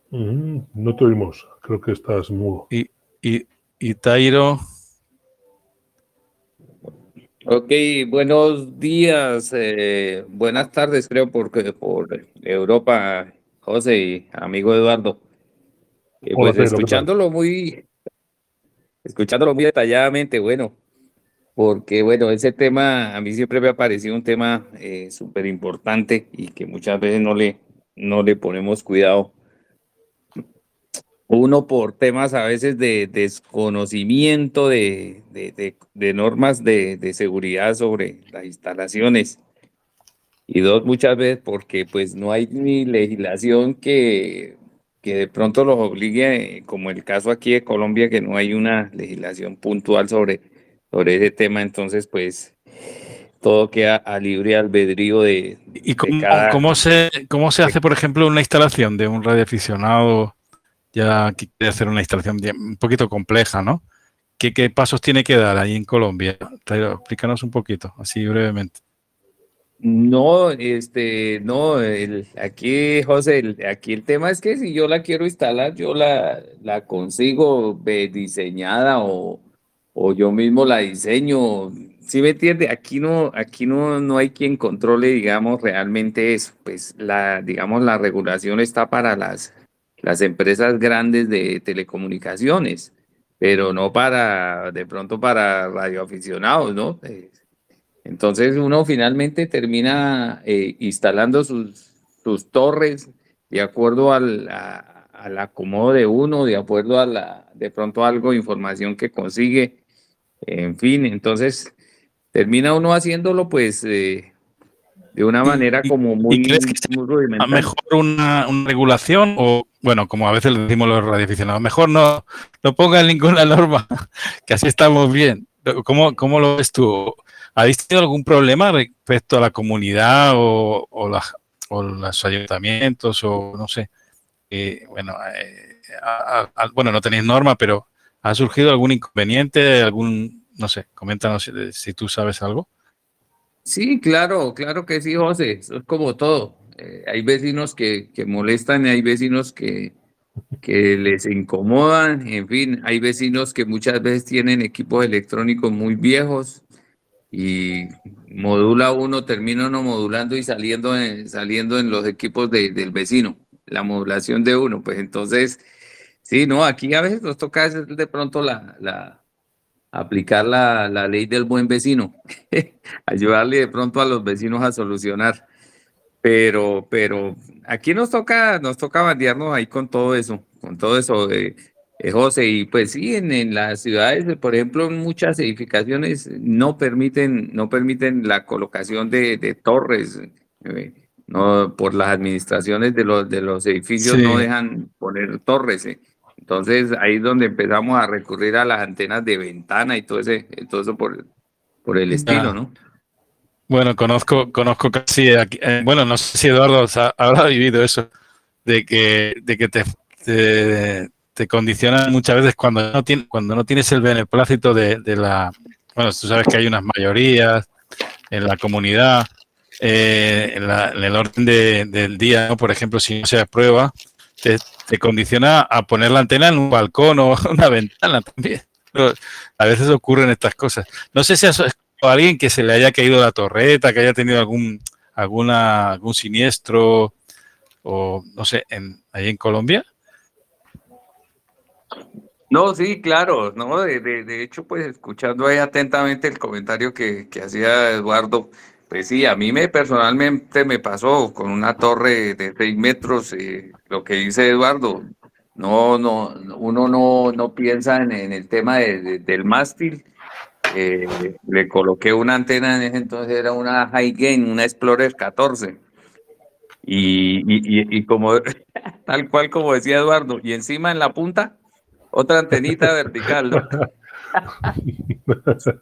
S2: Mm, no te oímos, creo que estás mudo.
S1: Y, y, y Tairo.
S3: Ok, buenos días, eh, buenas tardes, creo, porque por Europa, José y amigo Eduardo. Eh, pues escuchándolo muy, escuchándolo muy detalladamente, bueno, porque bueno, ese tema a mí siempre me ha parecido un tema eh, súper importante y que muchas veces no le, no le ponemos cuidado. Uno por temas a veces de desconocimiento de, de, de normas de, seguridad sobre las instalaciones. Y dos, muchas veces porque pues no hay ni legislación que que de pronto los obligue, como el caso aquí de Colombia, que no hay una legislación puntual sobre, sobre ese tema, entonces pues todo queda a libre albedrío de...
S1: ¿Y cómo, se, cómo se hace, por ejemplo, una instalación de un radioaficionado ya que quiere hacer una instalación un poquito compleja, ¿no? ¿Qué, ¿Qué, pasos tiene que dar ahí en Colombia? Explícanos un poquito, así brevemente.
S3: No, este, no, aquí, José, aquí el tema es que si yo la quiero instalar, yo la, la consigo diseñada o, o yo mismo la diseño. ¿Sí me entiende? Aquí no, aquí no, no hay quien controle, digamos, realmente eso. Pues la, digamos, la regulación está para las, las empresas grandes de telecomunicaciones, pero no para, de pronto para radioaficionados, ¿no? Eh, entonces uno finalmente termina eh, instalando sus, sus, torres de acuerdo al, acomodo de uno, de acuerdo a la, de pronto algo, información que consigue, en fin, entonces termina uno haciéndolo pues eh, de una manera como muy, ¿y crees que
S1: A mejor una, regulación o, bueno, como a veces le decimos los radioaficionados, mejor no, no pongan ninguna norma, que así estamos bien. ¿Cómo, cómo lo ves tú? ¿Habéis tenido algún problema respecto a la comunidad o, los ayuntamientos o no sé? bueno, eh, bueno, no tenéis norma, pero ¿ha surgido algún inconveniente, algún, no sé, coméntanos si, tú sabes algo?
S3: Sí, claro, claro que sí, José, es como todo. Eh, hay vecinos que, que, molestan hay vecinos que, que les incomodan, en fin, hay vecinos que muchas veces tienen equipos electrónicos muy viejos y modula uno, termina uno modulando y saliendo en, saliendo en los equipos del vecino, la modulación de uno. Pues entonces, sí, no, aquí a veces nos toca de pronto la, la aplicar la, la ley del buen vecino, ayudarle de pronto a los vecinos a solucionar. Pero, pero aquí nos toca, nos toca bandearnos ahí con todo eso, con todo eso. de eh, José, y pues sí, en, las ciudades, por ejemplo, en muchas edificaciones no permiten, no permiten la colocación de, torres, eh, no, por las administraciones de los, de los edificios no dejan poner torres. Eh. Entonces ahí es donde empezamos a recurrir a las antenas de ventana y todo, ese, todo eso por, por el estilo, ¿no?
S1: Bueno, conozco, conozco casi, aquí, bueno, no sé si Eduardo habrá vivido eso, de que, de que te te condiciona muchas veces cuando no, tiene, cuando no tienes el beneplácito de, de, la... Bueno, tú sabes que hay unas mayorías en la comunidad eh, en, el orden del día, por ejemplo, si no se aprueba, te, te, condiciona a poner la antena en un balcón o una ventana también. A veces ocurren estas cosas. No sé si has alguien que se le haya caído la torreta, que haya tenido algún, alguna, algún siniestro o no sé, en, ahí en Colombia.
S3: No, sí, claro, no, de, de, hecho, pues escuchando ahí atentamente el comentario que, que, hacía Eduardo, pues sí, a mí me personalmente me pasó con una torre de seis metros, eh, lo que dice Eduardo, no, no, uno no, no piensa en, el tema de, del mástil, eh, le coloqué una antena en ese entonces, era una High Gain, una Explorer 14, y, y, y como tal cual como decía Eduardo, y encima en la punta otra antenita vertical, ¿no?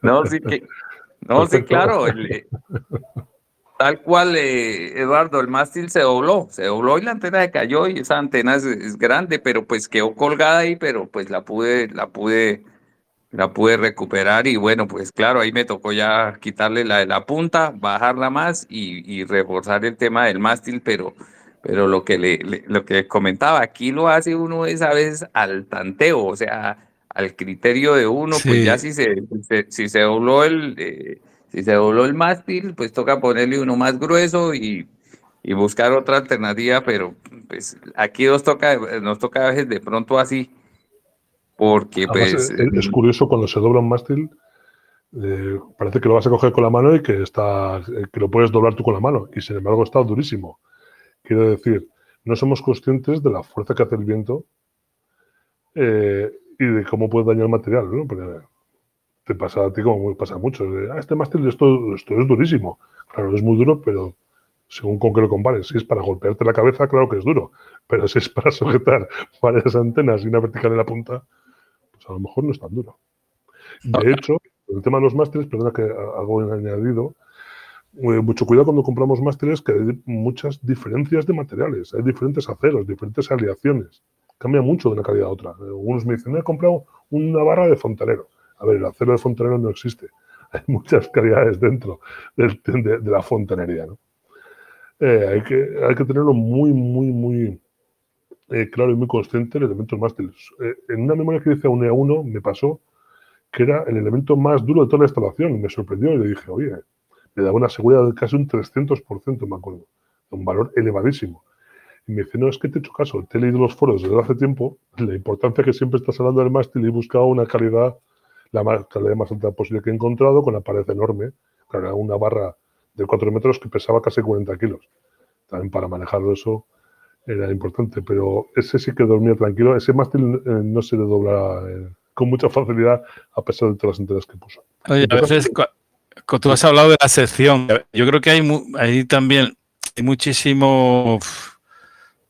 S3: no, sí que, no, sí, claro, eh, tal cual, eh, Eduardo, el mástil se dobló, se dobló y la antena se cayó y esa antena es, es, grande, pero pues quedó colgada ahí, pero pues la pude, la pude, la pude recuperar y bueno, pues claro, ahí me tocó ya quitarle la de la punta, bajarla más y, y reforzar el tema del mástil, pero pero lo que le, lo que comentaba, aquí lo hace uno es a veces al tanteo, o sea, al criterio de uno, pues ya si se, si se dobló el eh, si se dobló el mástil, pues toca ponerle uno más grueso y, y, buscar otra alternativa, pero pues aquí nos toca, nos toca a veces de pronto así, porque pues...
S2: Es, curioso cuando se dobla un mástil, eh, parece que lo vas a coger con la mano y que, está, que lo puedes doblar tú con la mano, y sin embargo está durísimo. Quiero decir, no somos conscientes de la fuerza que hace el viento eh, y de cómo puede dañar el material, ¿no? Porque te pasa a ti como pasa mucho. ah, este mástil esto, esto es durísimo. Claro, es muy duro, pero según con qué lo compares. Si es para golpearte la cabeza, claro que es duro. Pero si es para sujetar varias antenas y una vertical en la punta, pues a lo mejor no es tan duro. De hecho, el tema de los mástiles, perdona que algo he añadido, eh, mucho cuidado cuando compramos mástiles, que hay muchas diferencias de materiales, hay diferentes aceros, diferentes aleaciones. Cambia mucho de una calidad a otra. Algunos me dicen, he comprado una barra de fontanero. A ver, el acero de fontanero no existe. Hay muchas calidades dentro de, la fontanería. ¿no? Eh, hay, que, hay que tenerlo muy, muy, muy eh, claro y muy consciente el elemento mástil. en una memoria que dice a 1 a 1 me pasó que era el elemento más duro de toda la instalación. Me sorprendió y le dije, oye, le daba una seguridad de casi un 300%, me acuerdo, un valor elevadísimo. Y me dice, no, es que te he hecho caso, te he leído los foros desde hace tiempo, la importancia que siempre estás hablando del mástil y he buscado una calidad, la más, calidad más alta posible que he encontrado, con la pared enorme, claro, era una barra de 4 metros que pesaba casi 40 kilos. También para manejarlo eso era importante, pero ese sí que dormía tranquilo, ese mástil eh, no se le dobla eh, con mucha facilidad a pesar de todas las enteras que puso.
S1: Oye, a veces, Tú has hablado de la sección. Yo creo que hay, ahí también hay muchísimo,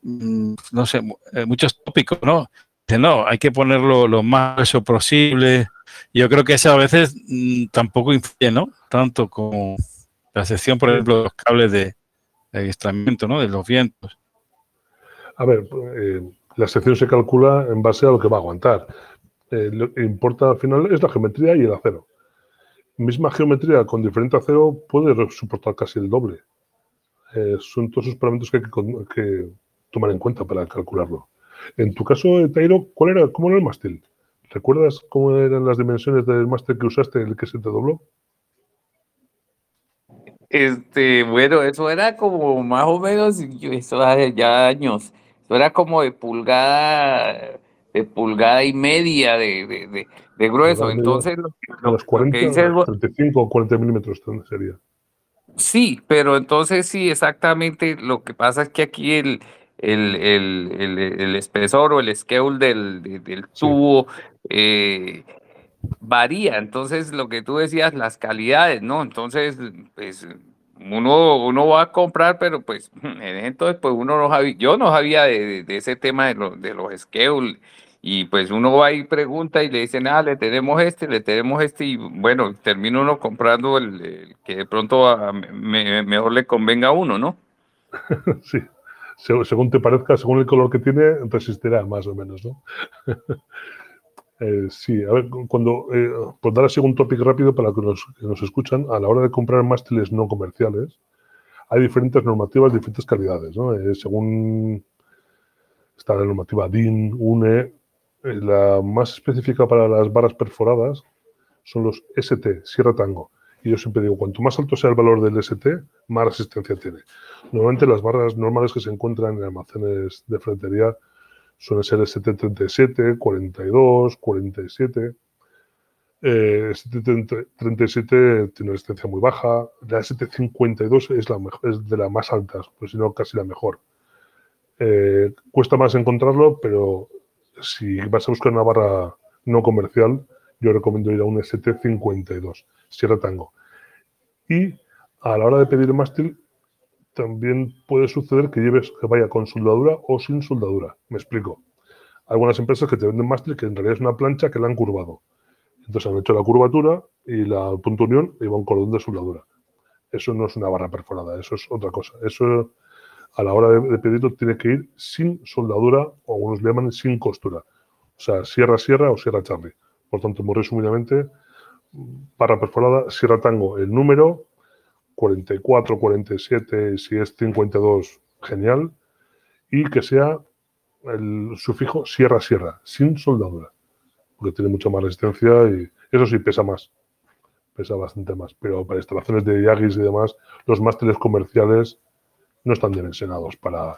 S1: mm, no sé, eh, muchos tópicos, ¿no? No, hay que ponerlo lo más eso posible. Yo creo que eso a veces mm, tampoco influye, ¿no? Tanto como la sección, por ejemplo, de los cables de, de ¿no? De los vientos.
S2: A ver, eh, la sección se calcula en base a lo que va a aguantar. Eh, lo que importa al final es la geometría y el acero misma geometría con diferente acero puede soportar casi el doble. Eh, son todos esos parámetros que hay que, tomar en cuenta para calcularlo. En tu caso, Tairo, ¿cuál era, ¿cómo era el mástil? ¿Recuerdas cómo eran las dimensiones del mástil que usaste, el que se te dobló?
S3: Este, bueno, eso era como más o menos, eso hace ya años, eso era como de pulgada, de pulgada y media de, de grueso. Entonces,
S2: lo, los 40, 35 o 40 milímetros sería.
S3: Sí, pero entonces sí, exactamente. Lo que pasa es que aquí el, el, el, el, espesor o el scale del, del tubo eh, varía. Entonces, lo que tú decías, las calidades, ¿no? Entonces, pues uno, uno va a comprar, pero pues entonces, pues uno no sabía, yo no sabía de, de ese tema de, lo, de los scale y pues uno va y pregunta y le dicen, ah, le tenemos este, le tenemos este, y bueno, termina uno comprando el, que de pronto mejor le convenga a uno, ¿no?
S2: sí, según te parezca, según el color que tiene, resistirá más o menos, ¿no? Eh, sí, a ver, cuando, eh, dar así un topic rápido para los que nos escuchan, a la hora de comprar mástiles no comerciales, hay diferentes normativas, diferentes calidades, ¿no? Eh, según está la normativa DIN, UNE, eh, la más específica para las barras perforadas son los ST, Sierra Tango. Y yo siempre digo, cuanto más alto sea el valor del ST, más resistencia tiene. Normalmente las barras normales que se encuentran en almacenes de ferretería suelen ser ST37, 42, 47. Eh, ST37 tiene una resistencia muy baja. La ST52 es, la mejor, es de las más altas, pues si no casi la mejor. Eh, cuesta más encontrarlo, pero si vas a buscar una barra no comercial, yo recomiendo ir a un ST52, Sierra Tango. Y a la hora de pedir el mástil, también puede suceder que lleves que vaya con soldadura o sin soldadura. Me explico. Hay algunas empresas que te venden mástil que en realidad es una plancha que la han curvado. Entonces han hecho la curvatura y la punto unión y un cordón de soldadura. Eso no es una barra perforada, eso es otra cosa. Eso a la hora de, pedirlo tiene que ir sin soldadura o algunos le llaman sin costura. O sea, sierra sierra o sierra charlie. Por tanto, muy resumidamente, barra perforada, sierra tango, el número 44, 47, si es 52, genial. Y que sea el sufijo sierra sierra, sin soldadura. Porque tiene mucha más resistencia y eso sí pesa más. Pesa bastante más. Pero para instalaciones de Yagis y demás, los másteres comerciales no están dimensionados para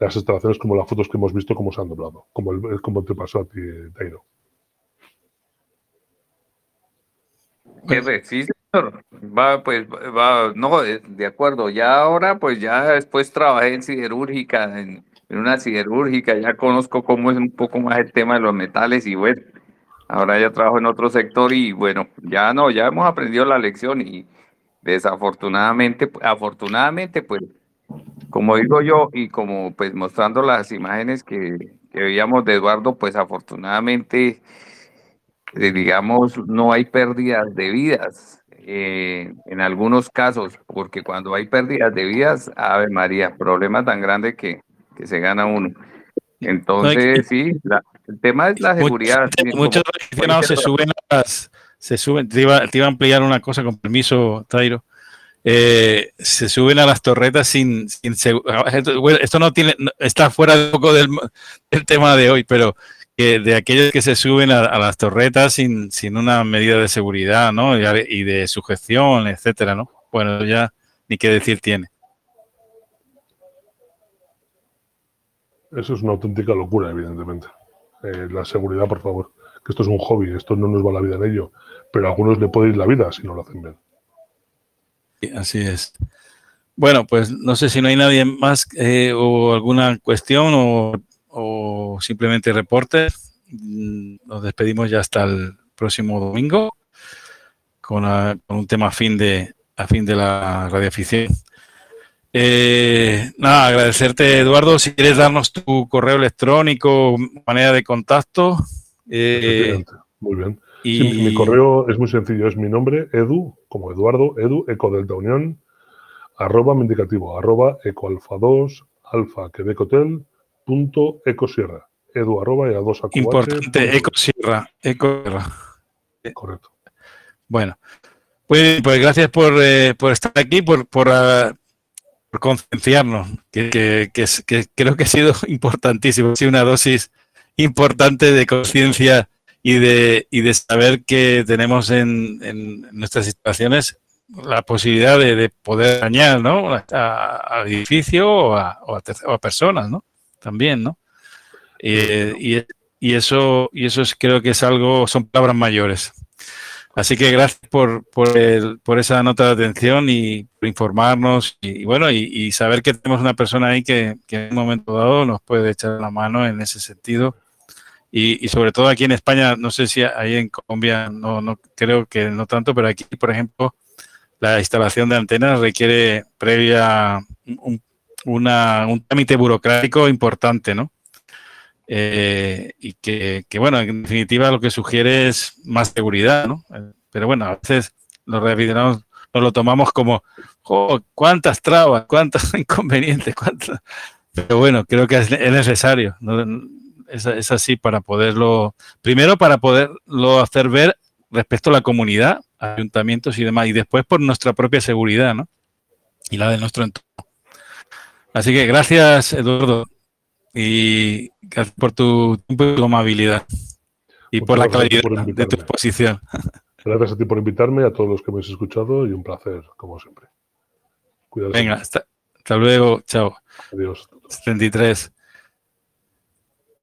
S2: las instalaciones como las fotos que hemos visto como se han doblado, como, el, como te pasó a ti,
S3: Sí, señor. Va, pues, va, no, de acuerdo. Ya ahora, pues ya después trabajé en siderúrgica, en, una siderúrgica, ya conozco cómo es un poco más el tema de los metales y bueno, ahora ya trabajo en otro sector y bueno, ya no, ya hemos aprendido la lección y desafortunadamente, afortunadamente, pues como digo yo, y como pues mostrando las imágenes que, veíamos de Eduardo, pues afortunadamente, eh, digamos, no hay pérdidas de vidas eh, en algunos casos, porque cuando hay pérdidas de vidas, Ave María, problema tan grande que, que se gana uno. Entonces, sí, el tema es la seguridad.
S1: Muchos, se suben se suben, te iba, te iba, a ampliar una cosa con permiso, Tairo. Eh, se suben a las torretas sin, sin esto no tiene está fuera un poco del, tema de hoy pero que de aquellos que se suben a, las torretas sin, sin, una medida de seguridad ¿no? y, de sujeción etcétera no bueno ya ni qué decir tiene.
S2: Eso es una auténtica locura evidentemente. Eh, la seguridad por favor. Que esto es un hobby esto no nos va la vida en ello. Pero a algunos le puede ir la vida si no lo hacen bien.
S1: Así es. Bueno, pues no sé si no hay nadie más eh, o alguna cuestión o, simplemente reporte. Mm, nos despedimos ya hasta el próximo domingo con, un tema a fin de, a fin de la radioafición. Eh, nada, agradecerte, Eduardo. Si quieres darnos tu correo electrónico, manera de contacto.
S2: Eh, Muy bien mi correo es muy sencillo, es mi nombre, edu, como Eduardo, edu, eco delta unión, arroba me indicativo, arroba eco alfa 2, alfa quebec hotel, punto eco sierra, edu arroba y a 2
S1: Importante, eco sierra, eco sierra.
S2: Correcto.
S1: Bueno, pues, pues gracias por, eh, por estar aquí, por, por, uh, por concienciarnos, que, que, que, que, creo que ha sido importantísimo, ha sido una dosis importante de conciencia y de, y de saber que tenemos en, en nuestras situaciones la posibilidad de, poder dañar ¿no? al edificio o a, o, a, personas, ¿no? También, ¿no? y, y, eso, y eso es, creo que es algo, son palabras mayores. Así que gracias por, por, el, por esa nota de atención y por informarnos y, bueno, y, y, saber que tenemos una persona ahí que, que en un momento dado nos puede echar la mano en ese sentido y, sobre todo aquí en España, no sé si ahí en Colombia, no, no creo que no tanto, pero aquí, por ejemplo, la instalación de antenas requiere previa un, una, un trámite burocrático importante, ¿no? Eh, y que, bueno, en definitiva lo que sugiere es más seguridad, ¿no? Pero bueno, a veces los reaficionados nos lo tomamos como, oh, cuántas trabas, cuántos inconvenientes, cuántas... Pero bueno, creo que es, es necesario. ¿no? es, así para poderlo, primero para poderlo hacer ver respecto a la comunidad, ayuntamientos y demás, y después por nuestra propia seguridad, ¿no? y la de nuestro entorno. Así que gracias, Eduardo, y gracias por tu tiempo y tu amabilidad y por la claridad de tu exposición.
S2: Gracias a ti por invitarme, a todos los que me habéis escuchado y un placer, como siempre.
S1: Cuídate. Venga, hasta, hasta luego. Chao.
S2: Adiós.
S1: 73.